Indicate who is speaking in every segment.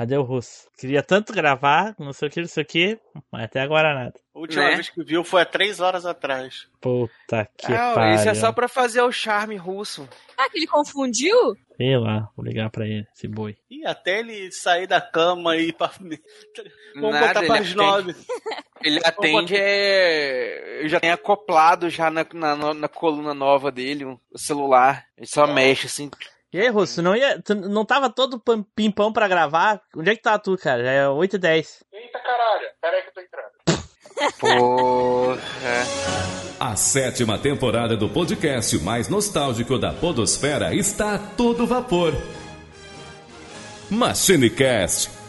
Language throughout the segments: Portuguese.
Speaker 1: Cadê o russo? Queria tanto gravar, não sei o que, não sei o que, mas até agora nada.
Speaker 2: A última
Speaker 3: Né?
Speaker 2: vez que viu foi há três horas atrás.
Speaker 1: Puta que
Speaker 3: Não,
Speaker 1: pariu.
Speaker 3: isso é só pra fazer o charme russo.
Speaker 4: Ah, que ele confundiu?
Speaker 1: Sei lá, vou ligar pra ele, esse boi.
Speaker 2: E até ele sair da cama e ir pra. Vamos
Speaker 3: Nada,
Speaker 2: botar pras nove.
Speaker 3: Ele atende, é... já tem acoplado já na, na, na coluna nova dele, o celular. Ele só mexe assim.
Speaker 1: E aí, Russo, não, ia, tu não tava todo pimpão pra gravar? Onde é que tá tu, cara? Já é 8 e 10.
Speaker 5: Eita caralho, pera aí que eu tô entrando.
Speaker 3: Porra.
Speaker 6: A sétima temporada do podcast mais nostálgico da Podosfera está a todo vapor. MachineCast.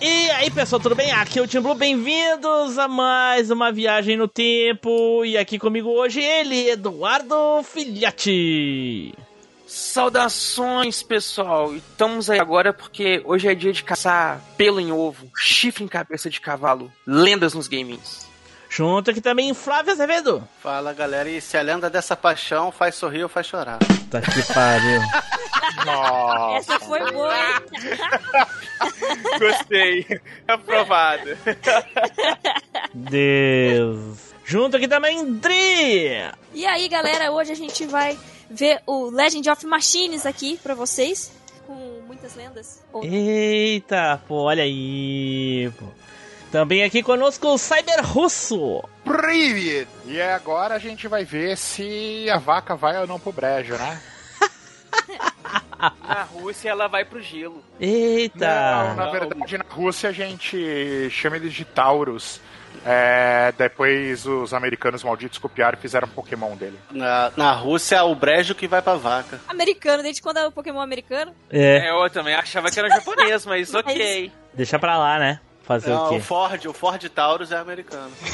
Speaker 1: E aí, pessoal, tudo bem? Aqui é o Tim Blue, bem-vindos a mais uma viagem no tempo. E aqui comigo hoje ele, Eduardo Filhote.
Speaker 3: Saudações, pessoal! Estamos aí agora porque hoje é dia de caçar pelo em ovo, chifre em cabeça de cavalo, lendas nos gamings.
Speaker 1: Junto aqui também Flávio Azevedo.
Speaker 2: Fala galera, e se a lenda dessa paixão faz sorrir ou faz chorar?
Speaker 1: Tá que pariu.
Speaker 5: Nossa.
Speaker 4: Essa foi boa?
Speaker 3: Gostei, aprovado.
Speaker 1: Deus. Junto aqui também Dri.
Speaker 4: E aí, galera, hoje a gente vai ver o Legend of Machines aqui pra vocês. Com muitas lendas.
Speaker 1: Eita, pô, olha aí, pô. Também aqui conosco o Cyber Russo.
Speaker 5: Privet! E agora a gente vai ver se a vaca vai ou não pro brejo, né?
Speaker 3: na Rússia ela vai pro gelo.
Speaker 1: Eita!
Speaker 5: Não, na verdade, na Rússia a gente chama eles de Taurus. É, depois os americanos malditos copiaram e fizeram um Pokémon dele.
Speaker 2: Na, na Rússia, o brejo que vai pra vaca.
Speaker 4: Americano, desde quando é o Pokémon americano?
Speaker 1: É.
Speaker 3: é eu também achava que era japonês, mas, mas... ok.
Speaker 1: Deixa pra lá, né? Fazer
Speaker 2: Não,
Speaker 1: o
Speaker 2: o
Speaker 1: quê?
Speaker 2: Ford, o Ford Taurus é americano.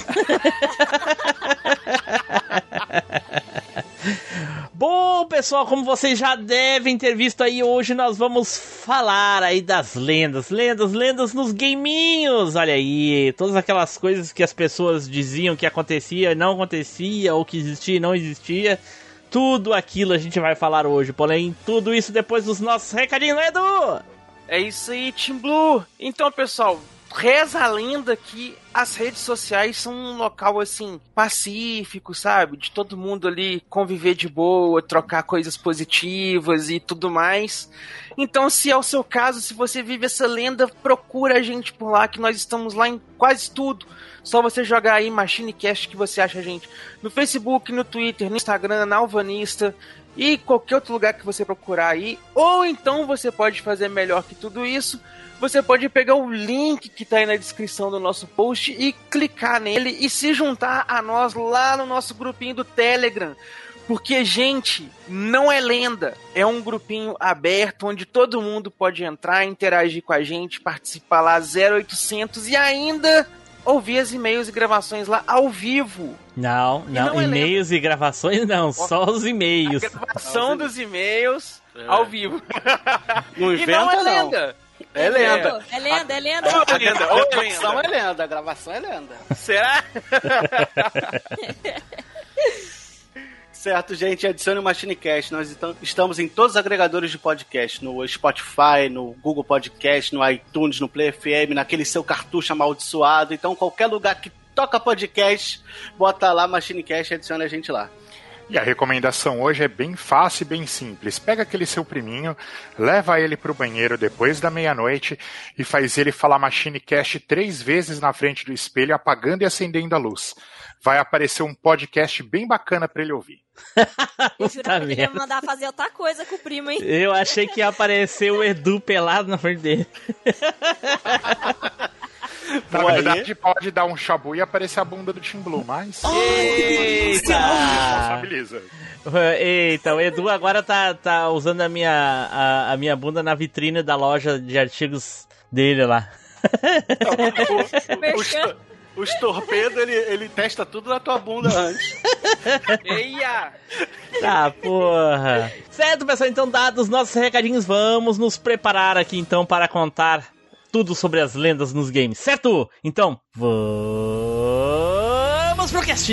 Speaker 1: Bom, pessoal, como vocês já devem ter visto aí, hoje nós vamos falar aí das lendas, lendas, lendas nos gaminhos. Olha aí, todas aquelas coisas que as pessoas diziam que acontecia e não acontecia, ou que existia e não existia. Tudo aquilo a gente vai falar hoje, porém, tudo isso depois dos nossos recadinhos, né, Edu?
Speaker 3: É isso aí, Team Blue. Então, pessoal, reza a lenda que as redes sociais são um local assim pacífico, sabe? De todo mundo ali conviver de boa, trocar coisas positivas e tudo mais. Então, se é o seu caso, se você vive essa lenda, procura a gente por lá, que nós estamos lá em quase tudo. Só você jogar aí MachineCast que você acha a gente no Facebook, no Twitter, no Instagram, na Alvanista e qualquer outro lugar que você procurar aí. Ou então você pode fazer melhor que tudo isso. Você pode pegar o link que tá aí na descrição do nosso post e clicar nele e se juntar a nós lá no nosso grupinho do Telegram. Porque, gente, não é lenda. É um grupinho aberto onde todo mundo pode entrar, interagir com a gente, participar lá 0800 e ainda ouvir as e-mails e gravações lá ao vivo.
Speaker 1: Não, não,
Speaker 3: não é
Speaker 1: e-mails e gravações não, só os
Speaker 3: A
Speaker 1: e-mails.
Speaker 3: gravação dos e-mails
Speaker 2: É.
Speaker 3: ao vivo.
Speaker 2: Não
Speaker 3: E não
Speaker 2: inventa,
Speaker 3: é
Speaker 2: não.
Speaker 3: lenda.
Speaker 2: É lenda.
Speaker 4: É lenda, é lenda.
Speaker 3: É lenda,
Speaker 2: A
Speaker 3: é
Speaker 2: gravação
Speaker 3: lenda.
Speaker 2: é lenda, a gravação é lenda.
Speaker 3: Será?
Speaker 2: Certo, gente, adicione o MachineCast. Nós então- estamos em todos os agregadores de podcast, no Spotify, no Google Podcast, no iTunes, no Play FM, naquele seu cartucho amaldiçoado. Então, qualquer lugar que toca podcast, bota lá MachineCast e adicione a gente lá.
Speaker 5: E a recomendação hoje é bem fácil e bem simples. Pega aquele seu priminho, leva ele pro banheiro depois da meia-noite e faz ele falar Machine Cast três vezes na frente do espelho, apagando e acendendo a luz. Vai aparecer um podcast bem bacana para ele ouvir.
Speaker 4: Eu jurava que ele ia mandar fazer outra coisa com o primo, hein?
Speaker 1: Eu achei que ia aparecer o Edu pelado na frente dele.
Speaker 5: Na
Speaker 2: aí-
Speaker 5: verdade, pode dar um chabu e aparecer a bunda do Tim Blue, mas.
Speaker 1: Eita!
Speaker 5: Responsabiliza.
Speaker 1: Eita, o Edu agora tá, tá usando a minha, a, a minha bunda na vitrine da loja de artigos dele lá.
Speaker 2: Os, to- os torpedos, ele, ele testa tudo na tua bunda antes.
Speaker 3: Eia!
Speaker 1: Tá, porra. Certo, pessoal, então dados os nossos recadinhos, vamos nos preparar aqui então para contar tudo sobre as lendas nos games, certo? Então, vamos pro cast!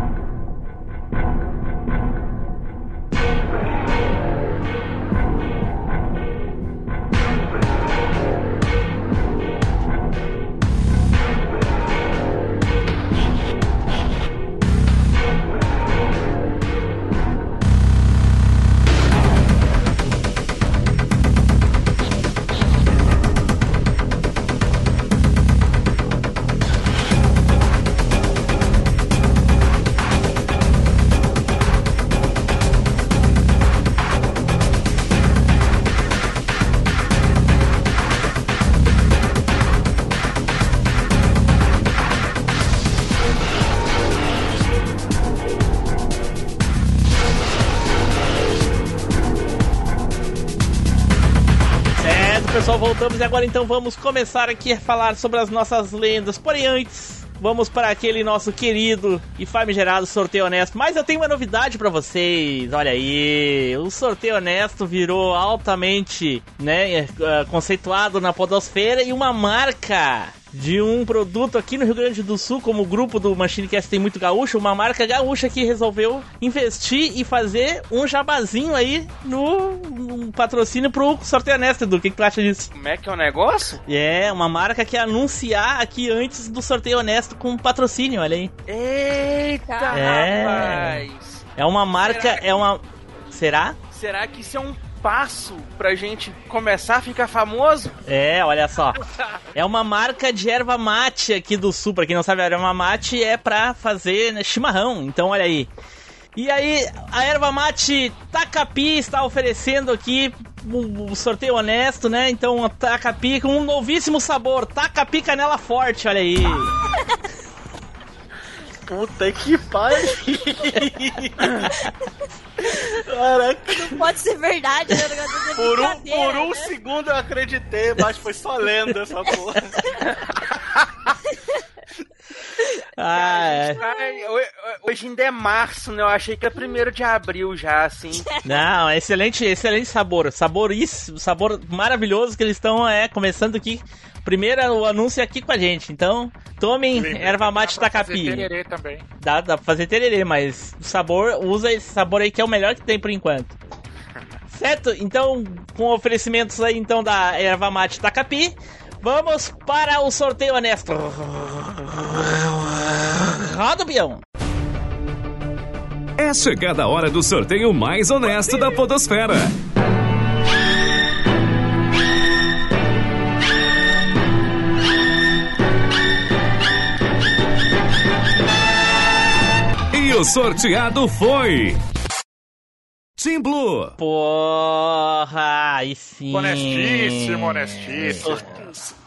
Speaker 1: Pessoal, voltamos e agora então vamos começar aqui a falar sobre as nossas lendas. Porém, antes, vamos para aquele nosso querido e famigerado sorteio honesto. Mas eu tenho uma novidade para vocês. Olha aí, o sorteio honesto virou altamente, né, eh, conceituado na podosfera e uma marca de um produto aqui no Rio Grande do Sul, como o grupo do MachineCast tem muito gaúcho, uma marca gaúcha que resolveu investir e fazer um jabazinho aí no um patrocínio pro sorteio honesto, Edu. O que, que tu acha disso?
Speaker 3: Como é que é o negócio?
Speaker 1: É, uma marca que anunciar aqui antes do sorteio honesto com patrocínio, olha aí.
Speaker 3: Eita,
Speaker 1: É.
Speaker 3: rapaz!
Speaker 1: É uma marca,
Speaker 3: Será
Speaker 1: é uma. Será?
Speaker 3: Será que isso é um passo pra gente começar a ficar famoso?
Speaker 1: É, olha só. É uma marca de erva mate aqui do sul. Pra quem não sabe, a erva mate é pra fazer né, chimarrão. Então, olha aí. E aí, a erva mate Tacapi está oferecendo aqui um, sorteio honesto, né? Então, a Tacapi com um novíssimo sabor. Tacapi Canela Forte, olha aí.
Speaker 2: Puta que pariu. Caraca,
Speaker 4: Não pode ser verdade, né? É
Speaker 2: por um, por um
Speaker 4: né?
Speaker 2: segundo eu acreditei, mas foi só lenda essa porra.
Speaker 1: Ah, é.
Speaker 3: Hoje ainda é março, né? Eu achei que era primeiro de abril já, assim.
Speaker 1: Não, é excelente, excelente sabor. Saboríssimo, sabor maravilhoso que eles estão é, começando aqui. Primeiro o anúncio é aqui com a gente. Então, tomem erva mate
Speaker 5: dá pra fazer
Speaker 1: tacapi.
Speaker 5: tererê também.
Speaker 1: Dá, dá pra fazer tererê, mas o sabor, usa esse sabor aí que é o melhor que tem por enquanto. Certo? Então, com oferecimentos aí então da erva mate tacapi, vamos para o sorteio honesto. Roda o peão.
Speaker 6: É chegada a hora do sorteio mais honesto da Podosfera. E o sorteado foi. Team Blue.
Speaker 1: Porra, aí sim.
Speaker 5: Honestíssimo, honestíssimo.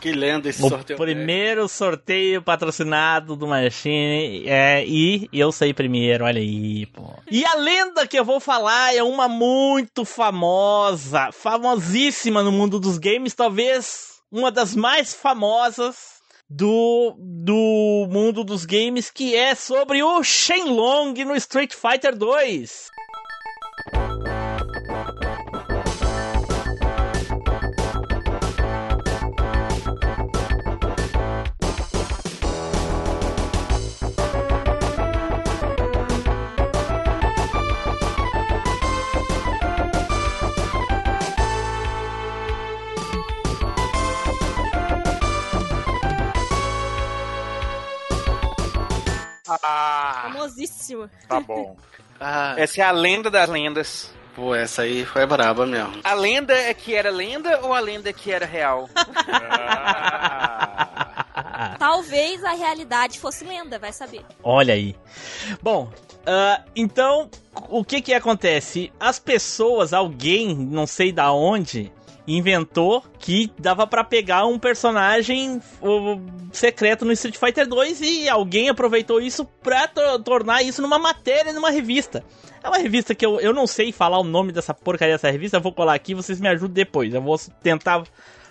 Speaker 2: Que lenda esse
Speaker 1: O
Speaker 2: sorteio.
Speaker 1: primeiro sorteio patrocinado do Machine é e eu sei primeiro, olha aí, pô. E a lenda que eu vou falar é uma muito famosa, famosíssima no mundo dos games, talvez uma das mais famosas do, do mundo dos games, que é sobre o Shenlong no Street Fighter 2.
Speaker 5: Tá bom.
Speaker 2: Ah,
Speaker 3: Essa é a lenda das lendas.
Speaker 2: pô, essa aí foi braba mesmo.
Speaker 3: A lenda é que era lenda ou a lenda é que era real?
Speaker 5: Ah,
Speaker 4: Talvez a realidade fosse lenda, vai saber.
Speaker 1: Olha aí. Bom, ah, então, o que que acontece? As pessoas, alguém, não sei da onde, inventou que dava pra pegar um personagem o, secreto no Street Fighter 2 e alguém aproveitou isso pra to- tornar isso numa matéria numa revista. É uma revista que eu, eu não sei falar o nome dessa porcaria dessa revista, eu vou colar aqui, vocês me ajudam depois. Eu vou tentar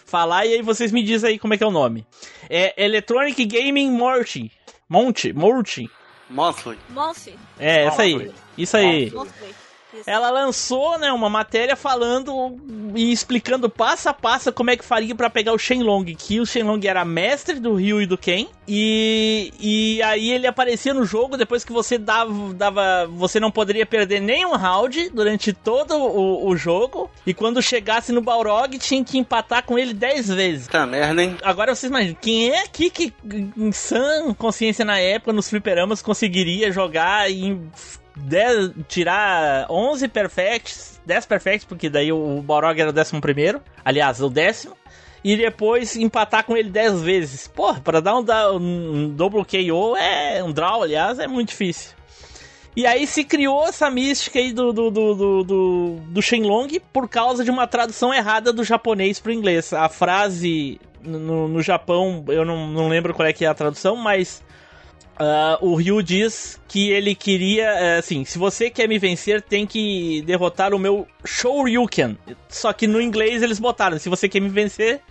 Speaker 1: falar e aí vocês me dizem aí como é que é o nome. É Electronic Gaming Monty. Monty, Monty.
Speaker 2: Monthly.
Speaker 4: Monthly.
Speaker 1: É, essa aí. Isso aí.
Speaker 4: Monthly. Isso.
Speaker 1: ela lançou, né, uma matéria falando e explicando passo a passo como é que faria pra pegar o Shenlong, que o Shenlong era mestre do Ryu e do Ken, e, e aí ele aparecia no jogo depois que você dava, dava você não poderia perder nenhum round durante todo o, o jogo, e quando chegasse no Balrog tinha que empatar com ele 10 vezes.
Speaker 2: Tá merda, hein?
Speaker 1: Agora vocês imaginam, quem é aqui que em sã consciência na época, nos fliperamas, conseguiria jogar e 10 tirar 11 perfects, 10 perfects, porque daí o Balrog era o décimo primeiro, aliás, o décimo, e depois empatar com ele 10 vezes. Porra, pra dar um, um double KO, é um draw, aliás, é muito difícil. E aí se criou essa mística aí do, do, do, do, do, do Shenlong por causa de uma tradução errada do japonês pro inglês. A frase no, no Japão, eu não, não lembro qual é que é a tradução, mas ah, o Ryu diz que ele queria, eh, assim, se você quer me vencer, tem que derrotar o meu Shoryuken. Só que no inglês eles botaram, se você quer me vencer,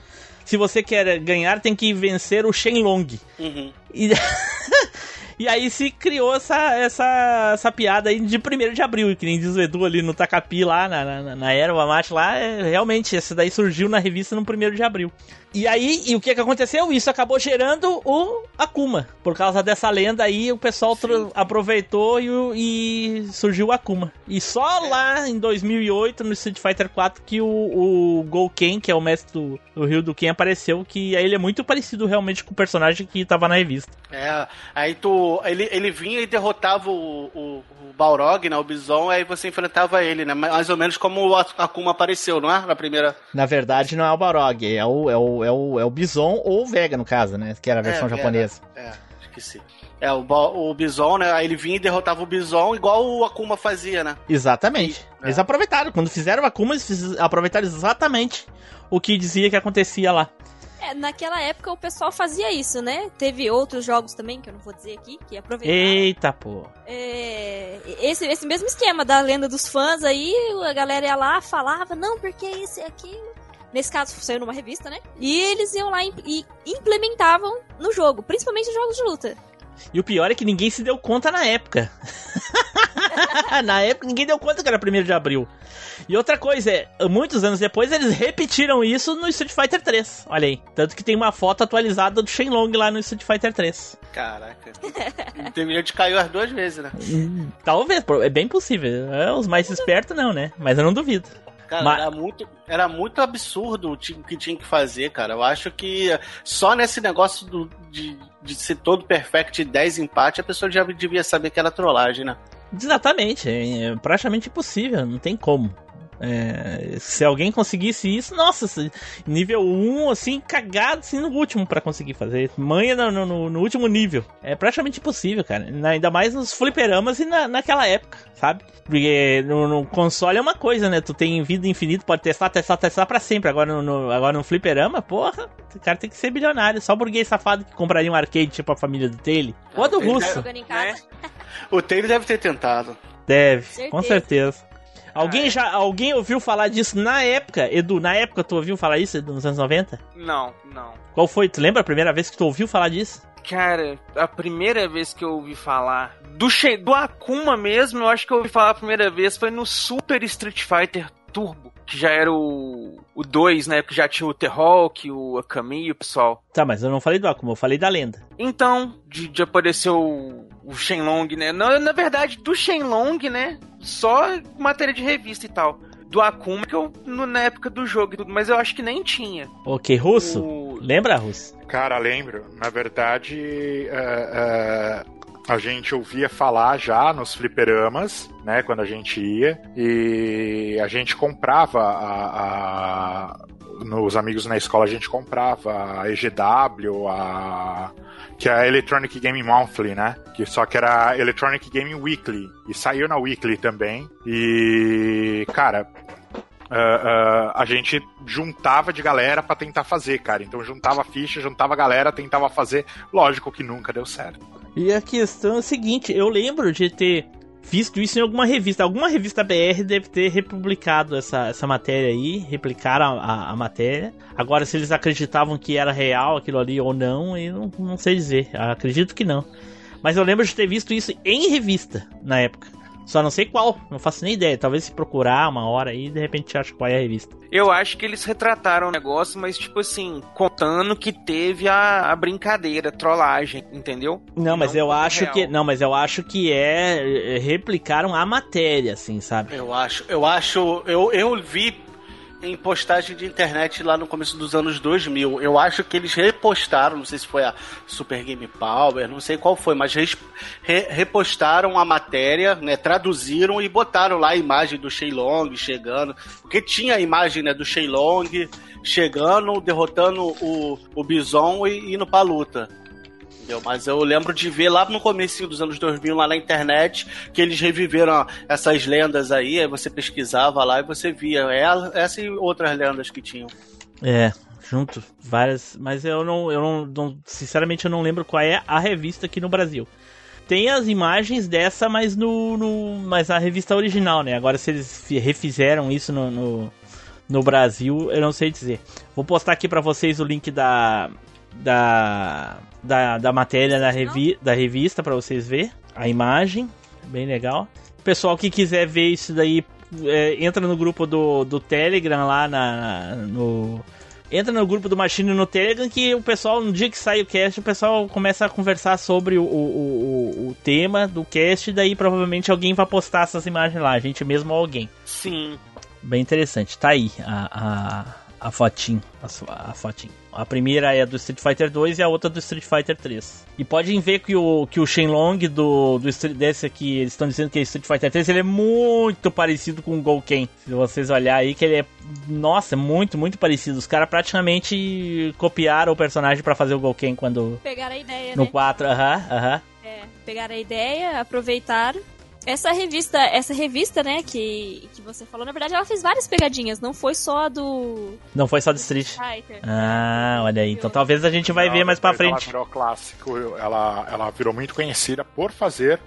Speaker 1: se você quer ganhar, tem que vencer o Shenlong.
Speaker 2: Uhum.
Speaker 1: E, e aí se criou essa, essa, essa piada aí de 1 de abril, que nem diz o Edu ali no Tacapi lá, na, na, na erva mate lá, é, realmente, essa daí surgiu na revista no 1 de abril. E aí, e o que que aconteceu? Isso acabou gerando o Akuma. Por causa dessa lenda aí, o pessoal aproveitou e, e surgiu o Akuma. E só lá em 2008, no Street Fighter 4, que o, o Gouken, que é o mestre do, do Ryu do Ken, apareceu, que aí ele é muito parecido realmente com o personagem que tava na revista.
Speaker 2: É, aí tu. Ele, ele vinha e derrotava o, o, o Balrog, né? O Bison, aí você enfrentava ele, né? Mais ou menos como o Akuma apareceu, não é? Na primeira.
Speaker 1: Na verdade, não é o Balrog, é o, é o, é o, é o Bison ou o Vega, no caso, né? Que era a versão
Speaker 2: É,
Speaker 1: japonesa.
Speaker 2: É, esqueci. É, o, o Bison, né? Aí ele vinha e derrotava o Bison, igual o Akuma fazia, né?
Speaker 1: Exatamente.
Speaker 2: É.
Speaker 1: Eles aproveitaram. Quando fizeram o Akuma, eles aproveitaram exatamente o que dizia que acontecia lá.
Speaker 4: É, naquela época o pessoal fazia isso, né? Teve outros jogos também, que eu não vou dizer aqui, que aproveitaram.
Speaker 1: Eita, pô.
Speaker 4: É, esse, esse mesmo esquema da lenda dos fãs aí, a galera ia lá, falava, não, porque isso e aquilo. Nesse caso, saiu numa revista, né? E eles iam lá e e implementavam no jogo, principalmente nos jogos de luta.
Speaker 1: E o pior é que ninguém se deu conta na época. na época ninguém deu conta que era 1 de abril. E outra coisa é, muitos anos depois eles repetiram isso no Street Fighter 3. Olha aí. Tanto que tem uma foto atualizada do Shenlong lá no Street Fighter 3.
Speaker 2: Caraca. Gente que caiu as duas vezes, né?
Speaker 1: Talvez, é bem possível. É, Os mais espertos não, né? Mas eu não duvido.
Speaker 2: Cara,
Speaker 1: Mas-
Speaker 2: era, muito, era muito absurdo o que tinha que fazer, cara. Eu acho que só nesse negócio do- de, de ser todo perfect e 10 empate, a pessoa já devia saber que era trollagem, né?
Speaker 1: Exatamente, é praticamente impossível, não tem como. É, se alguém conseguisse isso, nossa, nível 1, assim, cagado assim no último pra conseguir fazer. Manha no, no- no último nível. É praticamente impossível, cara. Ainda mais nos fliperamas e na, naquela época, sabe? Porque no, no console é uma coisa, né? Tu tem vida infinita, pode testar, testar, testar pra sempre. Agora no, no- agora no fliperama, porra, o cara tem que ser bilionário. Só burguês safado que compraria um arcade tipo a família do Taylor. Ou do
Speaker 2: Ele
Speaker 1: russo.
Speaker 4: Em casa.
Speaker 2: O Taylor deve ter tentado.
Speaker 1: Deve,
Speaker 4: Certeza.
Speaker 1: com certeza. Alguém já alguém ouviu falar disso na época? Edu, na época tu ouviu falar isso, Edu, nos anos 90?
Speaker 3: Não, não.
Speaker 1: Qual foi? Tu lembra a primeira vez que tu ouviu falar disso?
Speaker 3: Cara, a primeira vez que eu ouvi falar do, She- do Akuma mesmo, eu acho que eu ouvi falar a primeira vez foi no Super Street Fighter Turbo, que já era o o 2, né? Que já tinha o T-Hawk, o Akami e o pessoal.
Speaker 1: Tá, mas eu não falei do Akuma, eu falei da lenda.
Speaker 3: Então, de, de aparecer o, o Shenlong, né? Na, na verdade, do Shenlong, né? Só matéria de revista e tal. Do Akuma, que eu, no- na época do jogo e tudo, mas eu acho que nem tinha.
Speaker 1: Ok, russo?
Speaker 3: O-
Speaker 1: Lembra, russo?
Speaker 5: Cara, lembro. Na verdade, é, é, a gente ouvia falar já nos fliperamas, né? Quando a gente ia. E a gente comprava a. a- nos amigos na escola a gente comprava a EGW, a. Que é a Electronic Gaming Monthly, né? Que só que era Electronic Gaming Weekly. E saiu na Weekly também. E. Cara, ah, ah, a gente juntava de galera pra tentar fazer, cara. Então juntava ficha, juntava galera, tentava fazer. Lógico que nunca deu certo.
Speaker 1: E a questão é a seguinte, eu lembro de ter visto isso em alguma revista. Alguma revista BR deve ter republicado essa, essa matéria aí, replicaram a, a, a matéria. Agora, se eles acreditavam que era real aquilo ali ou não, eu não, não sei dizer. Acredito que não. Mas eu lembro de ter visto isso em revista na época. Só não sei qual, não faço nem ideia. Talvez se procurar uma hora aí, de repente acha qual é a revista.
Speaker 3: Eu acho que eles retrataram o negócio, mas tipo assim, contando que teve a, a brincadeira, a trollagem, entendeu?
Speaker 1: Não, mas
Speaker 3: Não
Speaker 1: eu acho
Speaker 3: real.
Speaker 1: que. Não, mas eu acho que é. é, Replicaram a matéria, assim, sabe?
Speaker 2: Eu acho, eu acho, eu, eu vi em postagem de internet lá no começo dos anos 2000. Eu acho que eles repostaram, não sei se foi a Super Game Power, não sei qual foi, mas re- repostaram a matéria, né, traduziram e botaram lá a imagem do Shenlong chegando, porque tinha a imagem, né, do Shenlong chegando, derrotando o, o Bison e indo pra luta. Entendeu? Mas eu lembro de ver lá no começo dos anos 2000, lá na internet, que eles reviveram essas lendas aí, aí você pesquisava lá e você via ela- essa e outras lendas que tinham.
Speaker 1: É, junto, várias. Mas eu não, eu não, não- Sinceramente, eu não lembro qual é a revista aqui no Brasil. Tem as imagens dessa, mas no. no mas a revista original, né? Agora, se eles fi- refizeram isso no, no, no Brasil, eu não sei dizer. Vou postar aqui pra vocês o link da. Da, da, da matéria da, revi, da revista pra vocês ver a imagem, bem legal. Pessoal que quiser ver isso daí, é, entra no grupo do, do Telegram lá na, no. Entra no grupo do Machine no Telegram que o pessoal, no dia que sai o cast, o pessoal começa a conversar sobre o, o, o, o tema do cast, e daí provavelmente alguém vai postar essas imagens lá, a gente mesmo ou alguém.
Speaker 3: Sim.
Speaker 1: Bem interessante. Tá aí a, a, a fotinho. A, a fotinho. A primeira é do Street Fighter 2 e a outra do Street Fighter 3. E podem ver que o, que o Shenlong do, do Street, desse aqui, eles estão dizendo que é Street Fighter 3, ele é muito parecido com o Gouken. Se vocês olharem aí, que ele é. Nossa, muito, muito parecido. Os caras praticamente copiaram o personagem pra fazer o Gouken quando.
Speaker 4: Pegaram a ideia,
Speaker 1: No
Speaker 4: né?
Speaker 1: 4, aham, aham.
Speaker 4: É, pegaram a ideia, aproveitaram. Essa revista, essa revista, né, que, que você falou, na verdade ela fez várias pegadinhas, não foi só a do
Speaker 1: Não foi só do Street.
Speaker 4: Fighter.
Speaker 1: Ah, olha aí. Então talvez a gente vai
Speaker 5: Não,
Speaker 1: ver mais pra frente.
Speaker 5: Ela virou clássico, ela, ela virou muito conhecida por fazer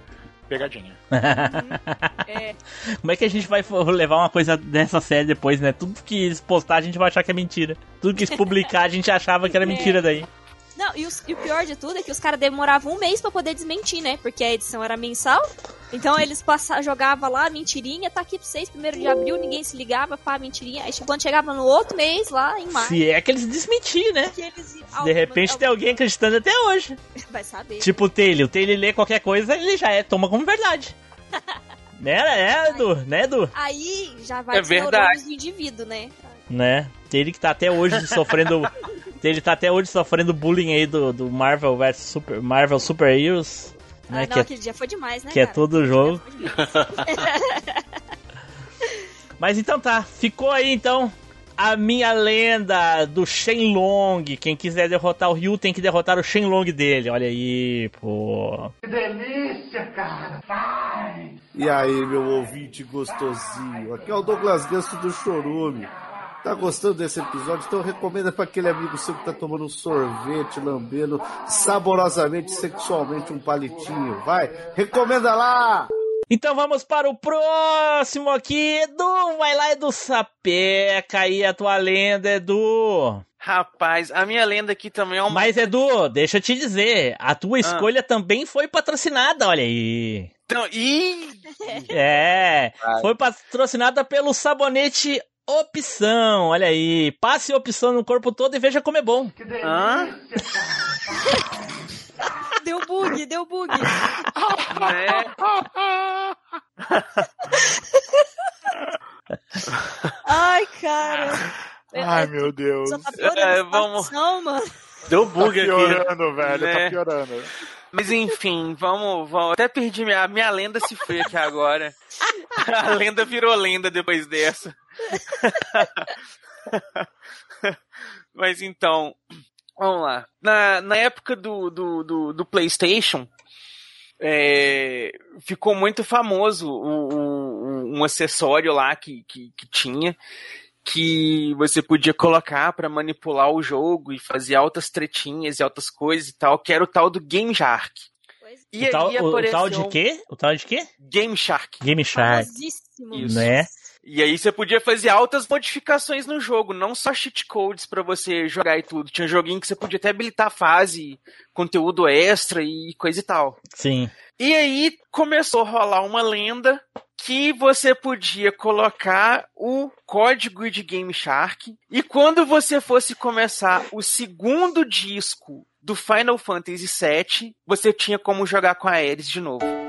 Speaker 5: pegadinha.
Speaker 4: É,
Speaker 1: Como é que a gente vai levar uma coisa dessa série depois, né? Tudo que eles postar a gente vai achar que é mentira. Tudo que eles publicar a gente achava que era mentira daí.
Speaker 4: Não, e, os- e o pior de tudo é que os caras demoravam um mês pra poder desmentir, né? Porque a edição era mensal. Então eles passavam, jogavam lá, mentirinha, tá aqui pra vocês, primeiro de abril, ninguém se ligava, pá, mentirinha. Aí quando chegava no outro mês, lá em março,
Speaker 1: Se é que eles desmentir, né?
Speaker 4: que eles...
Speaker 1: De repente tem alguém acreditando até hoje.
Speaker 4: Vai saber.
Speaker 1: Tipo o Taylor. O Taylor lê qualquer coisa, ele já é, toma como verdade. né, né, Edu? Né, Edu?
Speaker 4: Aí já vai
Speaker 3: É verdade.
Speaker 4: do indivíduo, né?
Speaker 1: Né? Taylor que tá até hoje sofrendo... Taylor tá até hoje sofrendo bullying aí do, do Marvel vs Super... Marvel Super Heroes. Né,
Speaker 4: ah,
Speaker 1: que
Speaker 4: não,
Speaker 1: é
Speaker 4: aquele dia foi demais, né,
Speaker 1: que é
Speaker 4: cara?
Speaker 1: todo jogo.
Speaker 4: Foi demais.
Speaker 1: Mas então tá, ficou aí então a minha lenda do Shenlong. Quem quiser derrotar o Ryu tem que derrotar o Shenlong dele. Olha aí, pô.
Speaker 7: E aí, meu ouvinte gostosinho? Aqui é o Douglas Ganso do Chorume. Tá gostando desse episódio? Então recomenda para aquele amigo seu que tá tomando um sorvete, lambendo saborosamente, sexualmente um palitinho. Vai, recomenda lá!
Speaker 1: Então vamos para o próximo aqui. Edu, vai lá, Edu Sapeca aí a tua lenda, Edu.
Speaker 3: Rapaz, a minha lenda aqui também é uma.
Speaker 1: Mas, Edu, deixa eu te dizer, a tua escolha também foi patrocinada, olha aí.
Speaker 3: Então, ih,
Speaker 1: É, foi patrocinada pelo sabonete Opção, olha aí. Passe opção no corpo todo e veja como é bom.
Speaker 3: hã?
Speaker 4: Deu bug, deu bug.
Speaker 3: Né?
Speaker 4: Ai, cara.
Speaker 5: Ai, meu Deus.
Speaker 4: Só tá piorando
Speaker 3: É, vamos-
Speaker 4: situação, mano.
Speaker 2: Deu
Speaker 5: Tá
Speaker 2: bug aqui.
Speaker 5: piorando, velho,
Speaker 3: Né?
Speaker 5: tá piorando.
Speaker 3: Mas enfim, vamos, vamos. Até perdi minha, minha lenda se foi aqui agora. A lenda virou lenda depois dessa. Mas então, vamos lá. Na, na época do, do, do, do PlayStation, é, ficou muito famoso o, o- um acessório lá que, que, que tinha que você podia colocar pra manipular o jogo e fazer altas tretinhas e altas coisas e tal, que era o tal do Game Shark. E
Speaker 1: o, tal, o- tal de quê? O tal de quê?
Speaker 3: Game Shark.
Speaker 1: Game Shark,
Speaker 4: Famosíssimo.
Speaker 3: Isso.
Speaker 1: né?
Speaker 3: E aí você podia fazer altas modificações no jogo, não só cheat codes para você jogar e tudo. Tinha joguinho que você podia até habilitar fase, conteúdo extra e coisa e tal.
Speaker 1: Sim.
Speaker 3: E aí começou a rolar uma lenda que você podia colocar o código de Game Shark e quando você fosse começar o segundo disco do Final Fantasy VII, você tinha como jogar com a Ares de novo.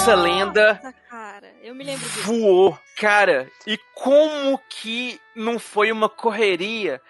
Speaker 3: Essa lenda
Speaker 4: Nossa, cara, eu me lembro disso.
Speaker 3: voou. Cara, e como que não foi uma correria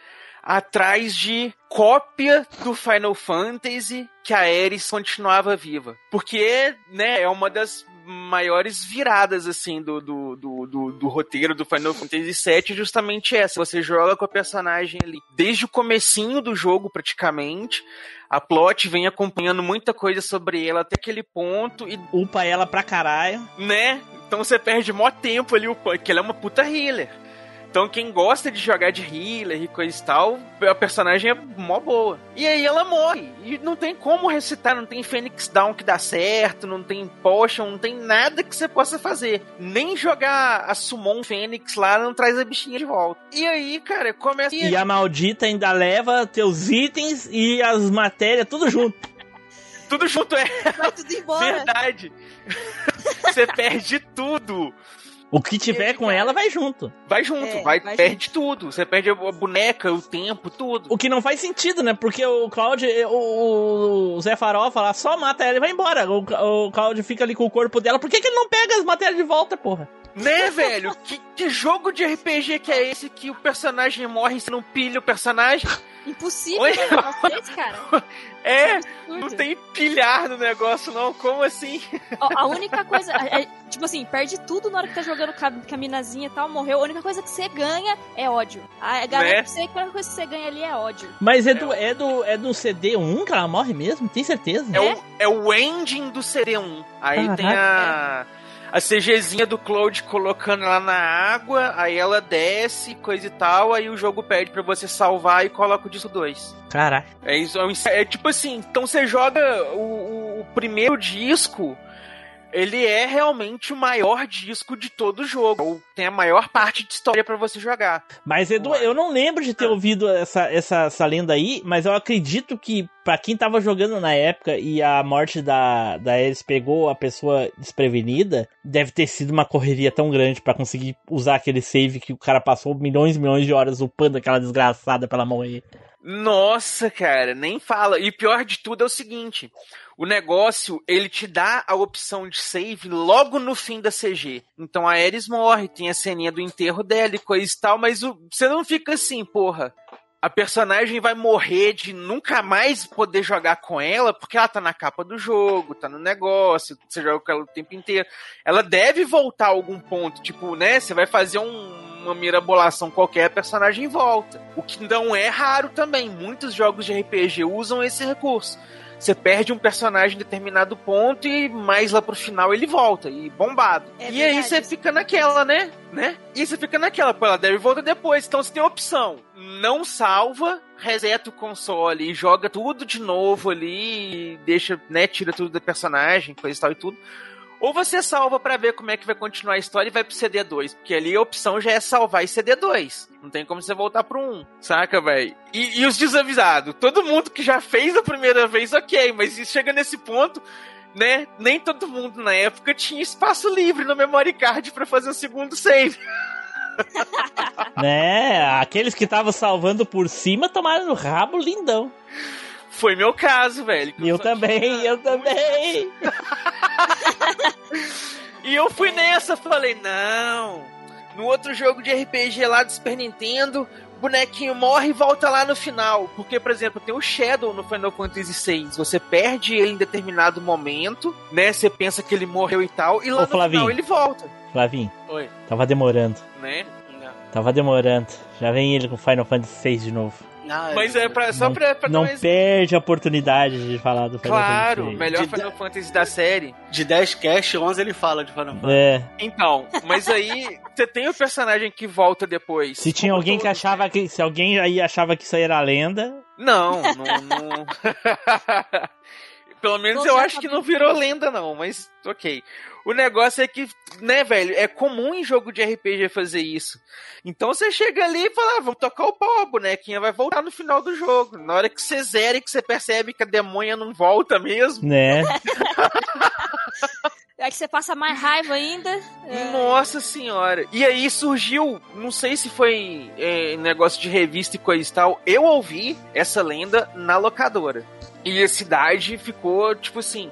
Speaker 3: atrás de cópia do Final Fantasy que a Ares continuava viva? Porque, né, é uma das maiores viradas, assim, do, do, do, do, do roteiro do Final Fantasy VII, justamente essa. Você joga com a personagem ali desde o comecinho do jogo, praticamente. A plot vem acompanhando muita coisa sobre ela até aquele ponto e
Speaker 1: Upa ela pra caralho.
Speaker 3: né? Então você perde mó tempo ali, que ela é uma puta healer. Então quem gosta de jogar de healer e coisa e tal, a personagem é mó boa. E aí ela morre. E não tem como recitar, não tem Phoenix Down que dá certo, não tem Potion, não tem nada que você possa fazer. Nem jogar a Summon Fênix lá não traz a bichinha de volta. E aí, cara, começa...
Speaker 1: E a maldita ainda leva teus itens e as matérias tudo junto.
Speaker 3: Tudo junto é
Speaker 4: Vai tudo embora.
Speaker 3: verdade. você perde tudo.
Speaker 1: O que tiver com ela vai junto.
Speaker 3: Vai junto,
Speaker 4: É,
Speaker 3: vai,
Speaker 4: vai
Speaker 3: perde tudo. Você perde a boneca, o tempo, tudo.
Speaker 1: O que não faz sentido, né? Porque o Cloud, o, o Zé Farofa lá só mata ela e vai embora. O, o Cloud fica ali com o corpo dela. Por que, que ele não pega as matérias de volta, porra?
Speaker 3: Né, velho? Que, que jogo de RPG que é esse que o personagem morre e você não pilha o personagem?
Speaker 4: Impossível
Speaker 3: Oi?
Speaker 4: né, cara.
Speaker 3: É, não tem pilhar no negócio, não. Como assim?
Speaker 4: Ó, a única coisa, é, é, tipo assim, perde tudo na hora que tá jogando com a, minazinha e tal, morreu. A única coisa que você ganha é ódio. A galera
Speaker 3: Né?
Speaker 4: que você, a única coisa que você ganha ali é ódio.
Speaker 1: Mas é do, é do, é do CD1 que ela morre mesmo? Tem certeza?
Speaker 3: É, o, é o ending do CD1. Aí
Speaker 1: Caraca.
Speaker 3: tem a. A CGzinha do Cloud colocando ela na água, aí ela desce, coisa e tal, aí o jogo pede pra você salvar e coloca o disco 2.
Speaker 1: Caralho.
Speaker 3: É é, é tipo assim, então você joga o- o primeiro disco, ele é realmente o maior disco de todo o jogo. Ou Tem a maior parte de história pra você jogar.
Speaker 1: Mas, Edu, eu não lembro de ter
Speaker 3: Ah.
Speaker 1: ouvido essa, essa, essa lenda aí, mas eu acredito que pra quem tava jogando na época e a morte da, da Ares pegou a pessoa desprevenida, deve ter sido uma correria tão grande pra conseguir usar aquele save que o cara passou milhões e milhões de horas upando aquela desgraçada pra ela morrer.
Speaker 3: Nossa, cara, nem fala. E pior de tudo é o seguinte: o negócio, ele te dá a opção de save logo no fim da CG. Então a Ares morre, tem a ceninha do enterro dela e coisa e tal, mas o- você não fica assim, porra. A personagem vai morrer de nunca mais poder jogar com ela, porque ela tá na capa do jogo, tá no negócio, você joga com ela o tempo inteiro. Ela deve voltar a algum ponto, tipo, né? Você vai fazer um uma mirabolação qualquer, a personagem volta. O que não é raro também. Muitos jogos de RPG usam esse recurso. Você perde um personagem em determinado ponto e mais lá pro final ele volta, e bombado.
Speaker 4: É
Speaker 3: e aí
Speaker 4: verdade
Speaker 3: você
Speaker 4: isso.
Speaker 3: fica naquela, né? né? E você fica naquela, pô, ela deve voltar depois. Então você tem a opção. Não salva, reseta o console e joga tudo de novo ali, deixa, né, tira tudo do personagem, coisa e tal e tudo. Ou você salva pra ver como é que vai continuar a história e vai pro CD2, porque ali a opção já é salvar em CD2. Não tem como você voltar pro 1, saca, velho? E, e os desavisados? Todo mundo que já fez a primeira vez, ok, mas chega nesse ponto, né? Nem todo mundo na época tinha espaço livre no memory card pra fazer o segundo save.
Speaker 1: Né? Aqueles que estavam salvando por cima tomaram no rabo lindão.
Speaker 3: Foi meu caso, velho.
Speaker 1: eu
Speaker 3: só
Speaker 1: também, eu também.
Speaker 3: E eu fui nessa, falei, não. No outro jogo de RPG lá do Super Nintendo, o bonequinho morre e volta lá no final. Porque, por exemplo, tem o Shadow no Final Fantasy VI. Você perde ele em determinado momento, né? Você pensa que ele morreu e tal, e lá
Speaker 1: Ô,
Speaker 3: no
Speaker 1: Flavinho.
Speaker 3: final ele volta,
Speaker 1: Flavinho,
Speaker 3: Oi.
Speaker 1: tava demorando.
Speaker 3: né?
Speaker 1: Tava demorando. Já vem ele com Final Fantasy VI de novo.
Speaker 2: Ah,
Speaker 3: Mas é pra, só
Speaker 1: não
Speaker 3: pra, pra
Speaker 1: não perde a oportunidade de falar do Final
Speaker 3: Claro,
Speaker 1: Fantasy VI.
Speaker 3: melhor
Speaker 2: De-
Speaker 3: Final Fantasy da série.
Speaker 2: De 10 cast, 11 ele fala de Final Fantasy.
Speaker 1: É,
Speaker 3: Então, mas aí você tem o personagem que volta depois.
Speaker 1: se tinha alguém que
Speaker 3: todos,
Speaker 1: achava que. Se alguém aí achava que isso aí era lenda.
Speaker 3: Não, não. não... Pelo menos eu acho que não virou lenda, não, mas ok. O negócio é que, né, velho, é comum em jogo de RPG fazer isso. Então você chega ali e fala, ah, vamos tocar o pau, a bonequinha vai voltar no final do jogo. Na hora que você zera e que você percebe que a demônia não volta mesmo.
Speaker 1: Né?
Speaker 4: É que você passa mais raiva ainda. É,
Speaker 3: Nossa senhora. E aí surgiu, não sei se foi é, negócio de revista e coisa e tal, eu ouvi essa lenda na locadora. E a cidade ficou, tipo assim,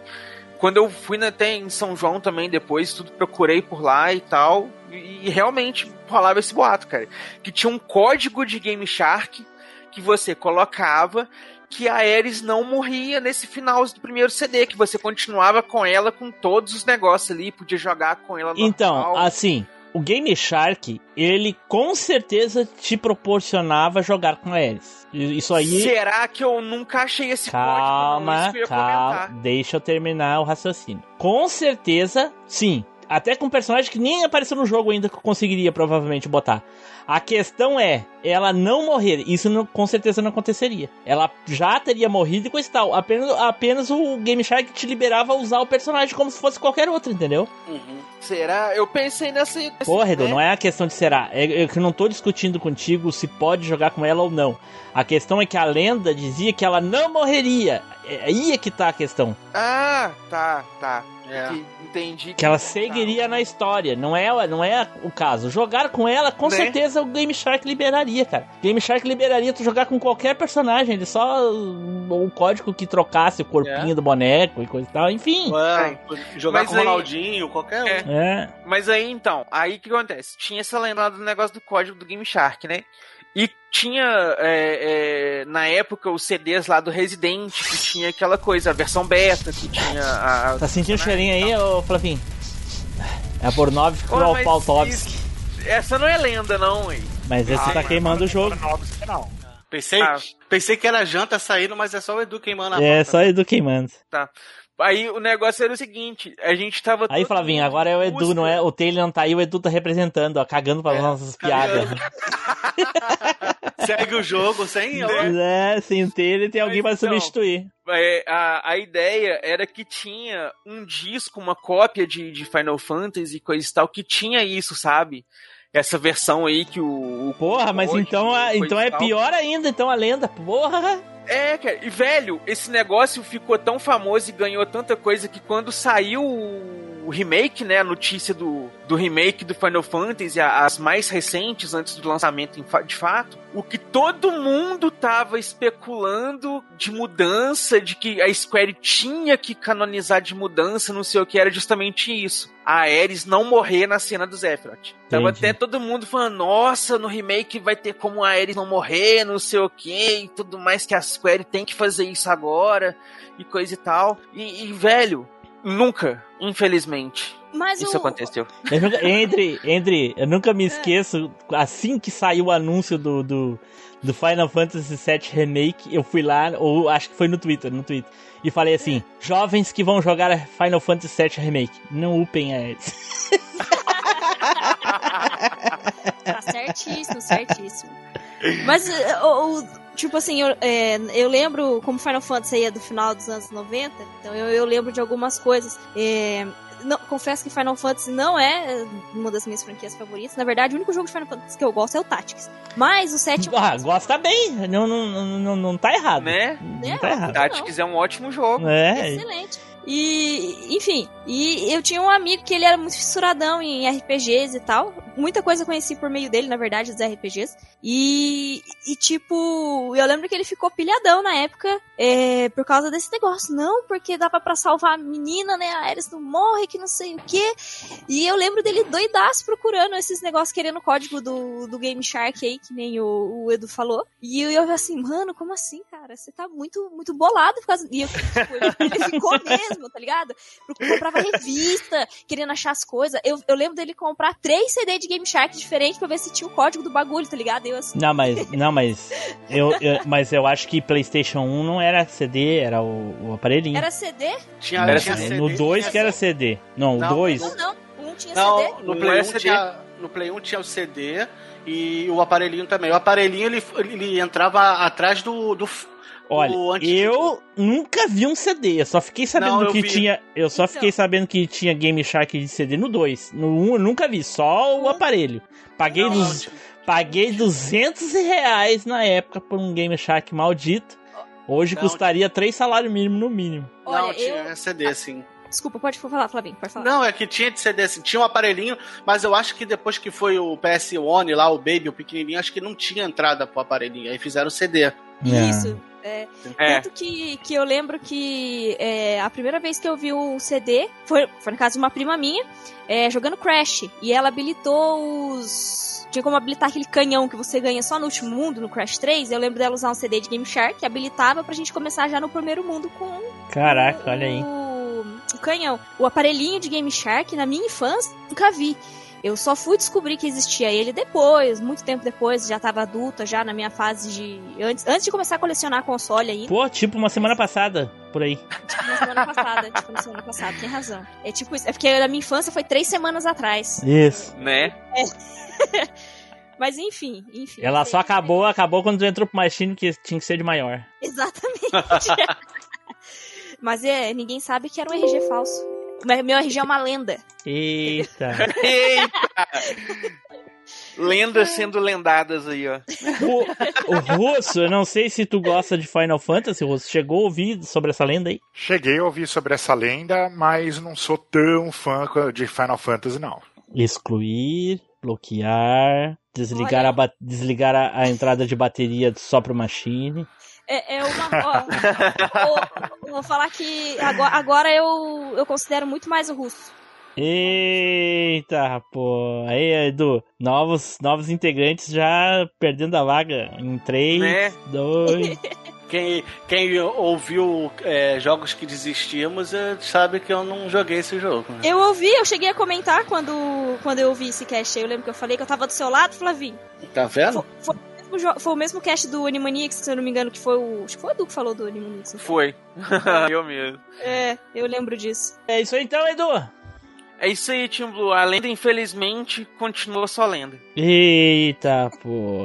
Speaker 3: quando eu fui até em São João também depois, tudo procurei por lá e tal, e, e realmente rolava esse boato, cara. Que tinha um código de Game Shark que você colocava que a Ares não morria nesse final do primeiro CD, que você continuava com ela com todos os negócios ali, podia jogar com ela normal.
Speaker 1: Então, assim, o Game Shark, ele com certeza te proporcionava jogar com Ares. Isso aí.
Speaker 3: Será que eu nunca achei esse código?
Speaker 1: Calma,
Speaker 3: ia
Speaker 1: calma.
Speaker 3: comentar.
Speaker 1: Deixa eu terminar o raciocínio. Com certeza, sim. Até com um personagem que nem apareceu no jogo ainda que eu conseguiria provavelmente botar. A questão é, ela não morrer. Isso não- com certeza não aconteceria. Ela já teria morrido e coisa e tal. Apenas, apenas o Game Shark te liberava a usar o personagem como se fosse qualquer outro, entendeu?
Speaker 2: Uhum.
Speaker 3: Será? Eu pensei nessa. nesse-
Speaker 1: Porra, Edu,
Speaker 3: né?
Speaker 1: não é a questão de será. É, é que eu não tô discutindo contigo se pode jogar com ela ou não. A questão é que a lenda dizia que ela não morreria. É aí é que tá a questão.
Speaker 3: Ah, tá, tá.
Speaker 2: É.
Speaker 3: Que- entendi.
Speaker 1: Que ela seguiria na história. Não é, não é o caso. Jogar com ela, com
Speaker 3: Né?
Speaker 1: certeza o Game Shark liberaria, cara. Game Shark liberaria tu jogar com qualquer personagem. Ele só. O código que trocasse o corpinho do boneco e coisa e tal. Enfim.
Speaker 2: Ué, jogar
Speaker 3: Mas
Speaker 2: com o Ronaldinho, qualquer um.
Speaker 3: É.
Speaker 1: É.
Speaker 3: Mas aí então, aí o que acontece? Tinha essa lenda lá do negócio do código do Game Shark, né? E tinha, é, é, na época, os CDs lá do Resident, que tinha aquela coisa, a versão beta, que tinha a.
Speaker 1: Tá sentindo o cheirinho aí, ô Flavinho? É a Bornov com o
Speaker 3: isso- Essa não é lenda, não, hein?
Speaker 1: Mas esse
Speaker 3: Ah,
Speaker 1: tá queimando o jogo.
Speaker 5: Novos, não.
Speaker 2: Pensei,
Speaker 3: Ah.
Speaker 2: pensei que era janta saindo, mas é só o Edu queimando a
Speaker 1: É,
Speaker 2: porta.
Speaker 1: só Edu queimando.
Speaker 3: Aí o negócio era o seguinte, a gente tava.
Speaker 1: Aí, Flavinho, agora é o Edu, não é? O Taylor não tá aí, o Edu tá representando, ó, cagando para
Speaker 2: É,
Speaker 1: nossas
Speaker 2: cagando.
Speaker 1: piadas.
Speaker 2: Segue o jogo sem.
Speaker 1: É, sem o Taylor tem alguém pra
Speaker 3: Então,
Speaker 1: substituir.
Speaker 3: É, a, a ideia era que tinha um disco, uma cópia de, de Final Fantasy e coisa e tal, que tinha isso, sabe? Essa versão aí que o. o
Speaker 1: Porra, mas então, a- então é
Speaker 3: tal.
Speaker 1: pior ainda, então a lenda. Porra!
Speaker 3: É, cara, e velho, esse negócio ficou tão famoso e ganhou tanta coisa que quando saiu o remake, né, a notícia do, do remake do Final Fantasy, as mais recentes antes do lançamento de fato, o que todo mundo tava especulando de mudança, de que a Square tinha que canonizar de mudança, não sei o que, era justamente isso. A Ares não morrer na cena do Sephiroth. Tava até todo mundo falando, nossa, no remake vai ter como a Ares não morrer, não sei o que, e tudo mais que a Square tem que fazer isso agora, e coisa e tal. E, e, velho, nunca, infelizmente,
Speaker 4: Mas
Speaker 3: Isso
Speaker 4: o,
Speaker 3: aconteceu.
Speaker 1: Eu nunca- Entre, entre, eu nunca me esqueço, assim que saiu o anúncio do, do, do Final Fantasy VII Remake, eu fui lá, ou acho que foi no Twitter, no Twitter, e falei assim, jovens que vão jogar Final Fantasy VII Remake, não upem a eles.
Speaker 4: Tá certíssimo, certíssimo. Mas, eh, o, o- tipo assim, eu, é, eu lembro como Final Fantasy aí é do final dos anos 90, então eu, eu lembro de algumas coisas. É, não- confesso que Final Fantasy não é uma das minhas franquias favoritas. Na verdade, o único jogo de Final Fantasy que eu gosto é o Tactics. Mas o 7
Speaker 1: Ah, gosta bem, não, não, não, não, tá errado.
Speaker 3: Né?
Speaker 1: Não tá errado.
Speaker 3: Tactics é um ótimo jogo.
Speaker 1: É,
Speaker 4: Excelente. E, enfim, e eu tinha um amigo que ele era muito fissuradão em RPGs e tal. Muita coisa eu conheci por meio dele, na verdade, dos RPGs. E, e tipo, eu lembro que ele ficou pilhadão na época é, por causa desse negócio. Não, porque dá pra, pra salvar a menina, né? A Ares não morre, que não sei o quê. E eu lembro dele doidaço procurando esses negócios, querendo o código do, do Game Shark aí, que nem o, o Edu falou. E eu, eu assim, mano, como assim, cara? Você tá muito, muito bolado por causa. E eu, tipo, ele, ficou mesmo, tá ligado? Porque comprava revista, querendo achar as coisas. Eu, eu lembro dele comprar três CD de Game Shark diferentes pra ver se tinha o código do bagulho, tá ligado? Eu assim.
Speaker 1: Não, mas, não, mas eu, eu- mas eu acho que PlayStation 1 não era CD, era o, o aparelhinho.
Speaker 4: Era CD?
Speaker 2: Tinha,
Speaker 3: Era
Speaker 2: tinha
Speaker 3: CD.
Speaker 2: CD,
Speaker 1: no 2
Speaker 2: tinha
Speaker 1: que era
Speaker 2: CD.
Speaker 1: CD. Não, o
Speaker 2: Não,
Speaker 1: 2.
Speaker 4: Não, não. Um tinha CD.
Speaker 2: Não, no
Speaker 3: Um
Speaker 2: Play, 1
Speaker 3: SD.
Speaker 2: tinha, no Play 1 tinha o CD e o aparelhinho também. O aparelhinho ele, ele entrava atrás do. do
Speaker 1: Olha, eu nunca vi um CD, eu só fiquei sabendo
Speaker 2: Não,
Speaker 1: que
Speaker 2: vi.
Speaker 1: tinha. Eu só
Speaker 4: Então.
Speaker 1: fiquei sabendo que tinha Game Shark de CD no 2. No 1 eu nunca vi, só o aparelho. Paguei,
Speaker 2: Não, não,
Speaker 1: dos,
Speaker 2: tinha-
Speaker 1: paguei 200 reais na época por um Game Shark maldito. Hoje
Speaker 2: Não,
Speaker 1: custaria 3 salários mínimos no mínimo.
Speaker 2: não,
Speaker 4: Olha,
Speaker 2: tinha
Speaker 4: eu.
Speaker 2: CD, assim.
Speaker 4: Desculpa, pode falar, Flavinho, pode falar.
Speaker 2: Não, é que tinha de CD, assim, tinha um aparelhinho, mas eu acho que depois que foi o PS One lá, o Baby, o pequenininho, acho que não tinha entrada pro aparelhinho. Aí fizeram o CD.
Speaker 4: Isso. É,
Speaker 3: É.
Speaker 4: Tanto que, que eu lembro que é, a primeira vez que eu vi um CD foi, foi na casa de uma prima minha, é, jogando Crash. E ela habilitou os. Tinha como habilitar aquele canhão que você ganha só no último mundo, no Crash 3. Eu lembro dela usar um CD de Game Shark que habilitava pra gente começar já no primeiro mundo com
Speaker 1: Caraca, olha aí.
Speaker 4: o, o canhão. O aparelhinho de Game Shark, na minha infância, nunca vi. Eu só fui descobrir que existia ele depois, muito tempo depois, já tava adulta, já na minha fase de. Antes, antes de começar a colecionar console ainda.
Speaker 1: Pô, tipo uma semana passada, por aí.
Speaker 4: Tipo, na semana passada. tipo, na semana passada, tem razão. É tipo isso. É porque na minha infância foi três semanas atrás.
Speaker 1: Isso.
Speaker 3: Né?
Speaker 4: Mas enfim, enfim.
Speaker 1: Ela só acabou, acabou quando entrou pro Machine que tinha que ser de maior.
Speaker 4: Exatamente. Mas é, ninguém sabe que era um RG falso. Meu meu RG é uma lenda.
Speaker 1: Eita.
Speaker 3: Eita! Lendas sendo lendadas aí, ó.
Speaker 1: O, o Russo, eu não sei se tu gosta de Final Fantasy, Russo. Chegou a ouvir sobre essa lenda aí?
Speaker 5: Cheguei a ouvir sobre essa lenda, mas não sou tão fã de Final Fantasy, não.
Speaker 1: Excluir, bloquear, desligar,
Speaker 4: Olha.
Speaker 1: a, desligar a, a entrada de bateria só pro Machine.
Speaker 4: É, é uma. Ó, vou, vou falar que agora, agora eu, eu considero muito mais o russo.
Speaker 1: Eita, pô. Aí, Edu, novos, novos integrantes já perdendo a vaga em 3,
Speaker 3: Né?
Speaker 1: 2.
Speaker 2: Quem, quem ouviu é, jogos que desistimos eh, sabe que eu não joguei esse jogo. né?
Speaker 4: Eu ouvi, eu cheguei a comentar quando, quando eu ouvi esse cast aí. Eu lembro que eu falei que eu tava do seu lado, Flavinho.
Speaker 2: Tá vendo?
Speaker 4: Foi, foi, mesmo foi o mesmo cast do Animaniacs, se eu não me engano, que foi o. Acho que foi o Edu que falou do Animaniacs. não foi?
Speaker 3: Foi. Eu mesmo.
Speaker 4: É, eu lembro disso.
Speaker 1: É isso aí então, Edu.
Speaker 3: É isso aí, Team Blue. A lenda, infelizmente, continua só lenda.
Speaker 1: Eita, pô.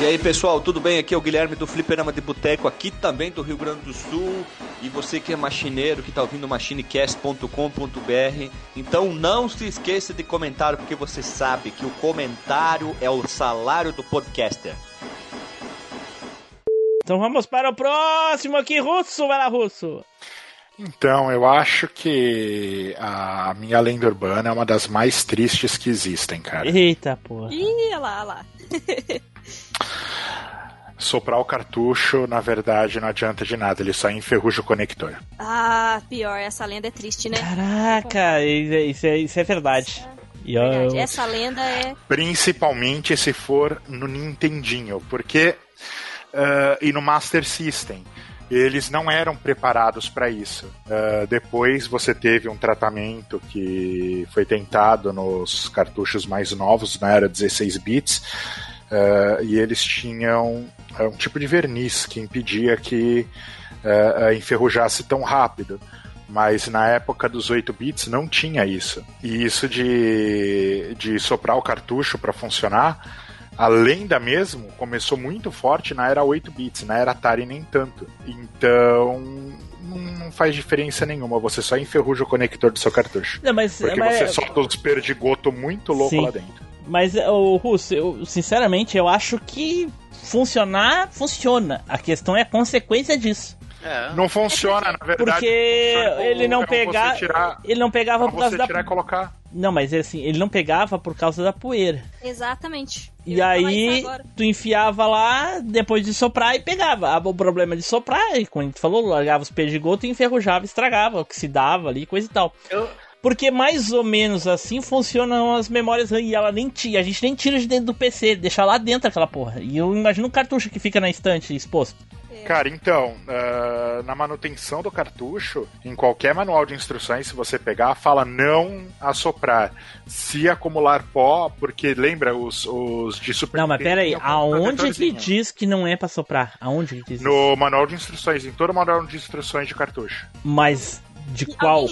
Speaker 8: E aí pessoal, tudo bem? Aqui é o Guilherme do Fliperama de Boteco, aqui também do Rio Grande do Sul. E você que é machineiro, que está ouvindo machinecast.com.br, então não se esqueça de comentar, porque você sabe que o comentário é o salário do podcaster.
Speaker 1: Então vamos para o próximo aqui, Russo. Vai lá, Russo.
Speaker 5: Então, eu acho que a minha lenda urbana é uma das mais tristes que existem, cara.
Speaker 1: Eita, pô.
Speaker 4: Ih, olha lá, olha lá.
Speaker 5: Soprar o cartucho, na verdade, não adianta de nada, ele só enferruja o conector.
Speaker 4: Ah, pior, essa lenda é triste, né?
Speaker 1: Caraca, isso é, isso é, isso é verdade. E eu-
Speaker 4: Verdade. Essa lenda é.
Speaker 5: Principalmente se for no Nintendinho, porque. ah, e no Master System. eles não eram preparados para isso. Uh, depois você teve um tratamento que foi tentado nos cartuchos mais novos, na era 16 bits, uh, e eles tinham uh, um tipo de verniz que impedia que enferrujasse tão rápido mas na época dos 8 bits não tinha isso. E isso de, de soprar o cartucho para funcionar, a lenda mesmo começou muito forte na era 8 bits, na era Atari nem tanto. Então não faz diferença nenhuma, você só enferruja o conector do seu cartucho.
Speaker 1: Não, mas,
Speaker 5: porque
Speaker 1: mas...
Speaker 5: você solta uns perdigoto muito louco Sim. lá dentro.
Speaker 1: Mas, o Russo, eu, sinceramente, eu acho que funcionar, funciona. A questão é a consequência disso.
Speaker 5: É. Não funciona, na verdade.
Speaker 1: Porque ele não pegava. Ele não pegava por causa da.
Speaker 5: Tirar e colocar.
Speaker 1: Não, mas assim, ele não pegava por causa da poeira.
Speaker 4: Exatamente.
Speaker 1: E aí, tu enfiava lá, depois de soprar e pegava. Ah, o problema de soprar, e como a gente falou, largava os perdigotos e enferrujava, estragava, oxidava ali, coisa e tal. Eu... Porque mais ou menos assim funcionam as memórias e ela nem tira, a gente nem tira de dentro do PC, deixa lá dentro aquela porra. E eu imagino um cartucho que fica na estante exposto.
Speaker 5: Cara, então, uh, na manutenção do cartucho, em qualquer manual de instruções, se você pegar, fala não assoprar. Se acumular pó, porque lembra os, os de Super
Speaker 1: Não, mas pera aí, aonde que diz que não é pra soprar? Aonde que diz
Speaker 5: No isso? manual de instruções, em todo o manual de instruções de cartucho.
Speaker 1: Mas de e qual?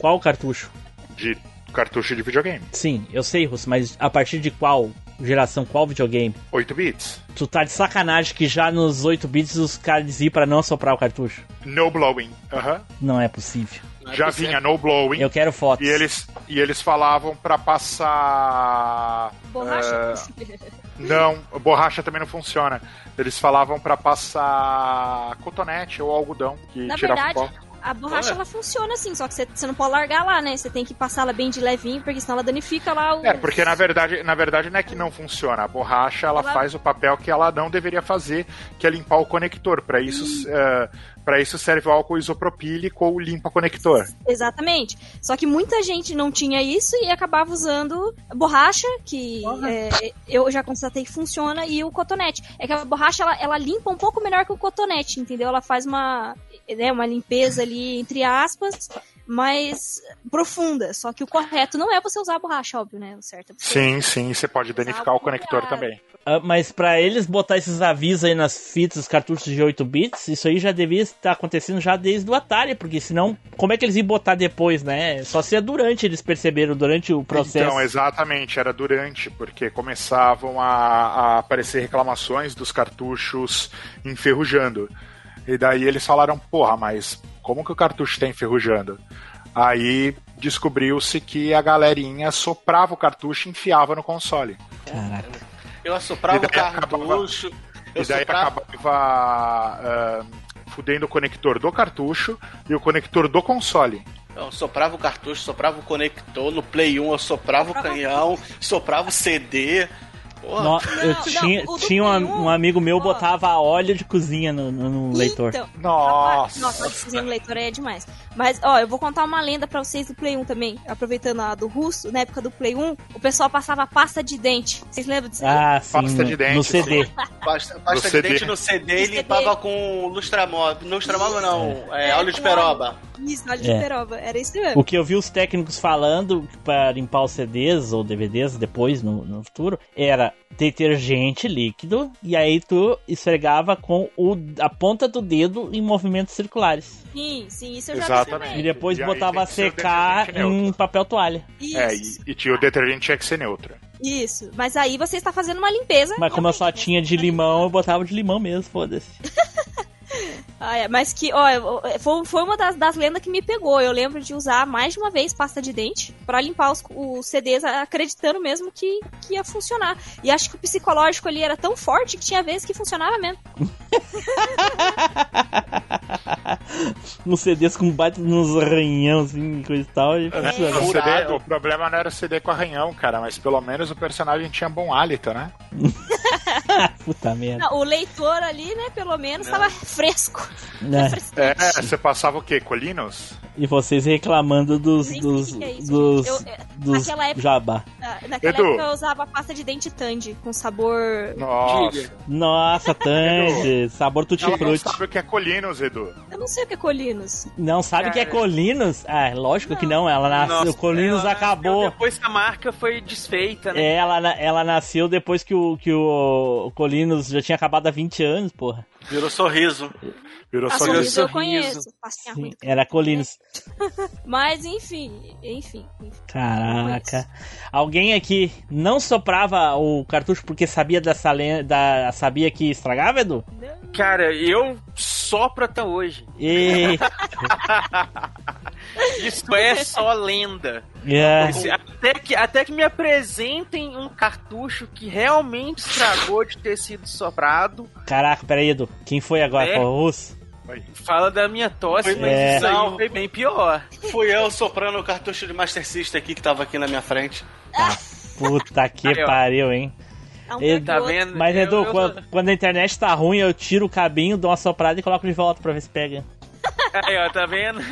Speaker 1: Qual cartucho?
Speaker 5: De cartucho de videogame.
Speaker 1: Sim, eu sei, Russo, mas a partir de qual geração, qual videogame?
Speaker 5: 8 bits.
Speaker 1: Tu tá de sacanagem que já nos 8 bits os caras diziam pra não soprar o cartucho.
Speaker 5: No blowing. Uhum.
Speaker 1: Não é possível.
Speaker 5: É já vinha no blowing.
Speaker 1: Eu quero fotos.
Speaker 5: E eles, e eles falavam pra passar.
Speaker 4: Borracha?
Speaker 5: Uh, não, borracha também não funciona. Eles falavam para passar cotonete ou algodão que
Speaker 4: Na
Speaker 5: tirava
Speaker 4: verdade, o pó. A borracha ela funciona assim, só que você, você não pode largar lá, né? Você tem que passar ela bem de levinho, porque senão ela danifica lá o.
Speaker 5: É, porque na verdade, na verdade não é que não funciona. A borracha ela, ela... faz o papel que ela não deveria fazer, que é limpar o conector. Para isso, uh, para isso serve o álcool isopropílico ou limpa conector.
Speaker 4: Exatamente. Só que muita gente não tinha isso e acabava usando borracha, que é, eu já constatei que funciona, e o cotonete. É que a borracha ela, ela limpa um pouco melhor que o cotonete, entendeu? Ela faz uma, né, uma limpeza ali, entre aspas, mais profunda. Só que o correto não é você usar a borracha, óbvio, né? O certo é
Speaker 5: sim, sim, você pode danificar o conector também.
Speaker 1: Uh, mas para eles botar esses avisos aí nas fitas, os cartuchos de 8 bits, isso aí já devia estar acontecendo já desde o Atari, porque senão, como é que eles iam botar depois, né? Só se é durante, eles perceberam, durante o processo.
Speaker 5: Então, exatamente, era durante, porque começavam a, a aparecer reclamações dos cartuchos enferrujando. E daí eles falaram, porra, mas como que o cartucho está enferrujando? Aí descobriu-se que a galerinha soprava o cartucho e enfiava no console.
Speaker 1: Caraca.
Speaker 2: Eu assoprava o cartucho.
Speaker 5: Acabava, e daí soprava... acabava uh, fudendo o conector do cartucho e o conector do console.
Speaker 2: Eu soprava o cartucho, soprava o conector, no Play 1 eu soprava o canhão, soprava o CD,
Speaker 1: no, eu tinha, tinha um, um, amigo meu botava óleo de cozinha no, no, no então, leitor.
Speaker 4: Nossa! Nossa, óleo de cozinha no leitor é demais. Mas, ó, eu vou contar uma lenda pra vocês do Play 1 também. Aproveitando a do russo, na época do Play 1, o pessoal passava pasta de dente. Vocês lembram disso?
Speaker 1: Ah, sim. Pasta de dente. No CD.
Speaker 2: Pasta, pasta de CD. dente no CD e limpava com lustramóvel. Lustramóvel não, é, é óleo de peroba.
Speaker 4: Isso, óleo de é. peroba. Era isso mesmo.
Speaker 1: O que eu vi os técnicos falando para limpar os CDs ou DVDs depois, no, no futuro, era detergente líquido e aí tu esfregava com o, a ponta do dedo em movimentos circulares.
Speaker 4: Sim, sim, isso eu já
Speaker 5: Exatamente.
Speaker 1: E depois e botava a secar em papel toalha.
Speaker 5: Isso. É, e, e tinha o detergente tinha que ser neutro.
Speaker 4: Isso, mas aí você está fazendo uma limpeza.
Speaker 1: Mas como eu só tinha de limão, eu botava de limão mesmo, foda-se.
Speaker 4: Ah, é, mas que, ó, foi, foi uma das, das lendas que me pegou. Eu lembro de usar mais de uma vez pasta de dente para limpar os, os, CDs, acreditando mesmo que, que ia funcionar. E acho que o psicológico ali era tão forte que tinha vezes que funcionava mesmo.
Speaker 1: nos CDs com bate nos arranhão, assim, coisa e tal. E
Speaker 5: é, o, CD, o problema não era o CD com arranhão, cara, mas pelo menos o personagem tinha bom hálito, né?
Speaker 1: Puta merda.
Speaker 4: Não, o leitor ali, né, pelo menos, não. tava fresco.
Speaker 5: Né? É, você passava o quê? Colinos?
Speaker 1: E vocês reclamando dos. Dos.
Speaker 4: que é isso,
Speaker 1: dos.
Speaker 4: Eu- é,
Speaker 1: dos
Speaker 4: naquela época-
Speaker 1: jabá.
Speaker 4: Ah, Naquela
Speaker 5: Edu.
Speaker 4: época eu usava pasta de dente Tandy, com sabor.
Speaker 5: Nossa.
Speaker 1: Nossa, Tandy, sabor tutti
Speaker 5: Ela não
Speaker 1: frutti.
Speaker 5: sabe o que é Colinos, Edu.
Speaker 4: Eu não sei o que é Colinos.
Speaker 1: Não sabe o que é. Colinos? Ah, lógico que não. Ela nasceu.
Speaker 3: Nossa,
Speaker 1: o Colinos
Speaker 3: ela
Speaker 1: acabou.
Speaker 3: nasceu Depois que a marca foi desfeita, né?
Speaker 1: É, ela, ela nasceu depois que o, que o Colinos já tinha acabado há 20 anos, porra.
Speaker 2: Virou sorriso.
Speaker 5: Virou
Speaker 4: A
Speaker 5: só
Speaker 3: sorriso.
Speaker 4: sorriso eu conheço.
Speaker 1: Sim, era Colinos.
Speaker 4: Mas enfim, enfim. enfim.
Speaker 1: Caraca. Alguém aqui não soprava o cartucho porque sabia dessa lenda, da, sabia que estragava, Edu?
Speaker 3: Cara, eu sopro até hoje.
Speaker 1: E...
Speaker 3: Isso é só lenda. Esse- Até que, até que me apresentem um cartucho que realmente estragou de ter sido soprado.
Speaker 1: Caraca, peraí, Edu. Quem foi agora?
Speaker 3: É.
Speaker 1: Foi o Russo?
Speaker 3: Fala da minha tosse,
Speaker 2: Foi-
Speaker 3: mas
Speaker 1: É.
Speaker 3: isso aí foi bem pior.
Speaker 2: Fui eu soprando o cartucho de Master System aqui que tava aqui na minha frente.
Speaker 1: Puta que
Speaker 3: Aí,
Speaker 1: pariu, hein?
Speaker 4: É um
Speaker 3: Tá vendo?
Speaker 1: Mas,
Speaker 3: Eu-
Speaker 1: Edu,
Speaker 3: eu-
Speaker 1: quando, quando a internet tá ruim, eu tiro o cabinho, dou uma soprada e coloco de volta pra ver se pega.
Speaker 3: Aí, ó, tá vendo?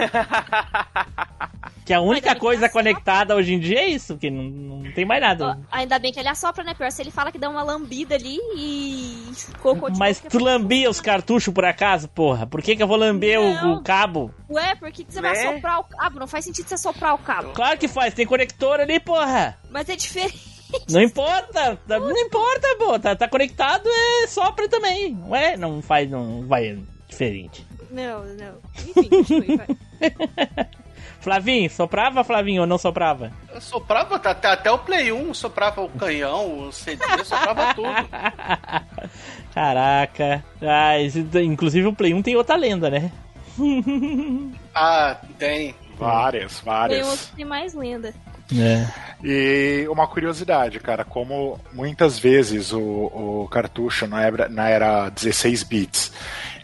Speaker 1: Que a única coisa conectada hoje em dia é isso, que não, não tem mais nada.
Speaker 4: Ainda bem que ele assopra, né? Pior se ele fala que dá uma lambida ali e cocô de
Speaker 1: Mas
Speaker 4: boca.
Speaker 1: tu lambia os cartuchos por acaso, porra? Por que, que eu vou lamber o, o cabo?
Speaker 4: Ué, por que, que você
Speaker 3: Né?
Speaker 4: vai soprar o cabo? Não faz sentido você soprar o cabo.
Speaker 1: Claro que faz, tem conector ali, porra.
Speaker 4: Mas é diferente.
Speaker 1: Não importa, tá- não importa, pô. Tá, tá conectado, é sopra também. Ué, não faz, não vai diferente.
Speaker 4: Não, não. Enfim, continue, vai.
Speaker 1: Flavinho, soprava, Flavinho, ou não soprava?
Speaker 2: Eu soprava até, até o Play 1, soprava o canhão, o CD, soprava tudo.
Speaker 1: Caraca. Ah, esse- inclusive o Play 1 tem outra lenda, né?
Speaker 2: Ah, tem.
Speaker 5: Várias,
Speaker 4: Tem
Speaker 5: várias.
Speaker 4: outro que tem mais lenda.
Speaker 1: É.
Speaker 5: E uma curiosidade, cara, como muitas vezes o, o cartucho na era, na era 16 bits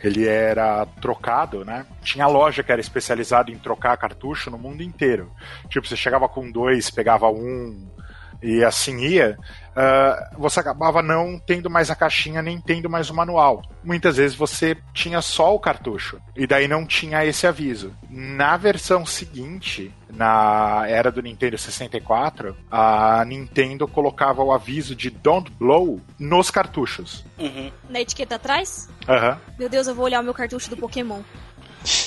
Speaker 5: ele era trocado, né? Tinha loja que era especializada em trocar cartucho no mundo inteiro. Tipo, você chegava com dois, pegava um e assim ia. ah, você acabava não tendo mais a caixinha nem tendo mais o manual. Muitas vezes você tinha só o cartucho e daí não tinha esse aviso. Na versão seguinte, na era do Nintendo 64, a Nintendo colocava o aviso de Don't Blow nos cartuchos.
Speaker 2: Uhum.
Speaker 4: Na etiqueta atrás?
Speaker 5: Aham.
Speaker 4: Meu Deus, eu vou olhar o meu cartucho do Pokémon.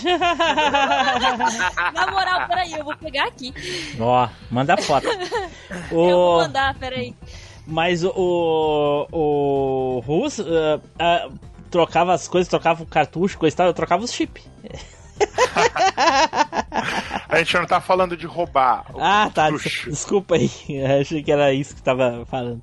Speaker 4: Na moral, peraí, eu vou pegar aqui.
Speaker 1: Ó, manda foto.
Speaker 4: Eu vou
Speaker 1: O,
Speaker 4: mandar, peraí.
Speaker 1: mas o, o, o Russo ah, ah, trocava as coisas, trocava o cartucho, coisa e tal, eu trocava os chip.
Speaker 5: A gente não tá falando de roubar.
Speaker 1: Ah, tá. Desculpa aí. Eu achei que era isso que tava falando.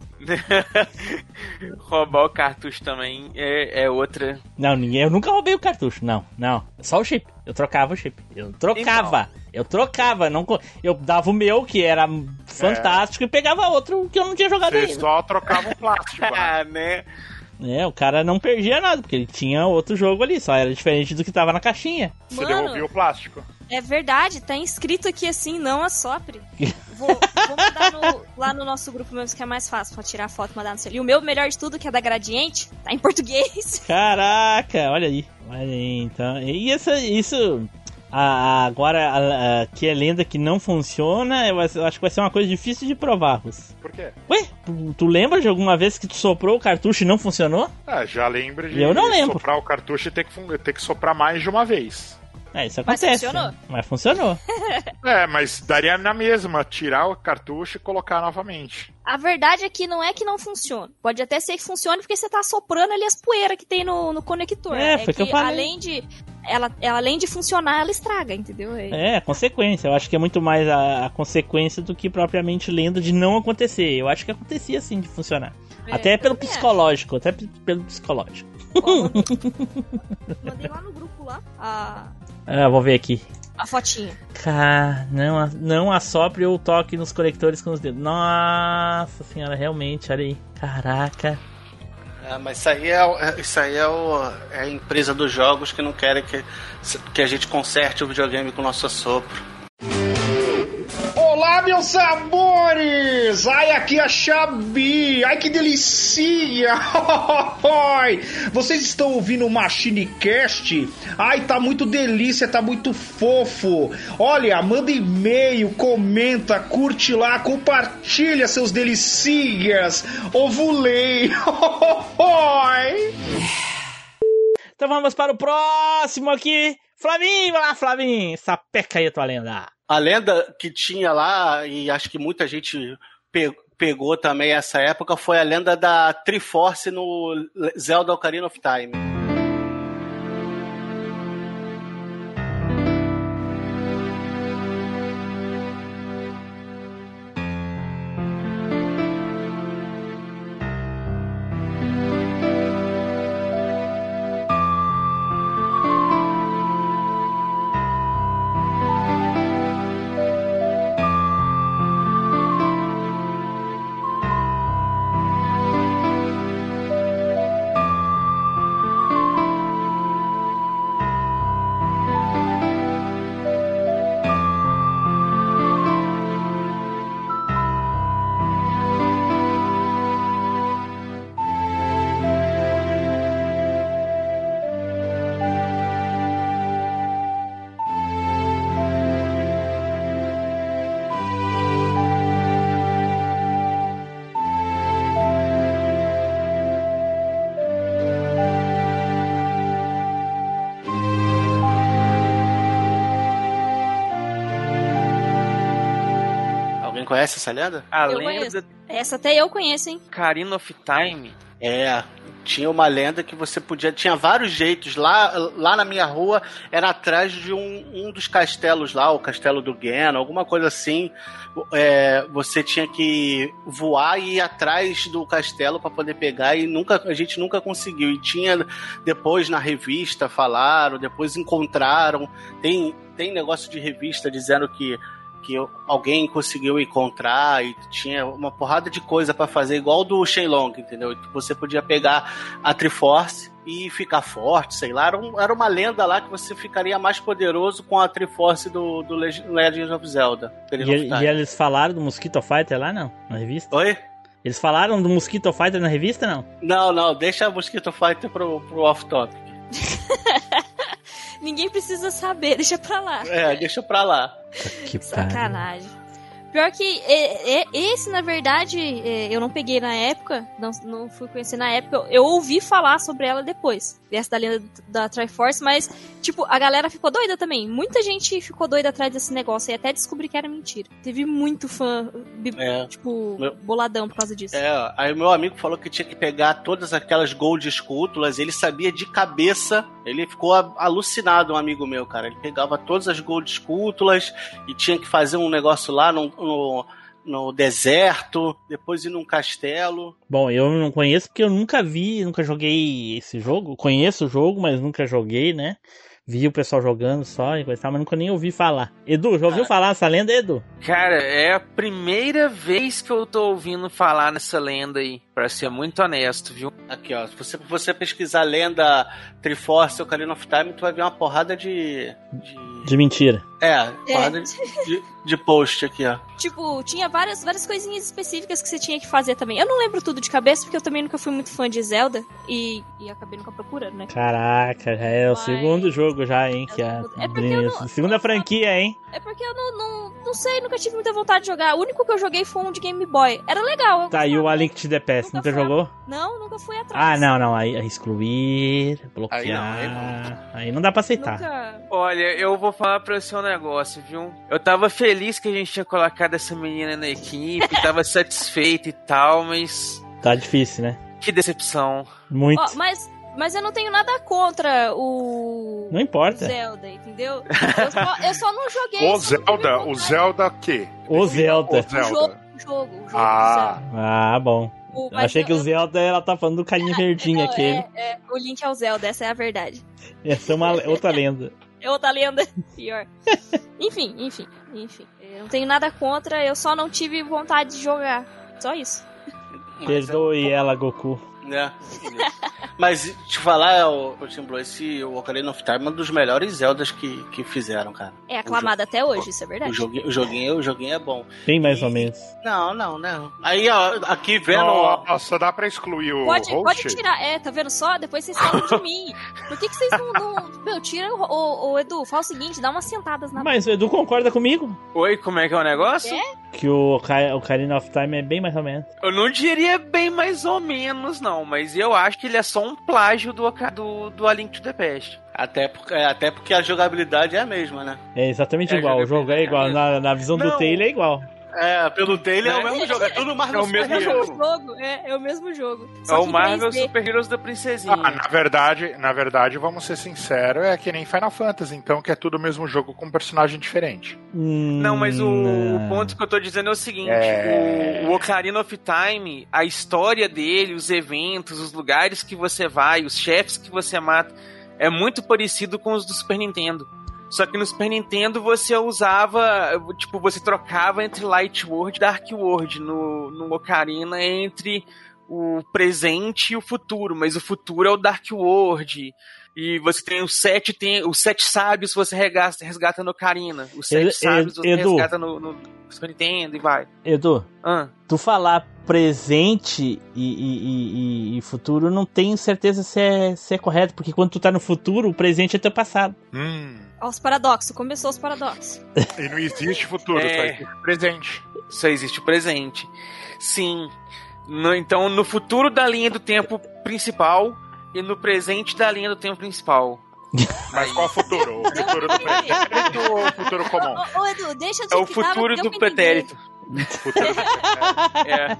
Speaker 3: Roubar o cartucho também é, é outra.
Speaker 1: Não, ninguém. Eu nunca roubei o cartucho. Não, não. Só o chip. Eu trocava o chip. Eu trocava. Eu trocava. Não, eu dava o meu, que era fantástico, e pegava outro que eu não tinha jogado
Speaker 5: Você
Speaker 1: ainda.
Speaker 5: só trocava o plástico. né?
Speaker 3: Ah, né?
Speaker 1: É, o cara não perdia nada, porque ele tinha outro jogo ali, só era diferente do que tava na caixinha.
Speaker 5: Você
Speaker 4: Mano.
Speaker 5: devolvia o plástico.
Speaker 4: É verdade, tá escrito aqui assim, não assopre. Vou, vou mandar no- lá no nosso grupo mesmo, que é mais fácil pra tirar foto e mandar no seu. E o meu melhor de tudo, que é da Gradiente, tá em português.
Speaker 1: Caraca, olha aí. Olha aí, então. E essa, isso. a- agora, a- a- que é lenda que não funciona, eu acho eu acho que vai ser uma coisa difícil de provar, Russo.
Speaker 5: Por quê?
Speaker 1: Ué, tu, tu lembra de alguma vez que tu soprou o cartucho e não funcionou?
Speaker 5: Ah, já lembro de
Speaker 1: Eu não lembro.
Speaker 5: soprar o cartucho e ter que, ter que soprar mais de uma vez.
Speaker 1: É, isso
Speaker 4: Mas
Speaker 1: acontece.
Speaker 4: funcionou?
Speaker 1: né? Mas funcionou.
Speaker 5: É, mas daria na mesma, tirar o cartucho e colocar novamente.
Speaker 4: A verdade é que não é que não funciona. Pode até ser que funcione porque você tá soprando ali as poeiras que tem no, no conector.
Speaker 1: É, foi que eu falei.
Speaker 4: além de. Ela, ela, além de funcionar, ela estraga, entendeu? É.
Speaker 1: É, a consequência. Eu acho que é muito mais a, a consequência do que propriamente lenda de não acontecer. Eu acho que acontecia sim de funcionar.
Speaker 4: É,
Speaker 1: até pelo psicológico, até pelo psicológico.
Speaker 4: Ó, mandei, lá no grupo lá a,
Speaker 1: Ah, vou ver aqui.
Speaker 4: a fotinha.
Speaker 1: Cara, não, não assopre ou toque nos conectores com os dedos. Nossa senhora, realmente, olha aí. Caraca.
Speaker 2: É, mas isso aí, é, é- isso aí é, o- é a empresa dos jogos que não querem que, que a gente conserte o videogame com o nosso sopro.
Speaker 9: Olá, meus sabores! Ai, aqui é a Xabi! Ai, que delícia! Vocês estão ouvindo o Machine Cast? Ai, tá muito delícia, tá muito fofo! Olha, manda e-mail, comenta, curte lá, compartilha seus delicias! Ovulei!
Speaker 1: Então vamos para o próximo aqui. Flavinho, vai lá, Flavinho. Sapeca aí a tua lenda.
Speaker 2: A lenda que tinha lá, e acho que muita gente pe- pegou também essa época, foi a lenda da Triforce no Zelda Ocarina of Time. Conhece essa lenda?
Speaker 3: A
Speaker 4: Eu
Speaker 3: lenda
Speaker 4: conheço. Essa até eu conheço, hein?
Speaker 3: Ocarina of Time.
Speaker 2: É, tinha uma lenda que você podia. Tinha vários jeitos. Lá, lá na minha rua era atrás de um, um dos castelos lá, o castelo do Geno, alguma coisa assim. É, você tinha que voar e ir atrás do castelo para poder pegar e nunca a gente nunca conseguiu. E tinha depois na revista falaram, depois encontraram. Tem, tem negócio de revista dizendo que que alguém conseguiu encontrar e tinha uma porrada de coisa pra fazer, igual do Shenlong, entendeu? Você podia pegar a Triforce e ficar forte, sei lá. Era, um- era uma lenda lá que você ficaria mais poderoso com a Triforce do, do Leg- Legend of Zelda.
Speaker 1: E, e eles falaram do Mosquito Fighter lá, não? Na revista?
Speaker 2: Oi?
Speaker 1: Eles falaram do Mosquito Fighter na revista, não?
Speaker 2: Não, não, deixa a Mosquito Fighter pro, pro off-topic.
Speaker 4: Ninguém precisa saber, deixa pra lá.
Speaker 2: É, deixa pra lá.
Speaker 1: Que
Speaker 4: Sacanagem. Pior que é, é, esse, na verdade, é, eu não peguei na época, não, não fui conhecer na época, eu, eu ouvi falar sobre ela depois, dessa da lenda da Triforce, mas, tipo, a galera ficou doida também. Muita gente ficou doida atrás desse negócio e até descobri que era mentira. Teve muito fã,
Speaker 2: É.
Speaker 4: tipo,
Speaker 2: Meu-
Speaker 4: boladão por causa disso.
Speaker 2: É, aí meu amigo falou que tinha que pegar todas aquelas gold escútulas, ele sabia de cabeça, ele ficou alucinado, um amigo meu, cara. Ele pegava todas as gold escútulas e tinha que fazer um negócio lá no, no, no deserto, depois ir num castelo.
Speaker 1: Bom, eu não conheço porque eu nunca vi, nunca joguei esse jogo. Conheço o jogo, mas nunca joguei, né? Vi o pessoal jogando só e coisa mas nunca nem ouvi falar. Edu, já ouviu falar essa lenda, Edu?
Speaker 3: Cara, é a primeira vez que eu tô ouvindo falar nessa lenda aí, pra ser muito honesto, viu?
Speaker 2: Aqui, ó, se você, você pesquisar lenda Triforce Ocarina of Time, tu vai ver uma porrada de... de...
Speaker 1: De mentira.
Speaker 2: É, porrada de, de, de post aqui, ó.
Speaker 4: Tipo, tinha várias, várias coisinhas específicas que você tinha que fazer também. Eu não lembro tudo de cabeça, porque eu também nunca fui muito fã de Zelda e, e acabei nunca procurando, né?
Speaker 1: Caraca, já é o
Speaker 4: Mas-
Speaker 1: segundo jogo já, hein? Que é,
Speaker 4: É porque eu não-
Speaker 1: segunda franquia, hein?
Speaker 4: É porque eu não, não, não sei, nunca tive muita vontade de jogar. O único que eu joguei foi um de Game Boy. Era legal.
Speaker 1: Tá aí o. A Link to the Past, nunca
Speaker 4: fui-
Speaker 1: jogou?
Speaker 4: Não, nunca fui
Speaker 1: Ah,
Speaker 4: atrás.
Speaker 1: não, não. Aí, excluir, bloquear.
Speaker 2: Aí
Speaker 1: Aí
Speaker 2: não,
Speaker 1: não,
Speaker 2: aí
Speaker 1: dá pra aceitar.
Speaker 4: Nunca.
Speaker 3: Olha, eu vou falar pra você um negócio, viu? Eu tava feliz que a gente tinha colocado essa menina na equipe, tava satisfeito e tal, mas
Speaker 1: Tá difícil, né?
Speaker 3: que decepção.
Speaker 1: Muito.
Speaker 4: Ó, mas, mas eu não tenho nada contra o.
Speaker 1: Não importa.
Speaker 4: Zelda, entendeu? Eu só, eu só não joguei.
Speaker 5: O Zelda, o. Zelda que?
Speaker 1: O Zelda.
Speaker 5: O
Speaker 4: O jogo,
Speaker 5: Zelda.
Speaker 4: o jogo, o jogo
Speaker 5: Ah.
Speaker 4: Zelda.
Speaker 1: Ah, bom.
Speaker 4: O-
Speaker 1: achei que
Speaker 4: eu-
Speaker 1: o Zelda, ela tá falando do carinha verdinho
Speaker 4: não,
Speaker 1: aquele.
Speaker 4: É, é, o Link é o Zelda, essa é a verdade.
Speaker 1: Essa é uma outra lenda.
Speaker 4: É outra lenda pior. enfim, enfim, enfim. Eu não tenho nada contra, eu só não tive vontade de jogar. Só isso.
Speaker 1: Perdoe ela, Goku.
Speaker 2: Né? Mas te falar, o Tim Blue, esse o Ocarina of Time é um dos melhores Zeldas que, que fizeram, cara.
Speaker 4: É aclamado até hoje, isso é
Speaker 2: O
Speaker 4: verdade.
Speaker 2: joguinho, o, joguinho, o joguinho é bom.
Speaker 1: Bem mais ou menos.
Speaker 2: Não, não, não. Aí, ó, aqui vendo.
Speaker 5: Nossa, dá pra excluir o
Speaker 4: Pode,
Speaker 5: host?
Speaker 4: pode tirar, é, tá vendo só? Depois vocês falam de mim. Por que, que vocês não, não. Meu, tira o, o, o Edu, fala o seguinte, dá umas sentadas na
Speaker 1: Mas o Edu concorda comigo
Speaker 3: Oi, como é que é o negócio?
Speaker 4: É?
Speaker 1: que o Oca- Ocarina of Time é bem mais ou menos.
Speaker 3: Eu não diria bem mais ou menos, não, mas eu acho que ele é só um plágio do, do, do A Link to the Past.
Speaker 2: Até, porque, é, até porque a jogabilidade é a mesma, né?
Speaker 1: É exatamente
Speaker 3: É,
Speaker 1: igual, o jogo é igual. Na, na visão do
Speaker 3: Não.
Speaker 1: Taylor é igual.
Speaker 2: É, pelo trailer é o
Speaker 3: Né?
Speaker 2: mesmo jogo, é tudo mais
Speaker 4: É o mesmo
Speaker 3: jogo.
Speaker 4: jogo, é, é o mesmo jogo.
Speaker 3: É o Marvel
Speaker 4: 3D.
Speaker 3: Super Heroes da Princesinha.
Speaker 5: Ah, na verdade, na verdade, vamos ser sinceros, é que nem Final Fantasy, então que é tudo o mesmo jogo com um personagem diferente.
Speaker 3: Não, mas o,
Speaker 1: Hum,
Speaker 3: o ponto que eu tô dizendo é o seguinte:
Speaker 5: É.
Speaker 3: o, o Ocarina of Time, a história dele, os eventos, os lugares que você vai, os chefes que você mata, é muito parecido com os do Super Nintendo. Só que no Super Nintendo você usava, tipo, você trocava entre Light World e Dark World. No, no Ocarina entre o presente e o futuro, mas o futuro é o Dark World. E você tem os sete, tem os sete sábios você resgata, resgata no Ocarina. Os sete
Speaker 1: Edu-
Speaker 3: sábios você
Speaker 1: Edu.
Speaker 3: resgata no, no Super Nintendo e vai.
Speaker 1: Edu,
Speaker 3: Ah,
Speaker 1: tu falar presente e, e- e- e- futuro, não tenho certeza se é, se é correto, porque quando tu tá no futuro, o presente é teu passado.
Speaker 5: Hum.
Speaker 4: Os paradoxos, começou os paradoxos.
Speaker 5: E não existe futuro,
Speaker 3: É.
Speaker 5: só existe presente.
Speaker 3: só existe o presente. Sim. No- então, no futuro da linha do tempo principal e no presente da linha do tempo principal.
Speaker 5: Mas qual futuro? O futuro do pretérito ou o futuro comum?
Speaker 4: Ô, ô, Edu, deixa de
Speaker 3: É o futuro do pretérito.
Speaker 5: Futuro do pretérito.
Speaker 3: É.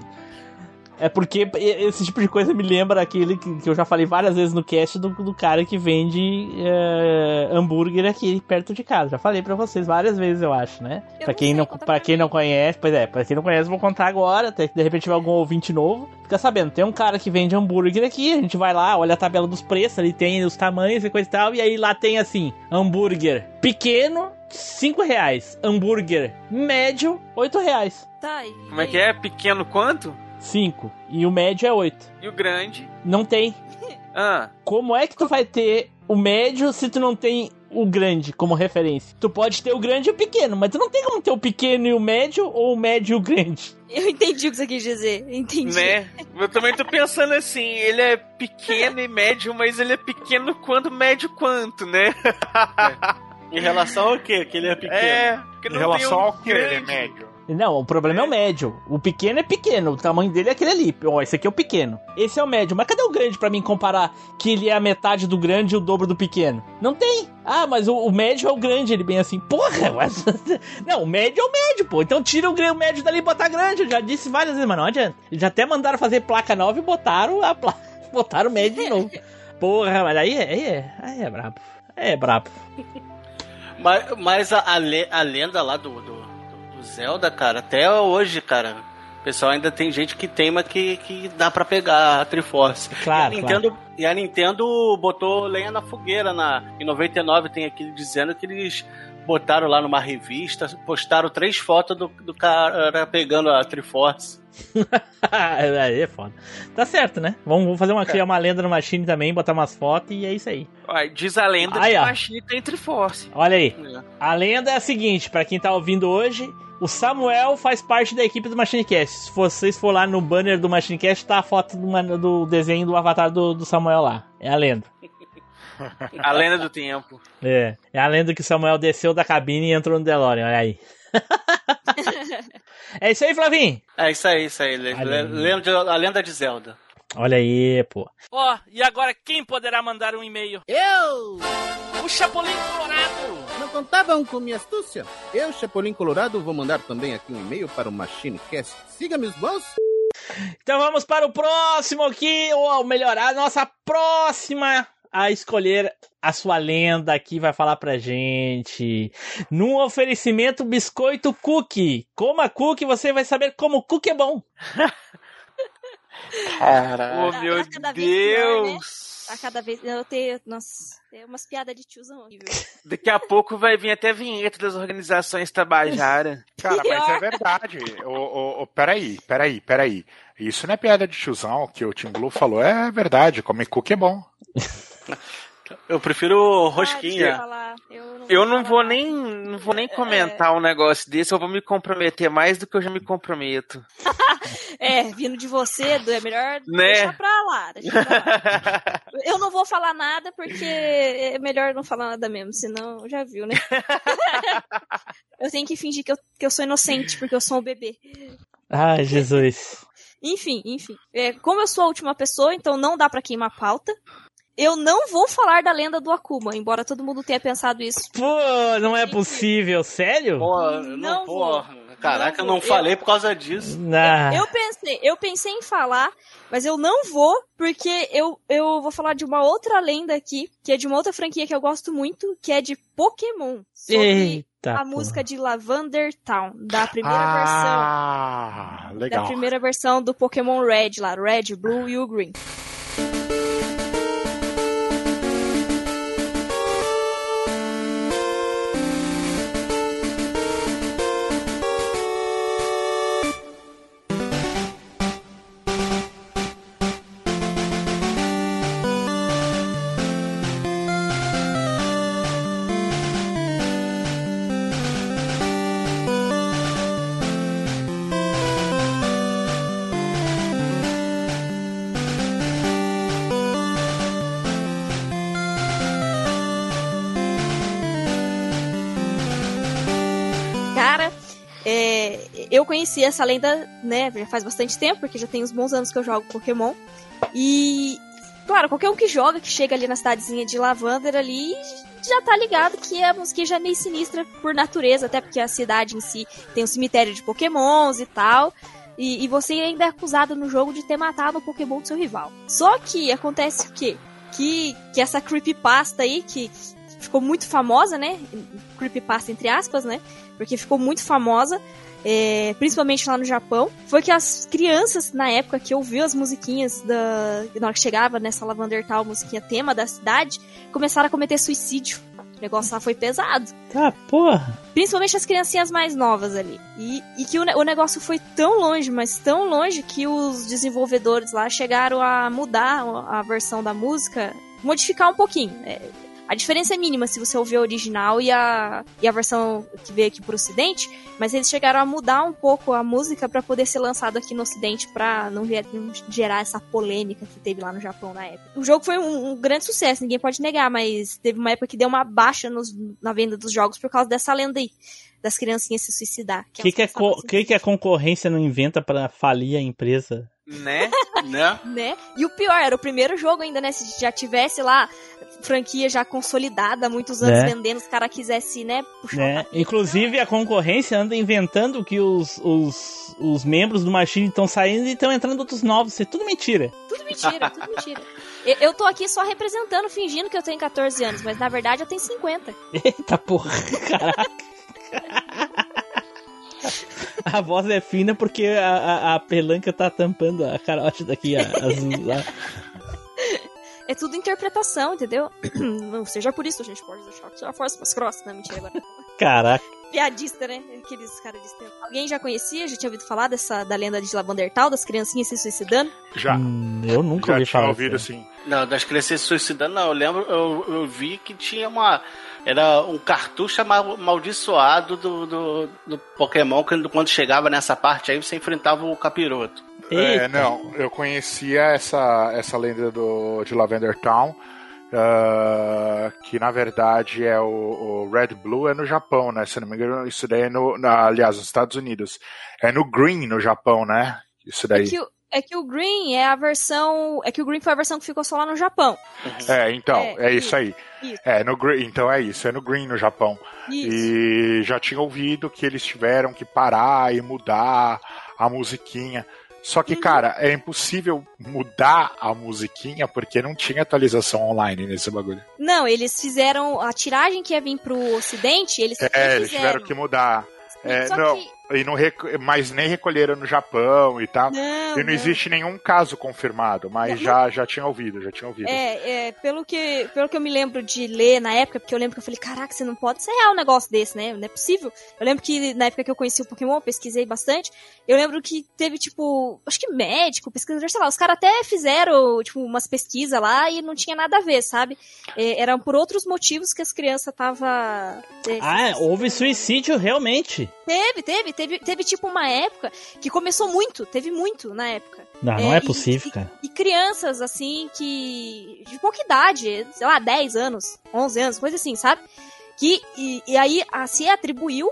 Speaker 1: É porque esse tipo de coisa me lembra aquele que, que eu já falei várias vezes no cast do, do cara que vende é, hambúrguer aqui perto de casa. Já falei pra vocês várias vezes, eu acho, né?
Speaker 4: Eu
Speaker 1: Pra
Speaker 4: não
Speaker 1: quem não, pra
Speaker 4: pra
Speaker 1: quem não conhece, pois é, pra quem não conhece, eu vou contar agora, até que de repente tiver algum ouvinte novo. Fica sabendo, tem um cara que vende hambúrguer aqui, a gente vai lá, olha a tabela dos preços, ali tem os tamanhos e coisa e tal, e aí lá tem assim, hambúrguer pequeno, 5 reais. Hambúrguer médio, 8 reais.
Speaker 4: Tá, e
Speaker 3: Como é que é? Pequeno quanto?
Speaker 1: 5. E o médio é 8.
Speaker 3: E o grande?
Speaker 1: Não tem.
Speaker 3: Ah,
Speaker 1: Como é que tu vai ter o médio se tu não tem o grande como referência? Tu pode ter o grande e o pequeno, mas tu não tem como ter o pequeno e o médio ou o médio e o grande.
Speaker 4: Eu entendi o que você quis dizer. Entendi.
Speaker 3: né? Eu também tô pensando assim, ele é pequeno e médio, mas ele é pequeno quanto, médio quanto, né?
Speaker 2: Em relação ao quê? Que ele é pequeno.
Speaker 3: É, porque
Speaker 5: Em relação
Speaker 3: tem um
Speaker 5: ao que ele é médio?
Speaker 1: Não, o problema é. o médio. O pequeno é pequeno, o tamanho dele é aquele ali. Ó, esse aqui é o pequeno. Esse é o médio. Mas cadê o grande pra mim comparar que ele é a metade do grande e o dobro do pequeno? Não tem. Ah, mas o, o médio é o grande, ele bem assim. Porra, mas... Não, o médio é o médio, pô. Então tira o, o médio dali e bota grande. Eu já disse várias vezes, mas não adianta. Eles já até mandaram fazer placa nova e botaram a placa. Botaram o médio de novo. Porra, mas aí é, aí é, aí é brabo. Aí é brabo.
Speaker 2: Mas, mas a, a lenda lá do, do, do Zelda, cara, até hoje, cara, o pessoal ainda tem gente que teima que, que dá pra pegar a Triforce.
Speaker 1: Claro,
Speaker 2: e, a Nintendo, e a Nintendo botou lenha na fogueira. Na, em 99 tem aquele dizendo que eles botaram lá numa revista, postaram três fotos do, do cara pegando a Triforce.
Speaker 1: aí é foda. Tá certo, né? Vamos, vamos fazer uma, criar uma lenda no Machine também, botar umas fotos e é isso aí.
Speaker 3: Diz a lenda
Speaker 1: Aí,
Speaker 3: que a Machine tem Triforce.
Speaker 1: Olha aí.
Speaker 2: É.
Speaker 1: A lenda é a seguinte, pra quem tá ouvindo hoje, o Samuel faz parte da equipe do MachineCast. Se vocês for lá no banner do MachineCast, tá a foto do, do desenho do avatar do, do Samuel lá. É a lenda.
Speaker 3: A lenda do tempo.
Speaker 1: É. É a lenda que o Samuel desceu da cabine e entrou no DeLorean, olha aí. é isso aí, Flavinho.
Speaker 2: É isso aí, isso aí. lenda a lenda de Zelda.
Speaker 1: Olha aí, pô.
Speaker 10: Ó, e agora quem poderá mandar um e-mail?
Speaker 11: Eu!
Speaker 10: O Chapolin Colorado!
Speaker 11: Não contavam com minha astúcia? Eu, Chapolin Colorado, vou mandar também aqui um e-mail para o MachineCast. Siga meus bons.
Speaker 1: Então vamos para o próximo aqui, ou melhor, a nossa próxima a escolher a sua lenda aqui vai falar pra gente. Num oferecimento biscoito cookie. Coma cookie, você vai saber como cookie é bom.
Speaker 3: Oh,
Speaker 4: Tá-
Speaker 3: meu
Speaker 4: tá pior, né?
Speaker 3: Deus!
Speaker 4: A cada vez. Eu tenho. Nossa, tem umas piadas de tiozão horrível.
Speaker 3: Daqui a pouco vai vir até vinheta das organizações Tabajara.
Speaker 5: Cara, mas é verdade. Ô, ô, ô, peraí, peraí, peraí. Isso não é piada de tiozão, o que o Tim Blue falou é verdade. Comer cookie é bom.
Speaker 2: Eu prefiro
Speaker 4: Ah,
Speaker 2: rosquinha.
Speaker 4: falar, Eu não,
Speaker 3: Eu não vou
Speaker 4: nada.
Speaker 3: nem, não vou nem comentar um negócio desse, eu vou me comprometer mais do que eu já me comprometo.
Speaker 4: É, vindo de você, Edu, é melhor
Speaker 3: Né?
Speaker 4: deixar pra lá. Deixar pra lá. Eu não vou falar nada porque é melhor não falar nada mesmo, senão já viu, né? eu tenho que fingir que eu, que eu sou inocente porque eu sou um bebê.
Speaker 1: Ai, Jesus.
Speaker 4: Enfim, enfim. É, como eu sou a última pessoa, então não dá pra queimar pauta. Eu não vou falar da lenda do Akuma, embora todo mundo tenha pensado isso.
Speaker 1: Pô, não é possível, sério?
Speaker 2: Pô,
Speaker 4: Não
Speaker 2: não,
Speaker 4: vou.
Speaker 2: Caraca, eu
Speaker 4: Não
Speaker 2: não
Speaker 4: vou.
Speaker 2: falei por causa disso.
Speaker 1: Ah,
Speaker 4: Eu pensei, eu pensei em falar, mas eu não vou, porque eu, eu vou falar de uma outra lenda aqui, que é de uma outra franquia que eu gosto muito, que é de Pokémon. Sobre
Speaker 1: Eita,
Speaker 4: a
Speaker 1: pô.
Speaker 4: música de Lavender Town, da primeira versão.
Speaker 5: Ah,
Speaker 4: Da
Speaker 5: legal.
Speaker 4: primeira versão do Pokémon Red lá, Red, Blue e o Green. Conheci essa lenda, né, já faz bastante tempo, porque já tem uns bons anos que eu jogo Pokémon. E, claro, qualquer um que joga, que chega ali na cidadezinha de Lavander ali, já tá ligado que a musiquinha já é meio sinistra por natureza, até porque a cidade em si tem um cemitério de Pokémons e tal. E, e você ainda é acusado no jogo de ter matado o Pokémon do seu rival. Só que acontece o quê? Que, que essa creepypasta aí, que, ficou muito famosa, né? Creepypasta entre aspas, né? Porque ficou muito famosa, é, principalmente lá no Japão, foi que as crianças, na época que ouviu as musiquinhas da. Na hora que chegava nessa Lavander Tal, musiquinha tema da cidade, começaram a cometer suicídio. O negócio lá foi pesado.
Speaker 1: Tá, porra.
Speaker 4: Principalmente as criancinhas mais novas ali. E, e que o, o negócio foi tão longe, mas tão longe, que os desenvolvedores lá chegaram a mudar a versão da música, modificar um pouquinho. É, a diferença é mínima se você ouvir a original e a, e a versão que veio aqui pro ocidente, mas eles chegaram a mudar um pouco a música pra poder ser lançado aqui no ocidente pra não, não gerar essa polêmica que teve lá no Japão na época. O jogo foi um, um grande sucesso, ninguém pode negar, mas teve uma época que deu uma baixa nos- na venda dos jogos por causa dessa lenda aí. Das criancinhas se suicidar.
Speaker 1: O que, que, a co- que, que a concorrência não inventa pra falir a empresa?
Speaker 3: Né?
Speaker 2: né?
Speaker 4: né? E o pior, era o primeiro jogo ainda, né? Se já tivesse lá franquia já consolidada há muitos anos
Speaker 1: Né?
Speaker 4: vendendo, os caras quisessem, né? Puxar o
Speaker 1: Né? Inclusive a concorrência anda inventando que os, os, os membros do Machine estão saindo e estão entrando outros novos. Isso é tudo mentira.
Speaker 4: Tudo mentira, tudo mentira. Eu, eu tô aqui só representando, fingindo que eu tenho 14 anos, mas na verdade eu tenho 50.
Speaker 1: Eita porra, caraca. A voz é fina porque a, a, a pelanca tá tampando a carote daqui a-.
Speaker 4: É tudo interpretação, entendeu? Não seja por isso, a gente pode deixar que a força mais grossa. Não, mentira agora.
Speaker 1: Caraca.
Speaker 4: Piadista, né? Aqueles caras de tempo. Alguém já conhecia, já tinha ouvido falar dessa, da lenda de Lavander Tal, das criancinhas se suicidando?
Speaker 5: Já.
Speaker 1: Hum, eu nunca
Speaker 5: Já
Speaker 1: ouvi falar.
Speaker 5: ouvido
Speaker 1: disso.
Speaker 5: assim.
Speaker 2: Não, das crianças se suicidando, não. Eu lembro, eu, eu vi que tinha uma. Era um cartucho amal- amaldiçoado do, do, do Pokémon, que quando chegava nessa parte aí você enfrentava o capiroto.
Speaker 5: É, não, eu conhecia essa, essa lenda do, de Lavender Town, ah, que na verdade é o, o Red Blue é no Japão, né? Se não me engano, isso daí é no. na- aliás, nos Estados Unidos. É no Green no Japão, né? Isso
Speaker 4: É
Speaker 5: daí.
Speaker 4: que, o, é que o Green é a versão. É que o Green foi a versão que ficou só lá no Japão.
Speaker 5: É, então,
Speaker 4: É,
Speaker 5: é, isso
Speaker 4: isso,
Speaker 5: aí.
Speaker 4: isso.
Speaker 5: É, no Green, então é isso, é no Green no Japão.
Speaker 4: Isso.
Speaker 5: E já tinha ouvido que eles tiveram que parar e mudar a musiquinha. Só
Speaker 4: Uhum.
Speaker 5: que, cara, é impossível mudar a musiquinha porque não tinha atualização online nesse bagulho.
Speaker 4: Não, eles fizeram. A tiragem que ia vir pro ocidente, eles
Speaker 5: É, eles tiveram que mudar. É,
Speaker 4: Só
Speaker 5: não,
Speaker 4: que
Speaker 5: e não rec- mas nem recolheram no Japão e tal.
Speaker 4: Não,
Speaker 5: e não,
Speaker 4: não.
Speaker 5: existe nenhum caso confirmado, mas
Speaker 4: Não,
Speaker 5: já, já tinha ouvido, já tinha ouvido.
Speaker 4: É, é, pelo que, pelo que eu me lembro de ler na época, porque eu lembro que eu falei, caraca, você não pode ser real um negócio desse, né? Não é possível. Eu lembro que na época que eu conheci o Pokémon, eu pesquisei bastante. Eu lembro que teve, tipo, acho que médico, pesquisador, sei lá, os caras até fizeram, tipo, umas pesquisas lá e não tinha nada a ver, sabe? É, eram por outros motivos que as crianças estavam.
Speaker 1: Ah, houve suicídio realmente.
Speaker 4: Teve, teve, teve, teve tipo uma época que começou muito, teve muito na época.
Speaker 1: Não, não é
Speaker 4: e-
Speaker 1: possível, cara.
Speaker 4: E crianças, assim, que. de pouca idade, sei lá, 10 anos, 11 anos, coisa assim, sabe? Que. E, e aí a, se atribuiu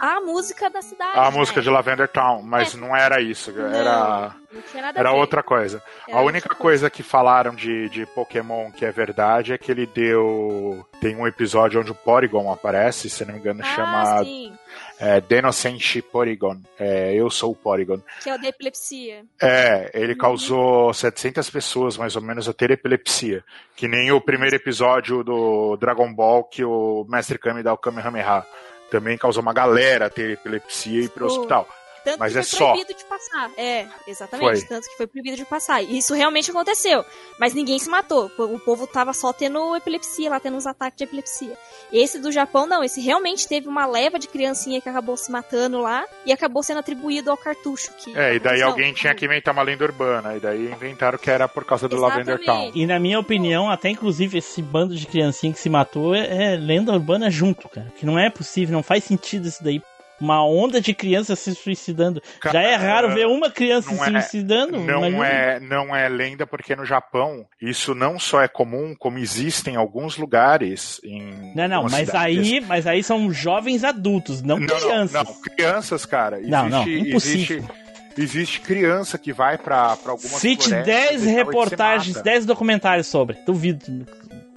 Speaker 4: a, música da cidade.
Speaker 5: A
Speaker 4: né?
Speaker 5: música de Lavender Town, mas não era isso, era,
Speaker 4: Não tinha nada a
Speaker 5: era
Speaker 4: ver.
Speaker 5: outra coisa.
Speaker 4: Era
Speaker 5: a única coisa que falaram de, de Pokémon que é verdade é que ele deu. Tem um episódio onde o Porygon aparece, se não me engano,
Speaker 4: Ah,
Speaker 5: chama
Speaker 4: sim.
Speaker 5: É, Denocente Porygon. É, eu sou o Porygon.
Speaker 4: Que é o da epilepsia.
Speaker 5: É, ele
Speaker 4: Uhum.
Speaker 5: causou 700 pessoas, mais ou menos, a ter epilepsia. Que nem o primeiro episódio do Dragon Ball que o Mestre Kami dá o Kamehameha. Também causou uma galera a ter epilepsia e ir pro
Speaker 4: Oh.
Speaker 5: hospital.
Speaker 4: Tanto
Speaker 5: Mas
Speaker 4: que
Speaker 5: é
Speaker 4: foi
Speaker 5: só.
Speaker 4: proibido de passar. É, exatamente.
Speaker 5: Foi.
Speaker 4: Tanto que foi proibido de passar. E isso realmente aconteceu. Mas ninguém se matou. O povo tava só tendo epilepsia lá, tendo uns ataques de epilepsia. Esse do Japão, não. Esse realmente teve uma leva de criancinha que acabou se matando lá e acabou sendo atribuído ao cartucho. Que
Speaker 5: É, e daí alguém tinha que inventar uma lenda urbana. E daí inventaram que era por causa do Lavender Town.
Speaker 1: E na minha opinião, até inclusive esse bando de criancinha que se matou é, é lenda urbana junto, cara. Que não é possível, não faz sentido isso daí. Uma onda de crianças se suicidando. Já é raro ver uma criança se
Speaker 5: não é-
Speaker 1: suicidando.
Speaker 5: Não
Speaker 1: imagina.
Speaker 5: é, não é lenda porque no Japão isso não só é comum, como existe em alguns lugares. Em
Speaker 1: Não, não, mas
Speaker 5: cidades.
Speaker 1: aí, mas aí são jovens adultos, não,
Speaker 5: Não,
Speaker 1: crianças.
Speaker 5: Não, não, crianças, cara. Existe,
Speaker 1: Não, não, impossível.
Speaker 5: Existe, existe criança que vai pra, pra algumas
Speaker 1: Cite
Speaker 5: florestas
Speaker 1: 10
Speaker 5: e tal, e se
Speaker 1: reportagens,
Speaker 5: mata.
Speaker 1: 10 documentários sobre. Duvido.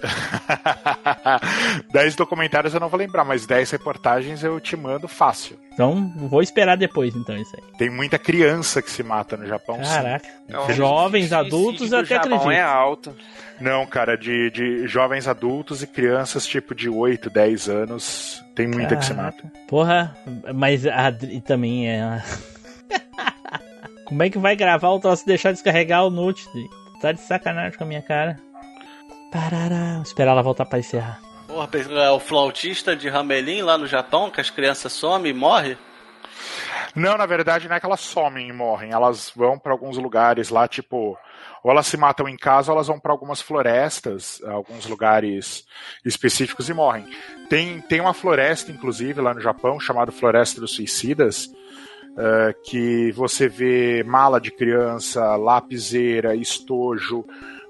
Speaker 5: 10 documentários eu não vou lembrar, mas 10 reportagens eu te mando fácil.
Speaker 1: Então, vou esperar depois, então, isso aí.
Speaker 5: Tem muita criança que se mata no Japão. sim.
Speaker 1: Caraca.
Speaker 3: Então,
Speaker 1: Jovens, adultos, eu até
Speaker 3: Japão
Speaker 1: acredito.
Speaker 3: é alto.
Speaker 5: Não, cara, de, de jovens adultos e crianças tipo de 8, 10 anos, tem muita que se
Speaker 1: Caraca.
Speaker 5: mata.
Speaker 1: Porra, mas a também é. Como é que vai gravar o troço e deixar descarregar o note? Tá de sacanagem com a minha cara. Parará. Esperar ela voltar pra encerrar.
Speaker 2: Porra, é o flautista de Ramelin lá no Japão, que as crianças somem e morrem?
Speaker 5: Não, na verdade não é que elas somem e morrem, elas vão pra alguns lugares lá, tipo, ou elas se matam em casa ou elas vão pra algumas florestas, alguns lugares específicos e morrem. Tem, tem uma floresta, inclusive, lá no Japão, chamada Floresta dos Suicidas, eh, que você vê mala de criança, lapiseira, estojo,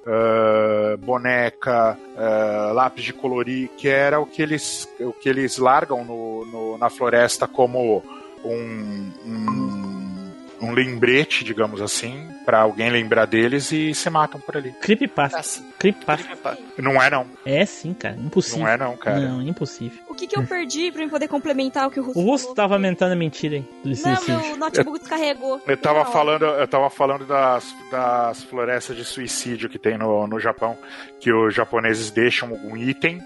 Speaker 5: eh, boneca, eh, lápis de colorir, que era o que eles, o que eles largam no, no- na floresta como um, um, um lembrete, digamos assim, pra alguém lembrar deles e se matam por ali.
Speaker 1: Creepypasta. Creepypasta.
Speaker 5: Não é não.
Speaker 1: É sim, cara. Impossível.
Speaker 5: Não é não, cara.
Speaker 1: Não, impossível.
Speaker 4: O que, que eu perdi pra eu poder complementar o que o Russo
Speaker 1: O Russo tava aumentando a mentira. Do
Speaker 4: Não, meu notebook descarregou.
Speaker 5: Eu tava falando, eu tava falando das, das florestas de suicídio que tem no, no Japão, que os japoneses deixam algum item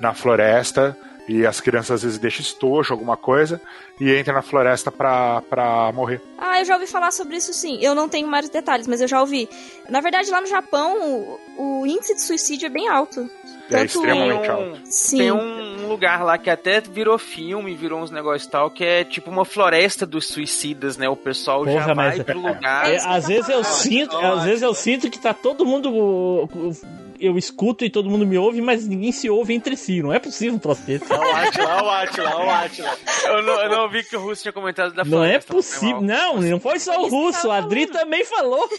Speaker 5: na floresta e as crianças às vezes deixam estojo, alguma coisa, e entram na floresta pra, pra morrer.
Speaker 4: Ah, eu já ouvi falar sobre isso sim. Eu não tenho mais detalhes, mas eu já ouvi. Na verdade, lá no Japão, o, o índice de suicídio é bem alto.
Speaker 5: É
Speaker 4: Tanto-
Speaker 5: extremamente
Speaker 3: um-
Speaker 5: alto.
Speaker 4: Sim.
Speaker 3: Tem um lugar lá que até virou filme, virou uns negócios e tal, que é tipo uma floresta dos suicidas, né? O pessoal já
Speaker 1: Porra, mas-
Speaker 3: vai pro lugar.
Speaker 1: É, às vezes eu sinto, às vezes eu sinto que tá todo mundo eu escuto e todo mundo me ouve, mas ninguém se ouve entre si. Não é possível um troço desse.
Speaker 2: É o Atila, é o Atila, é o Atila.
Speaker 3: Eu não, eu não vi que o Russo tinha comentado da
Speaker 1: Não é
Speaker 3: floresta.
Speaker 1: possível. Não, não foi só o russo. A Adri também falou.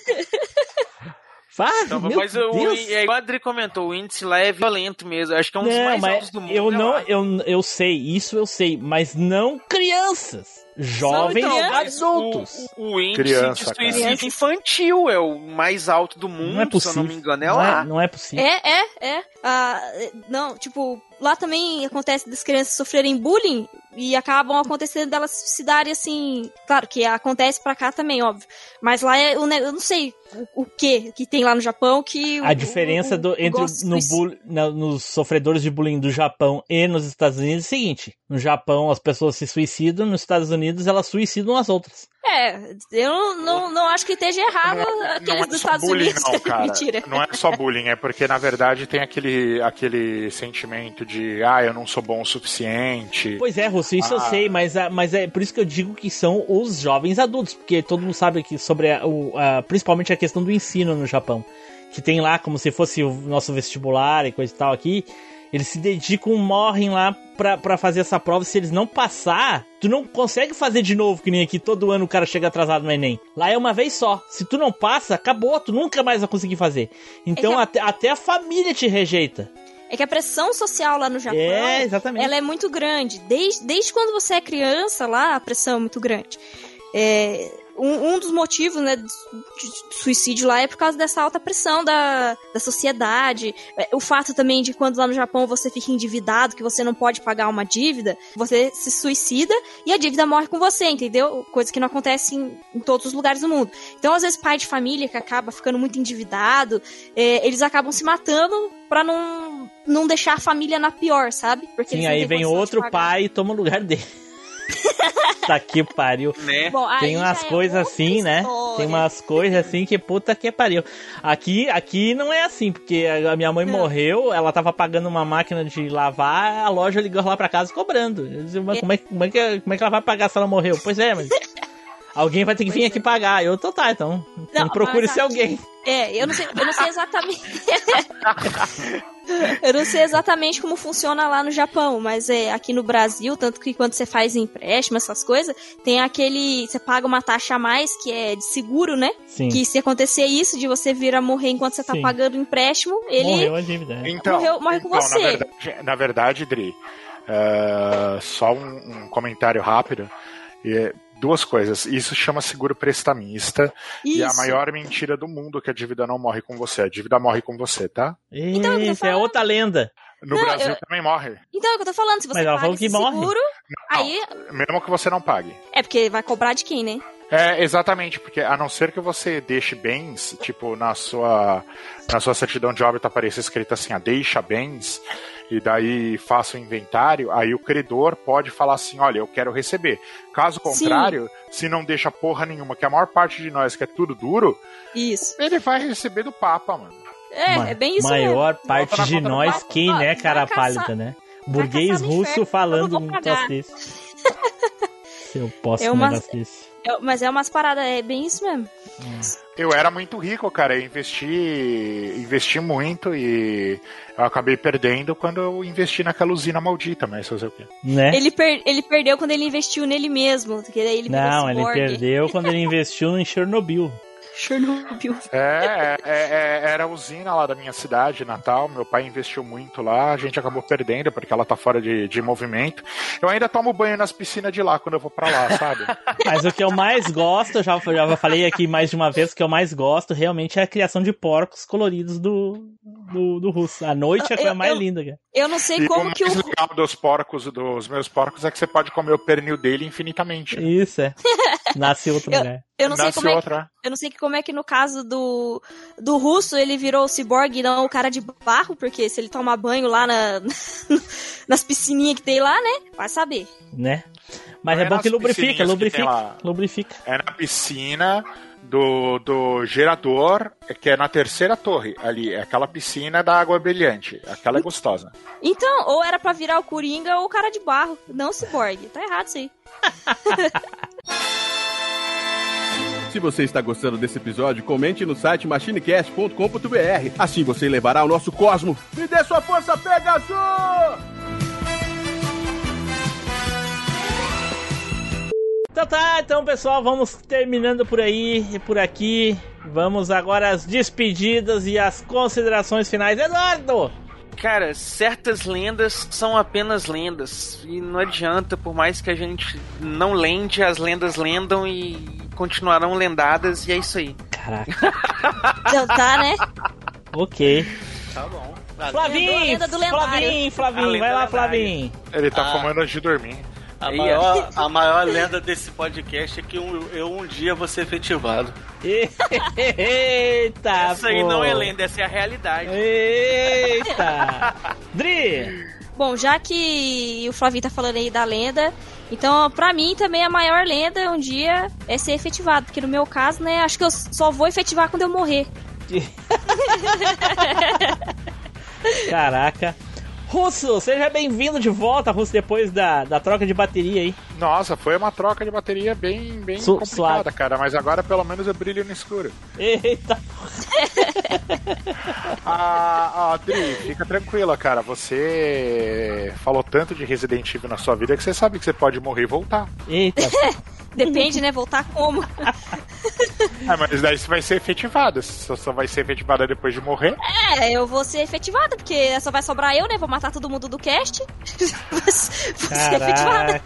Speaker 1: Faz,
Speaker 3: Então, mas o, é a Adri comentou, o índice lá é violento mesmo. Acho que é um dos
Speaker 1: Não,
Speaker 3: mais altos do mundo.
Speaker 1: eu não, eu, eu sei, isso eu sei, mas não crianças. Jovens
Speaker 3: Então,
Speaker 1: adultos.
Speaker 3: O, o índice
Speaker 5: Criança,
Speaker 3: de suicídio
Speaker 4: cara.
Speaker 3: infantil é o mais alto do mundo,
Speaker 1: Não é
Speaker 3: se eu não
Speaker 1: possível.
Speaker 3: me engano, é
Speaker 1: não,
Speaker 3: lá.
Speaker 1: é, não é possível.
Speaker 4: É, é, é. Ah, não, tipo, lá também acontece das crianças sofrerem bullying e acabam acontecendo delas se suicidarem assim. Claro que acontece pra cá também, óbvio. Mas lá é eu não sei o, o que que tem lá no Japão que
Speaker 1: A
Speaker 4: o-
Speaker 1: diferença
Speaker 4: o-
Speaker 1: do, entre no na- nos sofredores de bullying do Japão e nos Estados Unidos é o seguinte: no Japão as pessoas se suicidam, nos Estados Unidos elas suicidam as outras.
Speaker 4: É, eu não, não, não acho que esteja errado aqueles
Speaker 5: Não é
Speaker 4: dos
Speaker 5: só
Speaker 4: Estados
Speaker 5: bullying,
Speaker 4: Unidos.
Speaker 5: não, cara.
Speaker 4: Mentira.
Speaker 5: Não é só bullying, é porque na verdade tem aquele, aquele sentimento de ah, eu não sou bom o suficiente.
Speaker 1: Pois é, Russo, isso eu
Speaker 5: Ah.
Speaker 1: sei, mas, a- mas é por isso que eu digo que são os jovens adultos, porque todo mundo sabe que sobre a, o, a- principalmente a questão do ensino no Japão, que tem lá como se fosse o nosso vestibular e coisa e tal aqui, eles se dedicam, morrem lá pra, pra fazer essa prova, se eles não passar, tu não consegue fazer de novo, que nem aqui, todo ano o cara chega atrasado no Enem. Lá é uma vez só, se tu não passa, acabou, tu nunca mais vai conseguir fazer. Então
Speaker 4: que a-
Speaker 1: até, até a família te rejeita.
Speaker 4: É que a pressão social lá no Japão,
Speaker 1: É,
Speaker 4: ela é muito grande. Desde, desde quando você é criança lá, a pressão é muito grande. É, um, um dos motivos né, de, de suicídio lá é por causa dessa alta pressão da, da sociedade. É, o fato também de quando lá no Japão você fica endividado, que você não pode pagar uma dívida, você se suicida e a dívida morre com você, entendeu? Coisa que não acontece em, em todos os lugares do mundo. Então, às vezes, pai de família que acaba ficando muito endividado, é, eles acabam se matando pra não, não deixar a família na pior, sabe? Porque
Speaker 1: Sim, aí vem outro pai e toma o lugar dele. tá que pariu.
Speaker 3: Né?
Speaker 4: Bom, aí
Speaker 1: Tem umas
Speaker 4: é
Speaker 1: coisas
Speaker 4: outra
Speaker 1: assim, né?
Speaker 4: história.
Speaker 1: Tem umas coisas assim que puta que pariu. Aqui, aqui não é assim, porque a minha mãe
Speaker 4: Não.
Speaker 1: morreu, ela tava pagando uma máquina de lavar, a loja ligou lá pra casa cobrando. Eu disse, mas como é, que- como, é que, como é que ela vai pagar se ela morreu? Pois é, mas. Alguém vai ter que vir aqui pagar. Eu tô tá, então. então
Speaker 4: Não,
Speaker 1: procure
Speaker 4: mas
Speaker 1: se
Speaker 4: aqui-
Speaker 1: alguém.
Speaker 4: É, eu não sei, eu não sei exatamente. eu não sei exatamente como funciona lá no Japão, mas é aqui no Brasil, tanto que quando você faz empréstimo, essas coisas, tem aquele. Você paga uma taxa a mais que é de seguro, né?
Speaker 1: Sim.
Speaker 4: Que se acontecer isso, de você vir a morrer enquanto você tá
Speaker 1: Sim.
Speaker 4: pagando o empréstimo, ele.
Speaker 1: Morreu a dívida. né?
Speaker 5: Então,
Speaker 4: Morreu- morre com
Speaker 5: então,
Speaker 4: você.
Speaker 5: Na verdade, na verdade Dri, é, só um, um comentário rápido. É, duas coisas. Isso chama seguro prestamista. E é a
Speaker 4: Isso.
Speaker 5: maior mentira do mundo que a dívida não morre com você. A dívida morre com você, tá?
Speaker 4: Então,
Speaker 1: Eita, é outra lenda.
Speaker 5: No
Speaker 4: Não,
Speaker 5: Brasil
Speaker 4: eu-
Speaker 5: também morre.
Speaker 4: Então é o que eu tô falando, se você
Speaker 1: Mas ela
Speaker 4: paga
Speaker 1: que morre.
Speaker 4: seguro, aí.
Speaker 5: Mesmo que você não pague.
Speaker 4: É porque vai cobrar de quem, né?
Speaker 5: É, exatamente, porque a não ser que você deixe bens, tipo, na sua, na sua certidão de óbito apareça escrito assim, ah, deixa bens, e daí faça o inventário, aí o credor pode falar assim, olha, eu quero receber. Caso contrário, se não deixa porra nenhuma, que a maior parte de nós que é tudo duro,
Speaker 4: Isso.
Speaker 5: ele vai receber do Papa, mano.
Speaker 4: É,
Speaker 1: Ma-
Speaker 4: é bem isso mesmo.
Speaker 1: Maior parte
Speaker 5: Volta na
Speaker 1: de nós, quem, né, cara pálida, né? Burguês
Speaker 4: no
Speaker 1: russo
Speaker 4: inferno,
Speaker 1: falando um troço desse. Se eu posso
Speaker 4: É
Speaker 1: um
Speaker 4: uma-
Speaker 1: negócio desse.
Speaker 4: É, mas é umas paradas, é bem isso mesmo.
Speaker 5: Eu era muito rico, cara, eu investi, investi muito e eu acabei perdendo quando eu investi naquela usina maldita, mas fazer o quê?
Speaker 1: Né?
Speaker 4: Ele, per- ele perdeu quando ele investiu nele mesmo. Que daí ele
Speaker 1: Não, ele perdeu quando ele investiu em Chernobyl.
Speaker 4: Chernobyl.
Speaker 5: É, é, é, era a usina lá da minha cidade, Natal. Meu pai investiu muito lá, a gente acabou perdendo porque ela tá fora de, de movimento. Eu ainda tomo banho nas piscinas de lá quando eu vou pra lá, sabe?
Speaker 1: Mas o que eu mais gosto, eu já, já falei aqui mais de uma vez, o que eu mais gosto realmente é a criação de porcos coloridos do, do, do russo. A noite é a coisa
Speaker 4: Eu-
Speaker 1: mais
Speaker 4: eu-
Speaker 1: linda, cara.
Speaker 4: Eu não sei
Speaker 5: E o
Speaker 4: como
Speaker 5: mais
Speaker 4: que o.
Speaker 5: legal dos porcos, dos meus porcos, é que você pode comer o pernil dele infinitamente.
Speaker 1: Isso, é. Nasce outra
Speaker 4: Eu-
Speaker 1: mulher.
Speaker 4: Eu não sei
Speaker 5: Nasce
Speaker 4: como é que,
Speaker 5: outra.
Speaker 4: eu não sei que como é que no caso do do russo ele virou o ciborgue e não o cara de barro, porque se ele tomar banho lá na, nas piscininhas que tem lá, né? Vai saber.
Speaker 1: Né? Mas
Speaker 5: Não
Speaker 1: é
Speaker 5: é
Speaker 1: bom que lubrifica,
Speaker 5: piscininhas que
Speaker 1: lubrifica,
Speaker 5: lá.
Speaker 1: lubrifica.
Speaker 5: É na piscina do, do gerador, que é na terceira torre ali. É aquela piscina da água brilhante. Aquela é gostosa.
Speaker 4: Então, ou era pra virar o Coringa ou o cara de barro, não o ciborgue. Tá errado isso aí.
Speaker 11: Se você está gostando desse episódio, comente no site machinecast.com.br. Assim você levará ao nosso cosmo. Me dê sua força, Pegasus!
Speaker 1: Então tá, então pessoal, vamos terminando por aí e por aqui. Vamos agora às despedidas e às considerações finais. Eduardo!
Speaker 3: Cara, certas lendas são apenas lendas. E não adianta, por mais que a gente não lende, as lendas lendam e continuarão lendadas, e é isso aí.
Speaker 1: Caraca,
Speaker 4: Então tá, né?
Speaker 1: ok.
Speaker 2: Tá bom.
Speaker 1: Flavinho,
Speaker 4: lenda do lendário.
Speaker 1: Flavinho, Flavinho, vai lá. Flavinho.
Speaker 5: Ele tá
Speaker 2: Ah.
Speaker 5: fumando antes de dormir.
Speaker 2: A maior, a maior lenda desse podcast é que um- eu um dia vou ser efetivado.
Speaker 1: Eita,
Speaker 3: Essa aí não é lenda, essa é a realidade.
Speaker 1: Eita! Dri!
Speaker 4: Bom, já que o Flavinho tá falando aí da lenda, então pra mim também a maior lenda um dia é ser efetivado, porque no meu caso, né, acho que eu só vou efetivar quando eu morrer.
Speaker 1: Caraca. Russo, seja bem-vindo de volta, Russo, depois da, da troca de bateria aí.
Speaker 5: Nossa, foi uma troca de bateria bem, bem
Speaker 1: Su-
Speaker 5: complicada,
Speaker 1: suave.
Speaker 5: cara. Mas agora pelo menos eu brilho no escuro.
Speaker 1: Eita!
Speaker 5: Ah, ah, Dri, fica tranquila, cara. Você falou tanto de Resident Evil na sua vida que você sabe que você pode morrer e voltar.
Speaker 1: Eita!
Speaker 4: Depende, né, voltar como.
Speaker 5: Ah, mas daí você vai ser efetivado. Você só vai ser efetivada depois de morrer.
Speaker 4: É, eu vou ser efetivada, porque só vai sobrar eu, né, vou matar todo mundo do cast. vou ser efetivada.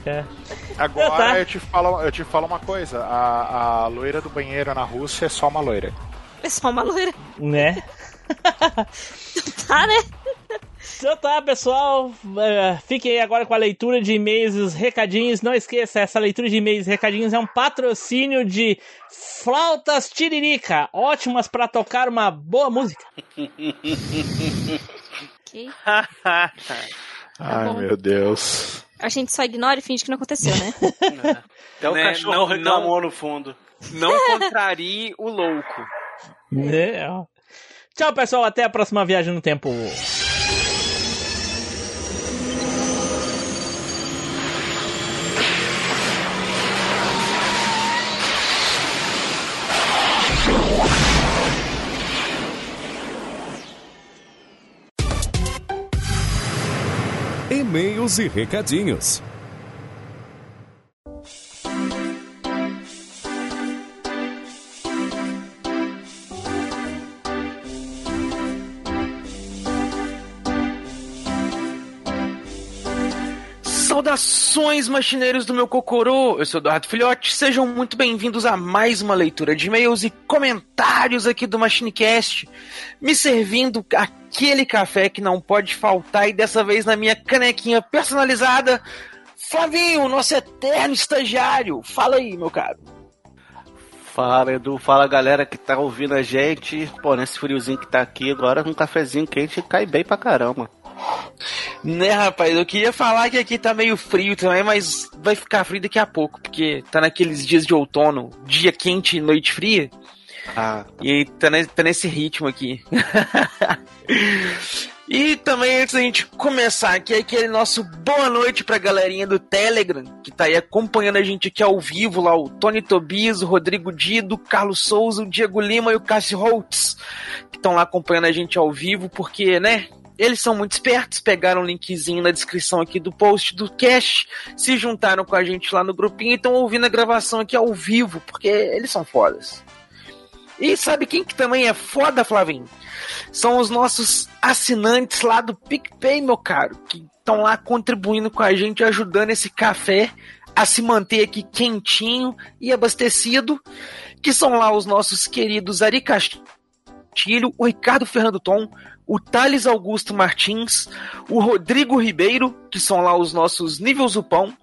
Speaker 5: Agora
Speaker 1: Tá.
Speaker 5: eu te falo, eu te falo uma coisa. A, a loira do banheiro na Rússia é só uma loira.
Speaker 4: É só uma loira.
Speaker 1: Né?
Speaker 4: Tá, né?
Speaker 1: Então tá, pessoal. eh, fiquem aí agora com a leitura de e-mails e os recadinhos. Não esqueça, essa leitura de e-mails e recadinhos é um patrocínio de Flautas Tiririca. Ótimas pra tocar uma boa música.
Speaker 5: Ai,
Speaker 4: bom.
Speaker 5: meu Deus.
Speaker 4: A gente só ignora e finge que não aconteceu, né?
Speaker 2: Até o
Speaker 3: Né,
Speaker 2: cachorro
Speaker 3: não-
Speaker 2: reclamou no fundo.
Speaker 3: Não contrarie o louco.
Speaker 1: Ó. Tchau, pessoal. Até a próxima viagem no tempo.
Speaker 6: E-mails e recadinhos.
Speaker 3: Saudações, machineiros do meu Cocorô! Eu sou Eduardo Filhote, sejam muito bem-vindos a mais uma leitura de e-mails e comentários aqui do MachineCast, me servindo aquele café que não pode faltar e dessa vez na minha canequinha personalizada. Flavinho, nosso eterno estagiário, fala aí, meu caro.
Speaker 2: Fala, Edu. Fala, galera que tá ouvindo a gente. Pô, nesse friozinho que tá aqui agora, um cafezinho quente cai bem pra caramba.
Speaker 3: Né, rapaz, eu queria falar que aqui tá meio frio também, mas vai ficar frio daqui a pouco, porque tá naqueles dias de outono, dia quente e noite fria.
Speaker 2: Ah,
Speaker 3: E tá, ne- tá nesse ritmo aqui. e também, antes da gente começar aqui, aquele nosso boa noite pra galerinha do Telegram, que tá aí acompanhando a gente aqui ao vivo, lá o Tony Tobias, o Rodrigo Dido, o Carlos Souza, o Diego Lima e o Cássio Holtz, que estão lá acompanhando a gente ao vivo, porque, né? Eles são muito espertos, pegaram o linkzinho na descrição aqui do post do cast, se juntaram com a gente lá no grupinho e estão ouvindo a gravação aqui ao vivo, porque eles são fodas. E sabe quem que também é foda, Flavinho? São os nossos assinantes lá do PicPay, meu caro, que estão lá contribuindo com a gente, ajudando esse café a se manter aqui quentinho e abastecido, que são lá os nossos queridos Ari Castilho, o Ricardo Fernando Tom, o Thales Augusto Martins, o Rodrigo Ribeiro, que são lá os nossos níveis do pão.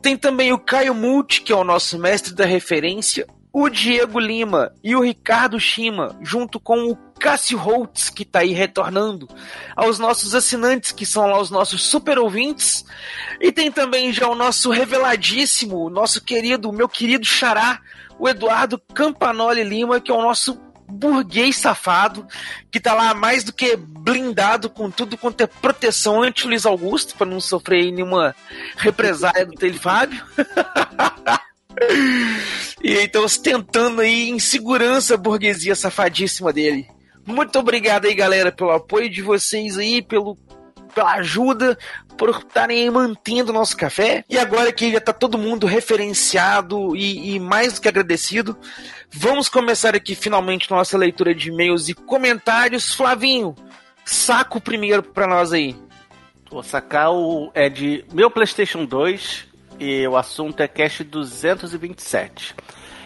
Speaker 3: Tem também o Caio Multi, que é o nosso mestre da referência, o Diego Lima e o Ricardo Shima, junto com o Cássio Holtz, que tá aí retornando, aos nossos assinantes, que são lá os nossos super ouvintes. E tem também já o nosso reveladíssimo, o nosso querido, meu querido xará, o Eduardo Campanoli Lima, que é o nosso burguês safado, que tá lá mais do que blindado com tudo quanto é proteção anti-Luiz Augusto, para não sofrer nenhuma represália do Tele Fábio. e então ostentando aí em segurança a burguesia safadíssima dele. Muito obrigado aí, galera, pelo apoio de vocês aí, pelo, pela ajuda, por estarem mantendo o nosso café. E agora que já tá todo mundo referenciado e, e mais do que agradecido, vamos começar aqui finalmente nossa leitura de e-mails e comentários. Flavinho, saca o primeiro pra nós aí.
Speaker 2: Vou sacar o. É de meu PlayStation 2 e o assunto é Cast 227.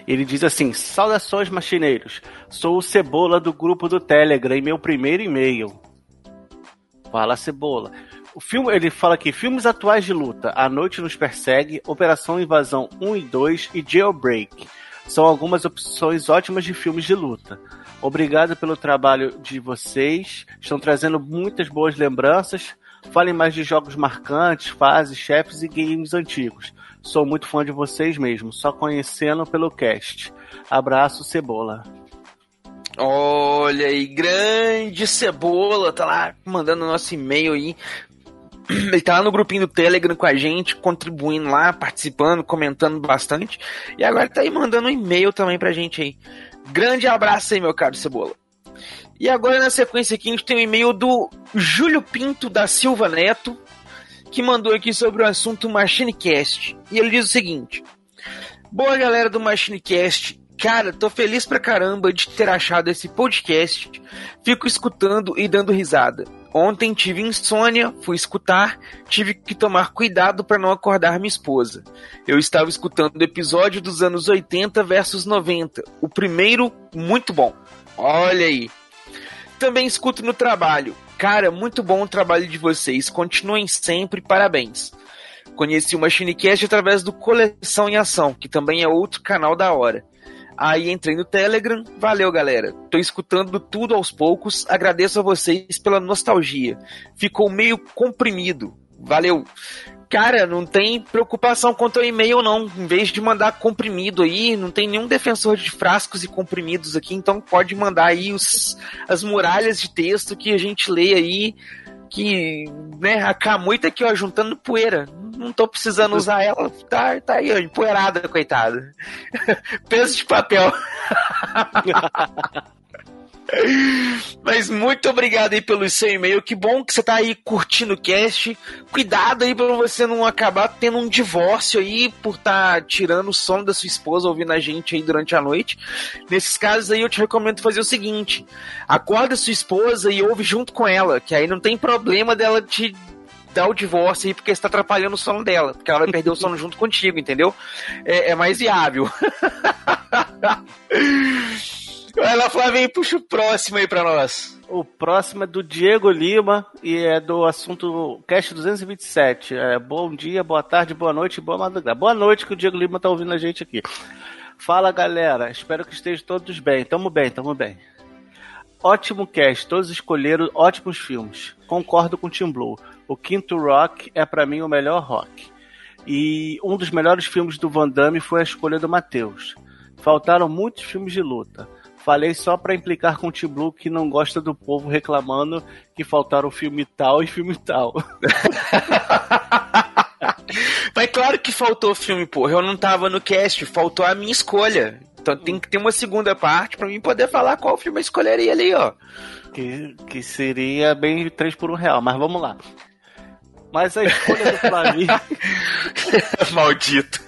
Speaker 2: Ele diz assim: Saudações, machineiros. Sou o Cebola do grupo do Telegram e meu primeiro e-mail. Fala Cebola. O filme, ele fala aqui, filmes atuais de luta, A Noite Nos Persegue, Operação Invasão 1 e 2 e Jailbreak. São algumas opções ótimas de filmes de luta. Obrigado pelo trabalho de vocês. Estão trazendo muitas boas lembranças. Falem mais de jogos marcantes, fases, chefes e games antigos. Sou muito fã de vocês mesmo, só conhecendo pelo cast. Abraço, Cebola.
Speaker 3: Olha aí, grande cebola, tá lá mandando nosso e-mail aí. Ele tá lá no grupinho do Telegram com a gente, contribuindo lá, participando, comentando bastante. E agora tá aí mandando um e-mail também pra gente aí. Grande abraço aí, meu caro Cebola. E agora na sequência aqui a gente tem um e-mail do Júlio Pinto da Silva Neto, que mandou aqui sobre o assunto MachineCast. E ele diz o seguinte: Boa galera do MachineCast, Cara, tô feliz pra caramba de ter achado esse podcast. Fico escutando e dando risada. Ontem tive insônia, fui escutar, tive que tomar cuidado para não acordar minha esposa. Eu estava escutando o episódio dos anos 80 versus 90. O primeiro, muito bom. Olha aí. Também escuto no trabalho. Cara, muito bom o trabalho de vocês. Continuem sempre, parabéns. Conheci o MachineCast através do Coleção em Ação, que também é outro canal da hora. Aí entrei no Telegram, valeu galera. Tô escutando tudo aos poucos, agradeço a vocês pela nostalgia. Ficou meio comprimido, valeu. Cara, não tem preocupação quanto ao e-mail não. Em vez de mandar comprimido aí, não tem nenhum defensor de frascos e comprimidos aqui, então pode mandar aí os, as muralhas de texto que a gente lê aí que, né, a Camuita aqui, ó, juntando poeira. Não tô precisando usar ela, tá, tá aí, ó, empoeirada, coitada. Peso de papel. Mas muito obrigado aí pelo seu e-mail. Que bom que você tá aí curtindo o cast. Cuidado aí pra você não acabar tendo um divórcio aí por tá tirando o sono da sua esposa ouvindo a gente aí durante a noite. Nesses casos aí eu te recomendo fazer o seguinte: acorda sua esposa e ouve junto com ela, que aí não tem problema dela te dar o divórcio aí porque está atrapalhando o sono dela, porque ela vai perder o sono junto contigo, entendeu? É, é mais viável. Vai lá, Flávio, puxa o próximo aí pra nós.
Speaker 2: O próximo é do Diego Lima e é do assunto Cast 227. É, bom dia, boa tarde, boa noite, boa madrugada. Boa noite que o Diego Lima tá ouvindo a gente aqui. Fala galera, espero que estejam todos bem. Tamo bem, tamo bem. Ótimo cast, todos escolheram ótimos filmes. Concordo com o Tim Blue. O Quinto Rock é para mim o melhor rock. E um dos melhores filmes do Van Damme foi a escolha do Matheus. Faltaram muitos filmes de luta. Falei só para implicar com o T-Blue que não gosta do povo reclamando que faltaram filme tal e filme tal.
Speaker 3: Mas claro que faltou filme, porra. Eu não tava no cast, faltou a minha escolha. Então tem que ter uma segunda parte para mim poder falar qual filme eu escolheria ali, ó.
Speaker 2: Que, que seria bem 3 por 1 real, mas vamos lá. Mas a escolha do Flavinho.
Speaker 3: Maldito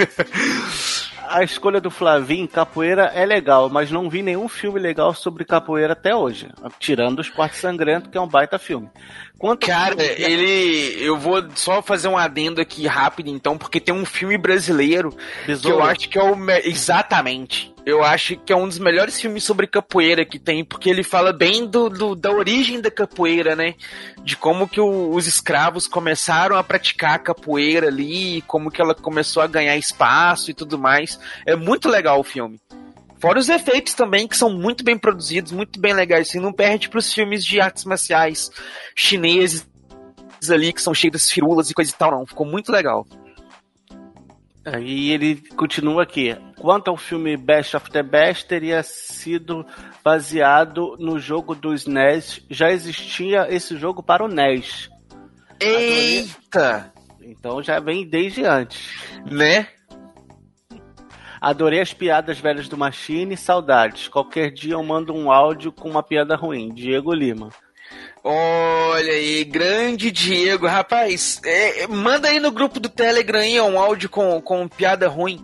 Speaker 2: a escolha do Flavinho, capoeira é legal, mas não vi nenhum filme legal sobre capoeira até hoje. Tirando o Esporte Sangrento, que é um baita filme.
Speaker 3: Quanto Cara, filme... ele. Eu vou só fazer um adendo aqui rápido, então, porque tem um filme brasileiro Besouro. que eu acho que é o. Exatamente. Eu acho que é um dos melhores filmes sobre capoeira que tem, porque ele fala bem do, do da origem da capoeira, né? De como que o, os escravos começaram a praticar a capoeira ali, como que ela começou a ganhar espaço e tudo mais. É muito legal o filme. Fora os efeitos também, que são muito bem produzidos, muito bem legais. Assim, não perde para os filmes de artes marciais chineses ali, que são cheios de firulas e coisa e tal, não. Ficou muito legal.
Speaker 2: E ele continua aqui. Quanto ao filme Best of the Best, teria sido baseado no jogo do SNES. Já existia esse jogo para o NES.
Speaker 3: Eita!
Speaker 2: Então já vem desde antes.
Speaker 3: Né?
Speaker 2: Adorei as piadas velhas do Machine, saudades. Qualquer dia eu mando um áudio com uma piada ruim. Diego Lima.
Speaker 3: Olha aí, grande Diego, rapaz, é, é, manda aí no grupo do Telegram aí, um áudio com, com piada ruim.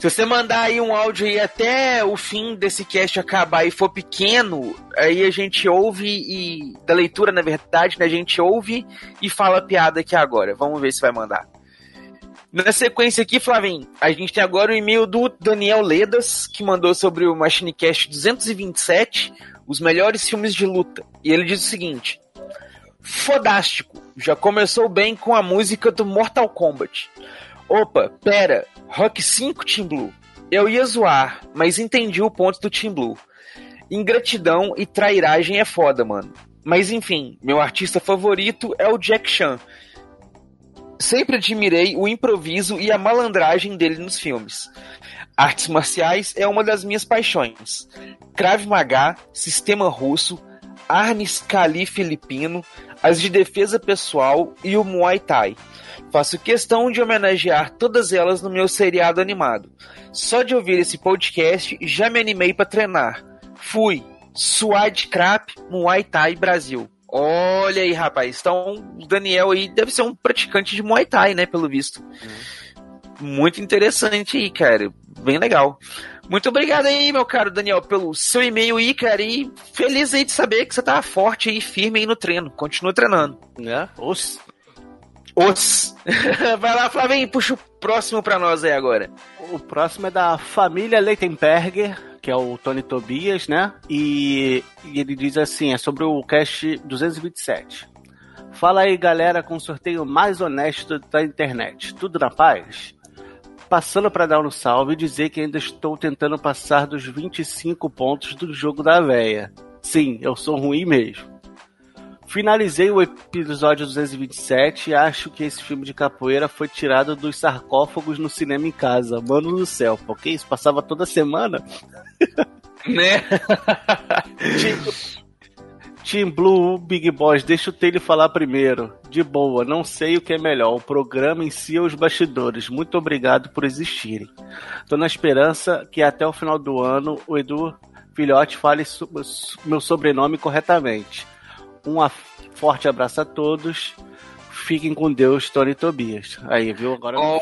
Speaker 3: Se você mandar aí um áudio aí até o fim desse cast acabar e for pequeno, aí a gente ouve e. Da leitura, na verdade, né? A gente ouve e fala a piada aqui agora. Vamos ver se vai mandar. Na sequência aqui, Flavinho, a gente tem agora o e-mail do Daniel Ledas, que mandou sobre o Machinecast 227, os melhores filmes de luta. E ele diz o seguinte: Fodástico. Já começou bem com a música do Mortal Kombat. Opa, pera, Rock 5 Team Blue. Eu ia zoar, mas entendi o ponto do Team Blue. Ingratidão e trairagem é foda, mano. Mas enfim, meu artista favorito é o Jack Chan. Sempre admirei o improviso e a malandragem dele nos filmes. Artes marciais é uma das minhas paixões. Krav Maga, sistema russo, arnes Kali filipino, as de defesa pessoal e o Muay Thai. Faço questão de homenagear todas elas no meu seriado animado. Só de ouvir esse podcast já me animei para treinar. Fui. Suad Crap Muay Thai Brasil. Olha aí, rapaz. Então, o Daniel aí deve ser um praticante de Muay Thai, né? Pelo visto. Muito interessante aí, cara. Bem legal. Muito obrigado aí, meu caro Daniel, pelo seu e-mail aí, cara. E feliz aí de saber que você tá forte e firme aí no treino. Continua treinando.
Speaker 2: Né? Os.
Speaker 3: Os. Vai lá, Flavinho, puxa o próximo pra nós aí agora.
Speaker 2: O próximo é da família Leitenberger, que é o Tony Tobias, né? E, e ele diz assim: é sobre o cast 227. Fala aí, galera, com o sorteio mais honesto da internet. Tudo na paz? Passando para dar um salve e dizer que ainda estou tentando passar dos 25 pontos do jogo da véia. Sim, eu sou ruim mesmo. Finalizei o episódio 227 e acho que esse filme de capoeira foi tirado dos sarcófagos no cinema em casa. Mano do céu, porque isso passava toda semana.
Speaker 3: Né?
Speaker 2: Team Blue, Big Boss, deixa o Taylor falar primeiro. De boa, não sei o que é melhor, o programa em si ou os bastidores. Muito obrigado por existirem. Tô na esperança que até o final do ano o Edu Filhote fale so meu sobrenome corretamente. Um forte abraço a todos. Fiquem com Deus, Tony Tobias. Aí, viu? Agora não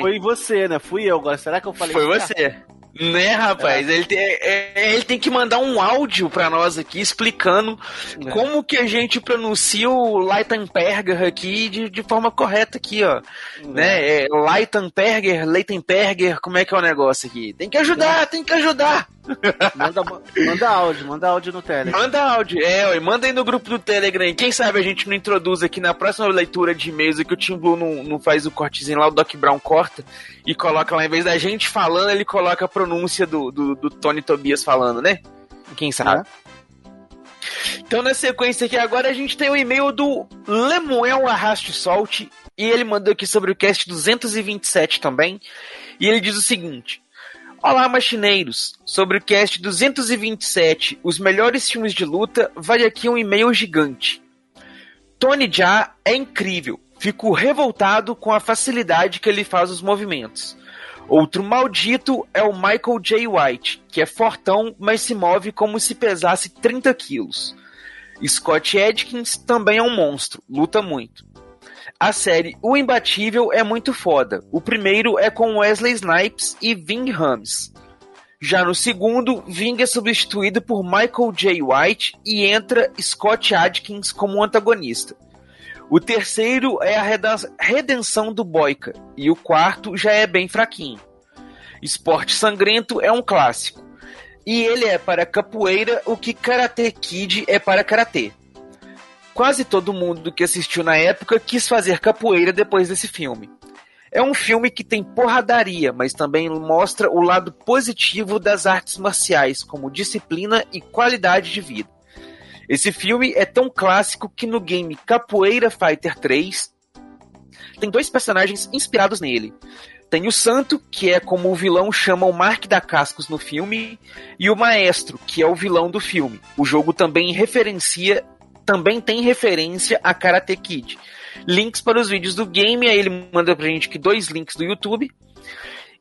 Speaker 2: foi você, né? Fui eu. Agora, será que eu falei
Speaker 3: Foi
Speaker 2: certo?
Speaker 3: você. Né, rapaz? É. Ele, tem, é, ele tem que mandar um áudio pra nós aqui explicando é. como que a gente pronuncia o Leitenberger aqui de, de forma correta aqui, ó. É. Né? É, Leitenberger, Leitenberger, como é que é o negócio aqui? Tem que ajudar, tem que ajudar.
Speaker 2: Manda, manda áudio, manda áudio no Telegram.
Speaker 3: Manda áudio, é, manda aí no grupo do Telegram. Quem sabe a gente não introduz aqui na próxima leitura de e-mails que o Tim Blue não, não faz o cortezinho lá, o Doc Brown corta e coloca lá, em vez da gente falando, ele coloca a pronúncia do, do, do Tony Tobias falando, né? Quem sabe? É. Então, na sequência aqui, agora a gente tem o e-mail do Lemuel Arraste Solte, e ele mandou aqui sobre o cast 227 também, e ele diz o seguinte: Olá, machineiros! Sobre o cast 227, os melhores filmes de luta, vai aqui um e-mail gigante. Tony Jaa é incrível. Fico revoltado com a facilidade que ele faz os movimentos. Outro maldito é o Michael J. White, que é fortão, mas se move como se pesasse 30 quilos. Scott Adkins também é um monstro, luta muito. A série O Imbatível é muito foda. O primeiro é com Wesley Snipes e Ving Rhames. Já no segundo, Ving é substituído por Michael J. White e entra Scott Adkins como antagonista. O terceiro é a redenção do Boyka, e o quarto já é bem fraquinho. Esporte Sangrento é um clássico. E ele é para capoeira o que Karate Kid é para karatê. Quase todo mundo que assistiu na época quis fazer capoeira depois desse filme. É um filme que tem porradaria, mas também mostra o lado positivo das artes marciais, como disciplina e qualidade de vida. Esse filme é tão clássico que no game Capoeira Fighter 3 tem dois personagens inspirados nele. Tem o Santo, que é como o vilão chama o Mark da Cascos no filme, e o Maestro, que é o vilão do filme. O jogo também referencia, também tem referência a Karate Kid. Links para os vídeos do game, aí ele manda pra gente aqui dois links do YouTube.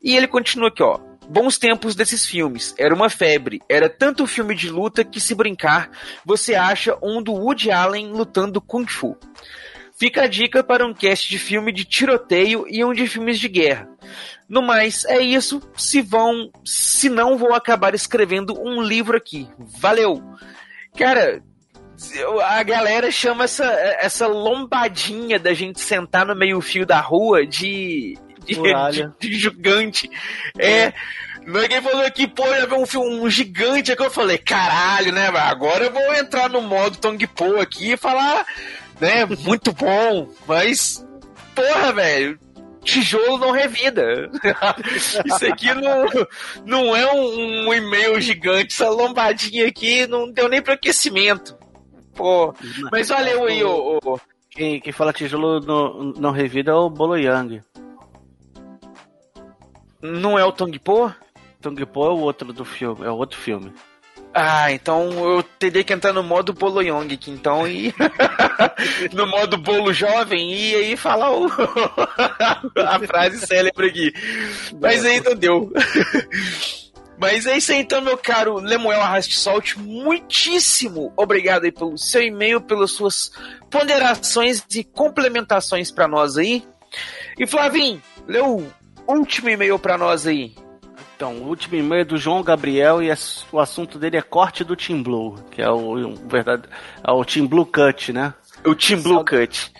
Speaker 3: E ele continua aqui, ó. Bons tempos desses filmes. Era uma febre. Era tanto filme de luta que, se brincar, você acha um do Woody Allen lutando Kung Fu. Fica a dica para um cast de filme de tiroteio e um de filmes de guerra. No mais, é isso. Se vão, se não, vou acabar escrevendo um livro aqui. Valeu! Cara, a galera chama essa, essa lombadinha da gente sentar no meio-fio da rua de de, de, de, gigante. É. Ninguém falou que, pô, ia ver um filme um gigante aqui. Eu falei, caralho, né? Agora eu vou entrar no modo Tong Po aqui e falar, né? Muito bom, mas, porra, velho. Tijolo não revida. Isso aqui não, não é um, um e-mail gigante. Essa lombadinha aqui não deu nem para aquecimento. Pô, mas valeu aí, ô.
Speaker 2: Quem, quem fala tijolo não, não revida é o Bolo Yang.
Speaker 3: Não é o Tong Po?
Speaker 2: Tong Po é o outro do filme, é o outro filme.
Speaker 3: Ah, então eu teria que entrar no modo Bolo Young aqui, então, e. no modo Bolo Jovem, e aí falar o... a frase célebre aqui. Mas não deu. Mas é isso aí, então, meu caro Lemuel Arraste Solte. Muitíssimo obrigado aí pelo seu e-mail, pelas suas ponderações e complementações para nós aí. E Flavinho, lê o último e-mail para nós aí.
Speaker 2: Então, o último e-mail é do João Gabriel e o assunto dele é corte do Team Blue, que é o, o verdade, é o Team Blue Cut, né?
Speaker 3: O Team Blue Cut.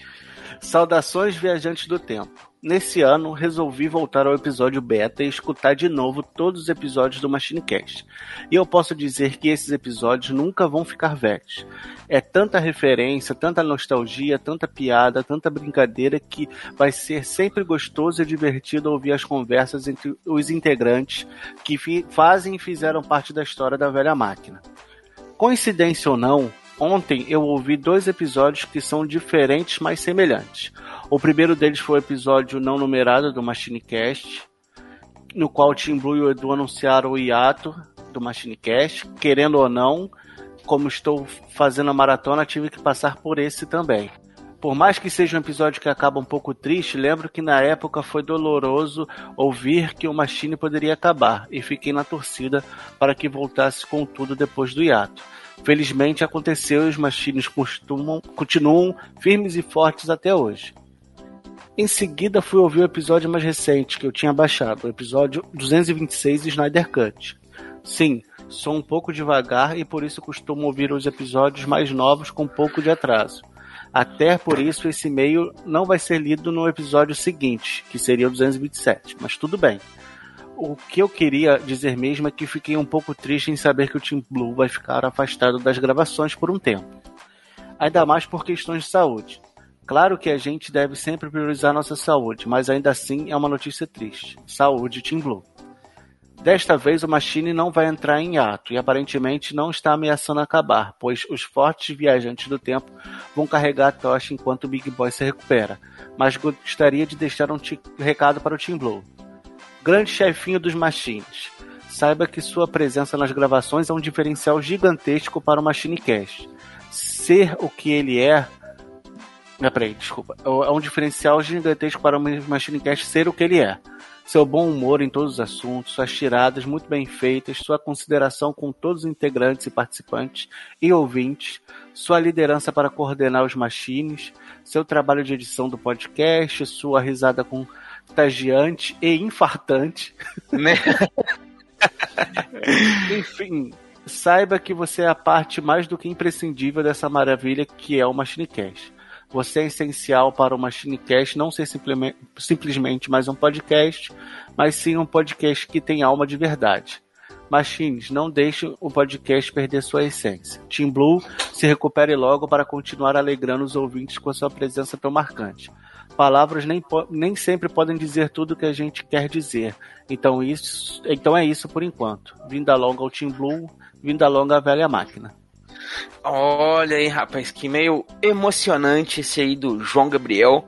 Speaker 2: Saudações viajantes do tempo. Nesse ano, resolvi voltar ao episódio beta e escutar de novo todos os episódios do Machine Cast. E eu posso dizer que esses episódios nunca vão ficar velhos. É tanta referência, tanta nostalgia, tanta piada, tanta brincadeira que vai ser sempre gostoso e divertido ouvir as conversas entre os integrantes que fazem e fizeram parte da história da velha máquina. Coincidência ou não, Ontem eu ouvi dois episódios que são diferentes, mas semelhantes. O primeiro deles foi o episódio não numerado do MachineCast, no qual o Tim Blue e o Edu anunciaram o hiato do MachineCast. Querendo ou não, como estou fazendo a maratona, tive que passar por esse também. Por mais que seja um episódio que acaba um pouco triste, lembro que na época foi doloroso ouvir que o Machine poderia acabar e fiquei na torcida para que voltasse com tudo depois do hiato. Felizmente aconteceu e os machines costumam, continuam firmes e fortes até hoje. Em seguida fui ouvir o episódio mais recente que eu tinha baixado, o episódio 226 Snyder Cut. Sim, sou um pouco devagar e por isso costumo ouvir os episódios mais novos com um pouco de atraso. Até por isso esse e-mail não vai ser lido no episódio seguinte, que seria o 227, mas tudo bem o que eu queria dizer mesmo é que fiquei um pouco triste em saber que o Team Blue vai ficar afastado das gravações por um tempo. Ainda mais por questões de saúde. Claro que a gente deve sempre priorizar nossa saúde, mas ainda assim é uma notícia triste. Saúde, Team Blue. Desta vez o Machine não vai entrar em ato e aparentemente não está ameaçando acabar, pois os fortes viajantes do tempo vão carregar a tocha enquanto o Big Boy se recupera. Mas gostaria de deixar um recado para o Team Blue grande chefinho dos machines. Saiba que sua presença nas gravações é um diferencial gigantesco para o Machine Cast. Ser o que ele é. Não, peraí, desculpa. É um diferencial gigantesco para o Machine Cast ser o que ele é. Seu bom humor em todos os assuntos, suas tiradas muito bem feitas, sua consideração com todos os integrantes e participantes e ouvintes, sua liderança para coordenar os machines, seu trabalho de edição do podcast, sua risada com estagiante e infartante. Né? Enfim, saiba que você é a parte mais do que imprescindível dessa maravilha que é o MachineCast. Você é essencial para o MachineCast não ser simplesmente mais um podcast, mas sim um podcast que tem alma de verdade. Machines, não deixe o podcast perder sua essência. Team Blue, se recupere logo para continuar alegrando os ouvintes com a sua presença tão marcante palavras nem, nem sempre podem dizer tudo o que a gente quer dizer. Então, isso, então é isso por enquanto. Vinda longa ao Team Blue, vinda longa à velha máquina.
Speaker 3: Olha aí, rapaz, que meio emocionante esse aí do João Gabriel.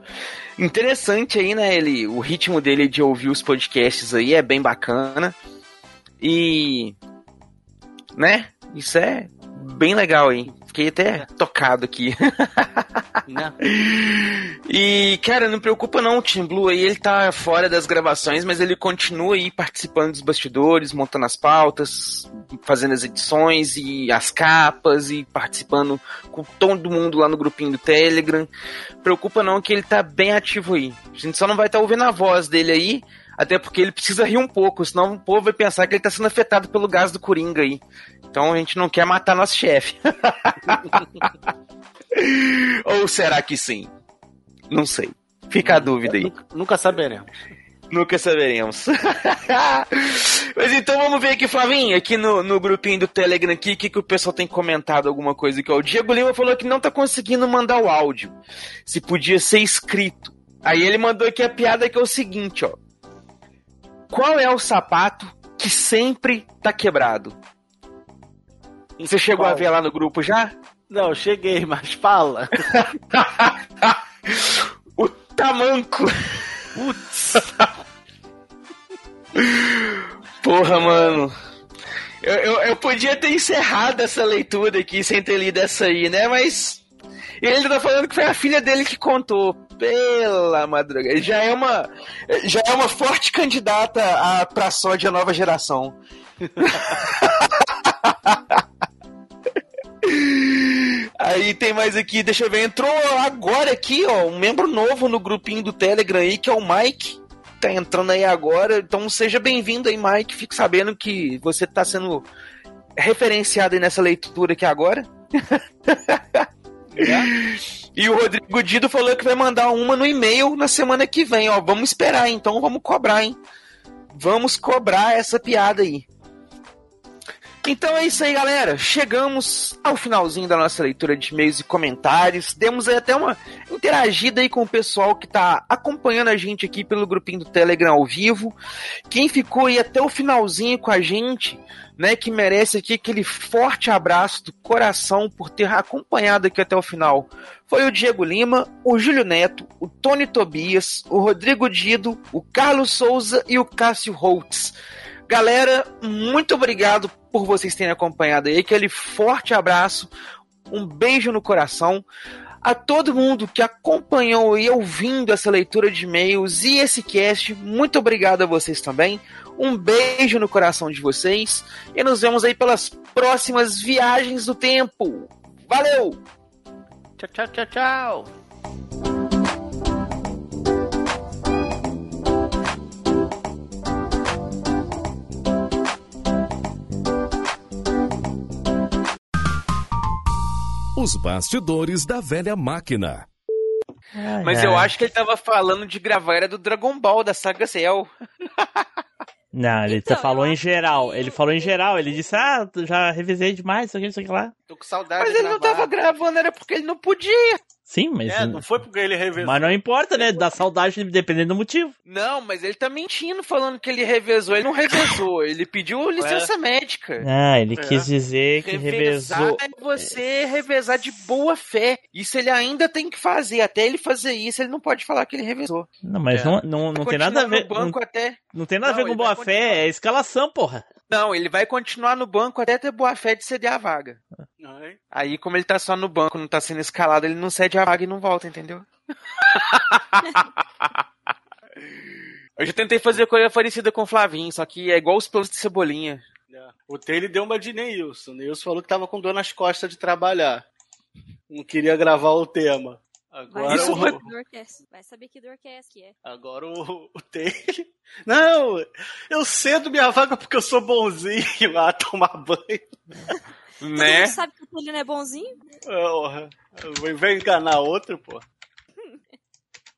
Speaker 3: Interessante aí, né? Ele, o ritmo dele de ouvir os podcasts aí é bem bacana. E. Né? Isso é bem legal aí. Fiquei até tocado aqui. Né? e, cara, não preocupa não, o Team Blue aí, ele tá fora das gravações, mas ele continua aí participando dos bastidores, montando as pautas, fazendo as edições e as capas e participando com todo mundo lá no grupinho do Telegram. Preocupa não que ele tá bem ativo aí. A gente só não vai estar tá ouvindo a voz dele aí, até porque ele precisa rir um pouco, senão o povo vai pensar que ele tá sendo afetado pelo gás do Coringa aí. Então a gente não quer matar nosso chefe. Ou será que sim? Não sei. Fica a dúvida aí.
Speaker 2: Nunca, nunca saberemos.
Speaker 3: Nunca saberemos. Mas então vamos ver aqui, Flavinho, aqui no, no grupinho do Telegram aqui, o que, que o pessoal tem comentado alguma coisa aqui. Ó. O Diego Lima falou que não tá conseguindo mandar o áudio. Se podia ser escrito. Aí ele mandou aqui a piada que é o seguinte, ó. Qual é o sapato que sempre tá quebrado? Você chegou
Speaker 2: Qual?
Speaker 3: a ver lá no grupo já?
Speaker 2: Não, cheguei, mas fala.
Speaker 3: o tamanco.
Speaker 2: Putz.
Speaker 3: Porra, mano. Eu, eu, eu podia ter encerrado essa leitura aqui sem ter lido essa aí, né? Mas. Ele tá falando que foi a filha dele que contou. Pela madrugada. Já é uma. Já é uma forte candidata a pra sódia nova geração. Aí tem mais aqui, deixa eu ver. Entrou agora aqui, ó, um membro novo no grupinho do Telegram aí, que é o Mike. Tá entrando aí agora. Então seja bem-vindo aí, Mike. Fique sabendo que você tá sendo referenciado aí nessa leitura aqui agora. E o Rodrigo Dido falou que vai mandar uma no e-mail na semana que vem, ó. Vamos esperar, então vamos cobrar, hein? Vamos cobrar essa piada aí. Então é isso aí, galera. Chegamos ao finalzinho da nossa leitura de e-mails e comentários. Demos até uma interagida aí com o pessoal que tá acompanhando a gente aqui pelo grupinho do Telegram ao vivo. Quem ficou aí até o finalzinho com a gente, né, que merece aqui aquele forte abraço do coração por ter acompanhado aqui até o final. Foi o Diego Lima, o Júlio Neto, o Tony Tobias, o Rodrigo Dido, o Carlos Souza e o Cássio Holtz. Galera, muito obrigado por vocês terem acompanhado aí. Aquele forte abraço, um beijo no coração. A todo mundo que acompanhou e ouvindo essa leitura de e-mails e esse cast, muito obrigado a vocês também. Um beijo no coração de vocês e nos vemos aí pelas próximas viagens do tempo. Valeu!
Speaker 2: Tchau, tchau, tchau, tchau.
Speaker 6: Os bastidores da velha máquina.
Speaker 3: Mas eu acho que ele tava falando de gravar era do Dragon Ball, da saga Cell.
Speaker 1: Não, ele
Speaker 4: Então,
Speaker 1: falou em geral. Ele falou em geral. Ele disse, ah, já revisei demais, isso aqui, isso aqui lá.
Speaker 2: Tô com saudade
Speaker 3: Mas
Speaker 2: de
Speaker 3: ele não tava gravando, era porque ele não podia.
Speaker 1: Sim, mas.
Speaker 2: É, não foi porque ele revezou.
Speaker 1: Mas não importa, né? Dá saudade dependendo do motivo.
Speaker 3: Não, mas ele tá mentindo falando que ele revezou. Ele não revezou, ele pediu licença médica.
Speaker 1: Ah, ele
Speaker 2: É.
Speaker 1: quis dizer que
Speaker 3: Revezar
Speaker 1: revezou.
Speaker 3: é você revezar de boa fé. Isso ele ainda tem que fazer. Até ele fazer isso, ele não pode falar que ele revezou.
Speaker 1: Não, mas
Speaker 2: É.
Speaker 1: não, não, não tem nada a ver.
Speaker 3: no
Speaker 1: Não,
Speaker 3: banco até.
Speaker 1: não tem nada a
Speaker 3: Não,
Speaker 1: ver com boa fé, é escalação, porra.
Speaker 3: Não, ele vai continuar no banco até ter boa fé de ceder a vaga. Aí, como ele tá só no banco, não tá sendo escalado, ele não cede a vaga e não volta, entendeu? Eu já tentei fazer coisa parecida com o Flavinho, só que é igual os pelos de cebolinha.
Speaker 2: É. O Taylor deu uma de Neilson. Neilson falou que tava com dor nas costas de trabalhar. Não queria gravar o tema.
Speaker 4: Vai
Speaker 2: Agora
Speaker 3: Isso
Speaker 2: o,
Speaker 4: saber. Vai saber que que é.
Speaker 2: agora o, o Taylor. Não, eu cedo minha vaga porque eu sou bonzinho a tomar banho.
Speaker 4: Todo
Speaker 3: Né?
Speaker 4: mundo sabe que o Tulio não é bonzinho?
Speaker 2: Porra, eu vou enganar outro, pô.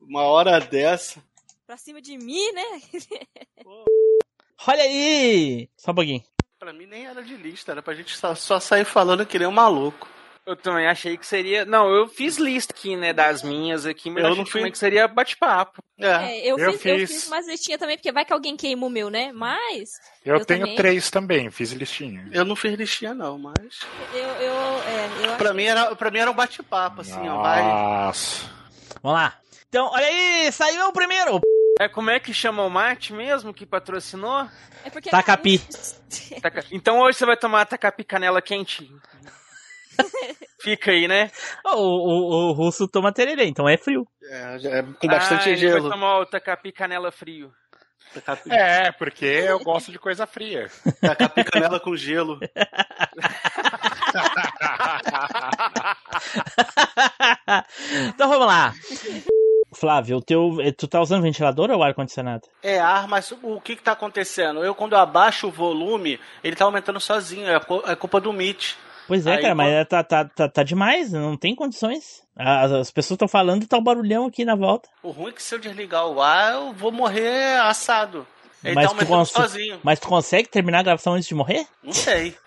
Speaker 2: Uma hora dessa.
Speaker 4: Pra cima de mim, né?
Speaker 1: Olha aí! Só um pouquinho.
Speaker 2: Pra mim nem era de lista, era pra gente só, só sair falando que nem um maluco.
Speaker 3: Eu também achei que seria. Não, eu fiz lista aqui, né, das minhas aqui, mas
Speaker 2: Eu
Speaker 3: eu
Speaker 2: não
Speaker 3: achei
Speaker 2: fui-
Speaker 3: também que seria bate-papo.
Speaker 2: É.
Speaker 4: É, eu,
Speaker 5: eu
Speaker 4: fiz, eu
Speaker 5: fiz.
Speaker 4: fiz umas listinhas também, porque vai que alguém queima o meu, né? Mas
Speaker 5: Eu,
Speaker 4: Eu
Speaker 5: tenho
Speaker 4: também.
Speaker 5: três também, fiz listinha.
Speaker 2: Eu não fiz listinha, não, mas.
Speaker 4: eu, eu, é, eu
Speaker 2: Pra
Speaker 4: achei-
Speaker 2: mim era, pra mim era um bate-papo, assim, ó. Vai.
Speaker 5: Nossa.
Speaker 1: Vamos lá. Então, olha aí! Saiu o primeiro!
Speaker 3: É como é que chama o mate mesmo que patrocinou?
Speaker 4: É porque
Speaker 1: Tacapi.
Speaker 3: Taca- Então hoje você vai tomar tacapi canela quente. Fica aí, né?
Speaker 1: O, o, o russo toma tererê, então é frio.
Speaker 2: É, já é com bastante
Speaker 3: ah, ele
Speaker 2: gelo.
Speaker 3: vai tomar o tacapi canela frio.
Speaker 2: Tacapi,
Speaker 5: É, porque eu gosto de coisa fria.
Speaker 2: tacapi canela com gelo.
Speaker 1: então vamos lá. Flávio, o teu, tu tá usando ventilador ou ar-condicionado?
Speaker 2: É ar, mas o que que tá acontecendo? Eu, quando eu abaixo o volume, ele tá aumentando sozinho. É, é culpa do Meet.
Speaker 1: Pois é,
Speaker 2: Aí,
Speaker 1: cara, mas tá, tá, tá, tá demais, não tem condições. As, as pessoas estão falando e tá o barulhão aqui na volta.
Speaker 2: O ruim é que se eu desligar o ar, eu vou morrer assado. Ele
Speaker 1: mas,
Speaker 2: tá
Speaker 1: tu
Speaker 2: sozinho.
Speaker 1: mas tu consegue terminar a gravação antes de morrer?
Speaker 2: Não sei.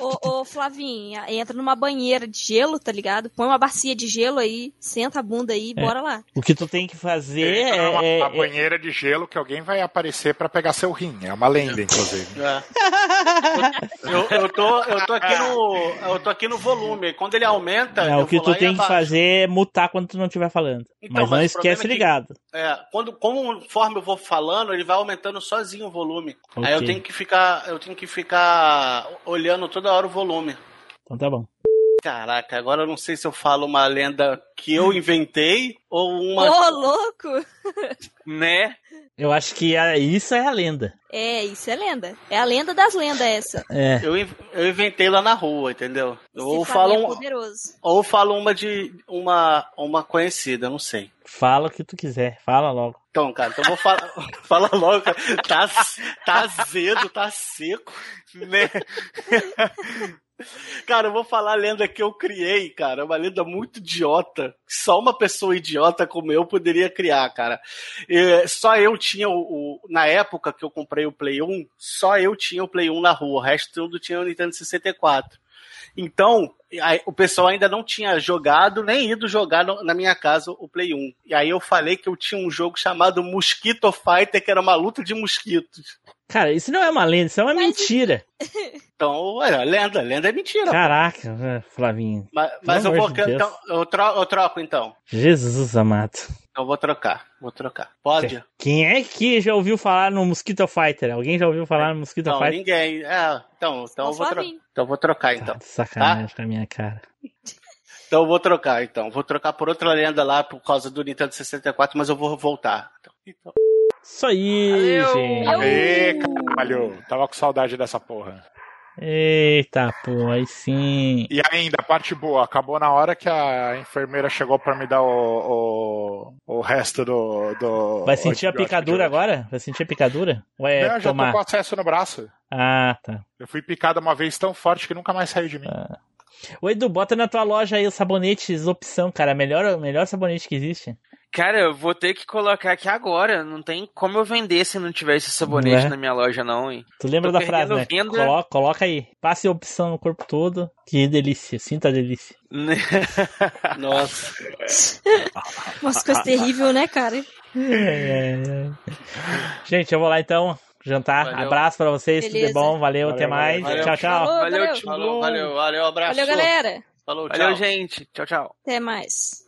Speaker 4: Ô, ô, Flavinha, entra numa banheira de gelo, tá ligado? Põe uma bacia de gelo aí, senta a bunda aí e
Speaker 1: É.
Speaker 4: bora lá.
Speaker 1: O que tu tem que fazer
Speaker 5: Entra
Speaker 1: é, é-
Speaker 5: uma banheira de gelo que alguém vai aparecer pra pegar seu rim. É uma lenda, inclusive.
Speaker 2: É. Eu, eu, tô, eu, tô aqui no, eu tô aqui no volume. Quando ele aumenta.
Speaker 1: é, o que tu tem que
Speaker 2: abaixo.
Speaker 1: fazer é mutar quando tu não estiver falando.
Speaker 2: Então,
Speaker 1: mas não
Speaker 2: mas o problema
Speaker 1: esquece
Speaker 2: é que-
Speaker 1: ligado.
Speaker 2: É, quando, conforme eu vou falando, ele vai aumentando sozinho o volume. Aí
Speaker 1: Ok.
Speaker 2: eu tenho que ficar, eu tenho que ficar olhando toda hora o volume.
Speaker 1: Então tá bom.
Speaker 2: Caraca, agora eu não sei se eu falo uma lenda que eu inventei ou
Speaker 4: Ô,
Speaker 2: uma.
Speaker 4: louco!
Speaker 3: Né?
Speaker 1: Eu acho que a- isso é a lenda.
Speaker 4: É, isso é lenda. É a lenda das lendas essa.
Speaker 1: É.
Speaker 2: Eu, eu inventei lá na rua, entendeu? Ou falo,
Speaker 4: é
Speaker 2: um-
Speaker 4: poderoso.
Speaker 2: ou falo uma de uma, uma conhecida, não sei.
Speaker 1: Fala o que tu quiser, fala logo.
Speaker 2: Então, cara, então eu vou falar. Fala logo, cara. Tá, tá azedo, tá seco, né? Cara, eu vou falar a lenda que eu criei, cara. É uma lenda muito idiota. Só uma pessoa idiota como eu poderia criar, cara. É, só eu tinha o, o- Na época que eu comprei o Play 1, só eu tinha o Play 1 na rua. O resto tudo tinha o Nintendo 64. Então, o pessoal ainda não tinha jogado, nem ido jogar na minha casa o Play 1. E aí eu falei que eu tinha um jogo chamado Mosquito Fighter, que era uma luta de mosquitos.
Speaker 1: Cara, isso não é uma lenda, isso é uma mentira.
Speaker 2: Então, é, lenda, lenda é mentira.
Speaker 1: Caraca, é, Flavinho.
Speaker 2: Mas, mas eu vou.
Speaker 1: de
Speaker 2: então, eu, troco, eu troco então.
Speaker 1: Jesus amado.
Speaker 2: Eu vou trocar. Vou trocar. Pode?
Speaker 1: Quem é que já ouviu falar no Mosquito Fighter? Alguém já ouviu falar no Mosquito
Speaker 2: Não,
Speaker 1: Fighter?
Speaker 2: ninguém. É, então, então eu vou, tro...
Speaker 4: Flavinho.
Speaker 2: então eu vou trocar então.
Speaker 1: Tá sacanagem com a minha cara.
Speaker 2: Então eu vou trocar então. Vou trocar por outra lenda lá por causa do Nintendo 64, mas eu vou voltar. Então,
Speaker 1: Isso aí,
Speaker 3: Valeu.
Speaker 1: gente.
Speaker 5: Aê, caralho. Tava com saudade dessa porra.
Speaker 1: Eita, pô, aí sim.
Speaker 5: E ainda, a parte boa, acabou na hora que a enfermeira chegou pra me dar o, o, o resto do, do.
Speaker 1: Vai sentir a picadura agora? Vai sentir a picadura? Ou é
Speaker 5: Não, eu já tô com acesso no braço.
Speaker 1: Ah, tá.
Speaker 5: Eu fui picado uma vez tão forte que nunca mais saiu de mim.
Speaker 1: Ô Edu, bota na tua loja aí os sabonetes opção, cara. Melhor, melhor sabonete que existe.
Speaker 3: Cara, eu vou ter que colocar aqui agora. Não tem como eu vender se não tiver esse sabonete
Speaker 1: Né?
Speaker 3: na minha loja, não, hein?
Speaker 1: Tu lembra
Speaker 3: Tô
Speaker 1: da frase, né?
Speaker 3: venda.
Speaker 1: Coloca, coloca aí. Passe opção no corpo todo. Que delícia. Sinta a delícia.
Speaker 2: Nossa.
Speaker 4: Umas coisas terríveis, né, cara?
Speaker 1: É, é, é. Gente, eu vou lá então. Jantar.
Speaker 2: Valeu.
Speaker 1: Abraço pra vocês. Tudo
Speaker 4: Beleza.
Speaker 1: de bom. Valeu,
Speaker 5: Valeu,
Speaker 1: até mais.
Speaker 2: valeu.
Speaker 1: Tchau, tchau.
Speaker 4: Falou,
Speaker 3: Valeu,
Speaker 4: valeu.
Speaker 2: Valeu, valeu, abraço.
Speaker 4: Valeu, galera.
Speaker 2: Falou, tchau.
Speaker 3: Valeu, gente. Tchau, tchau.
Speaker 4: Até mais.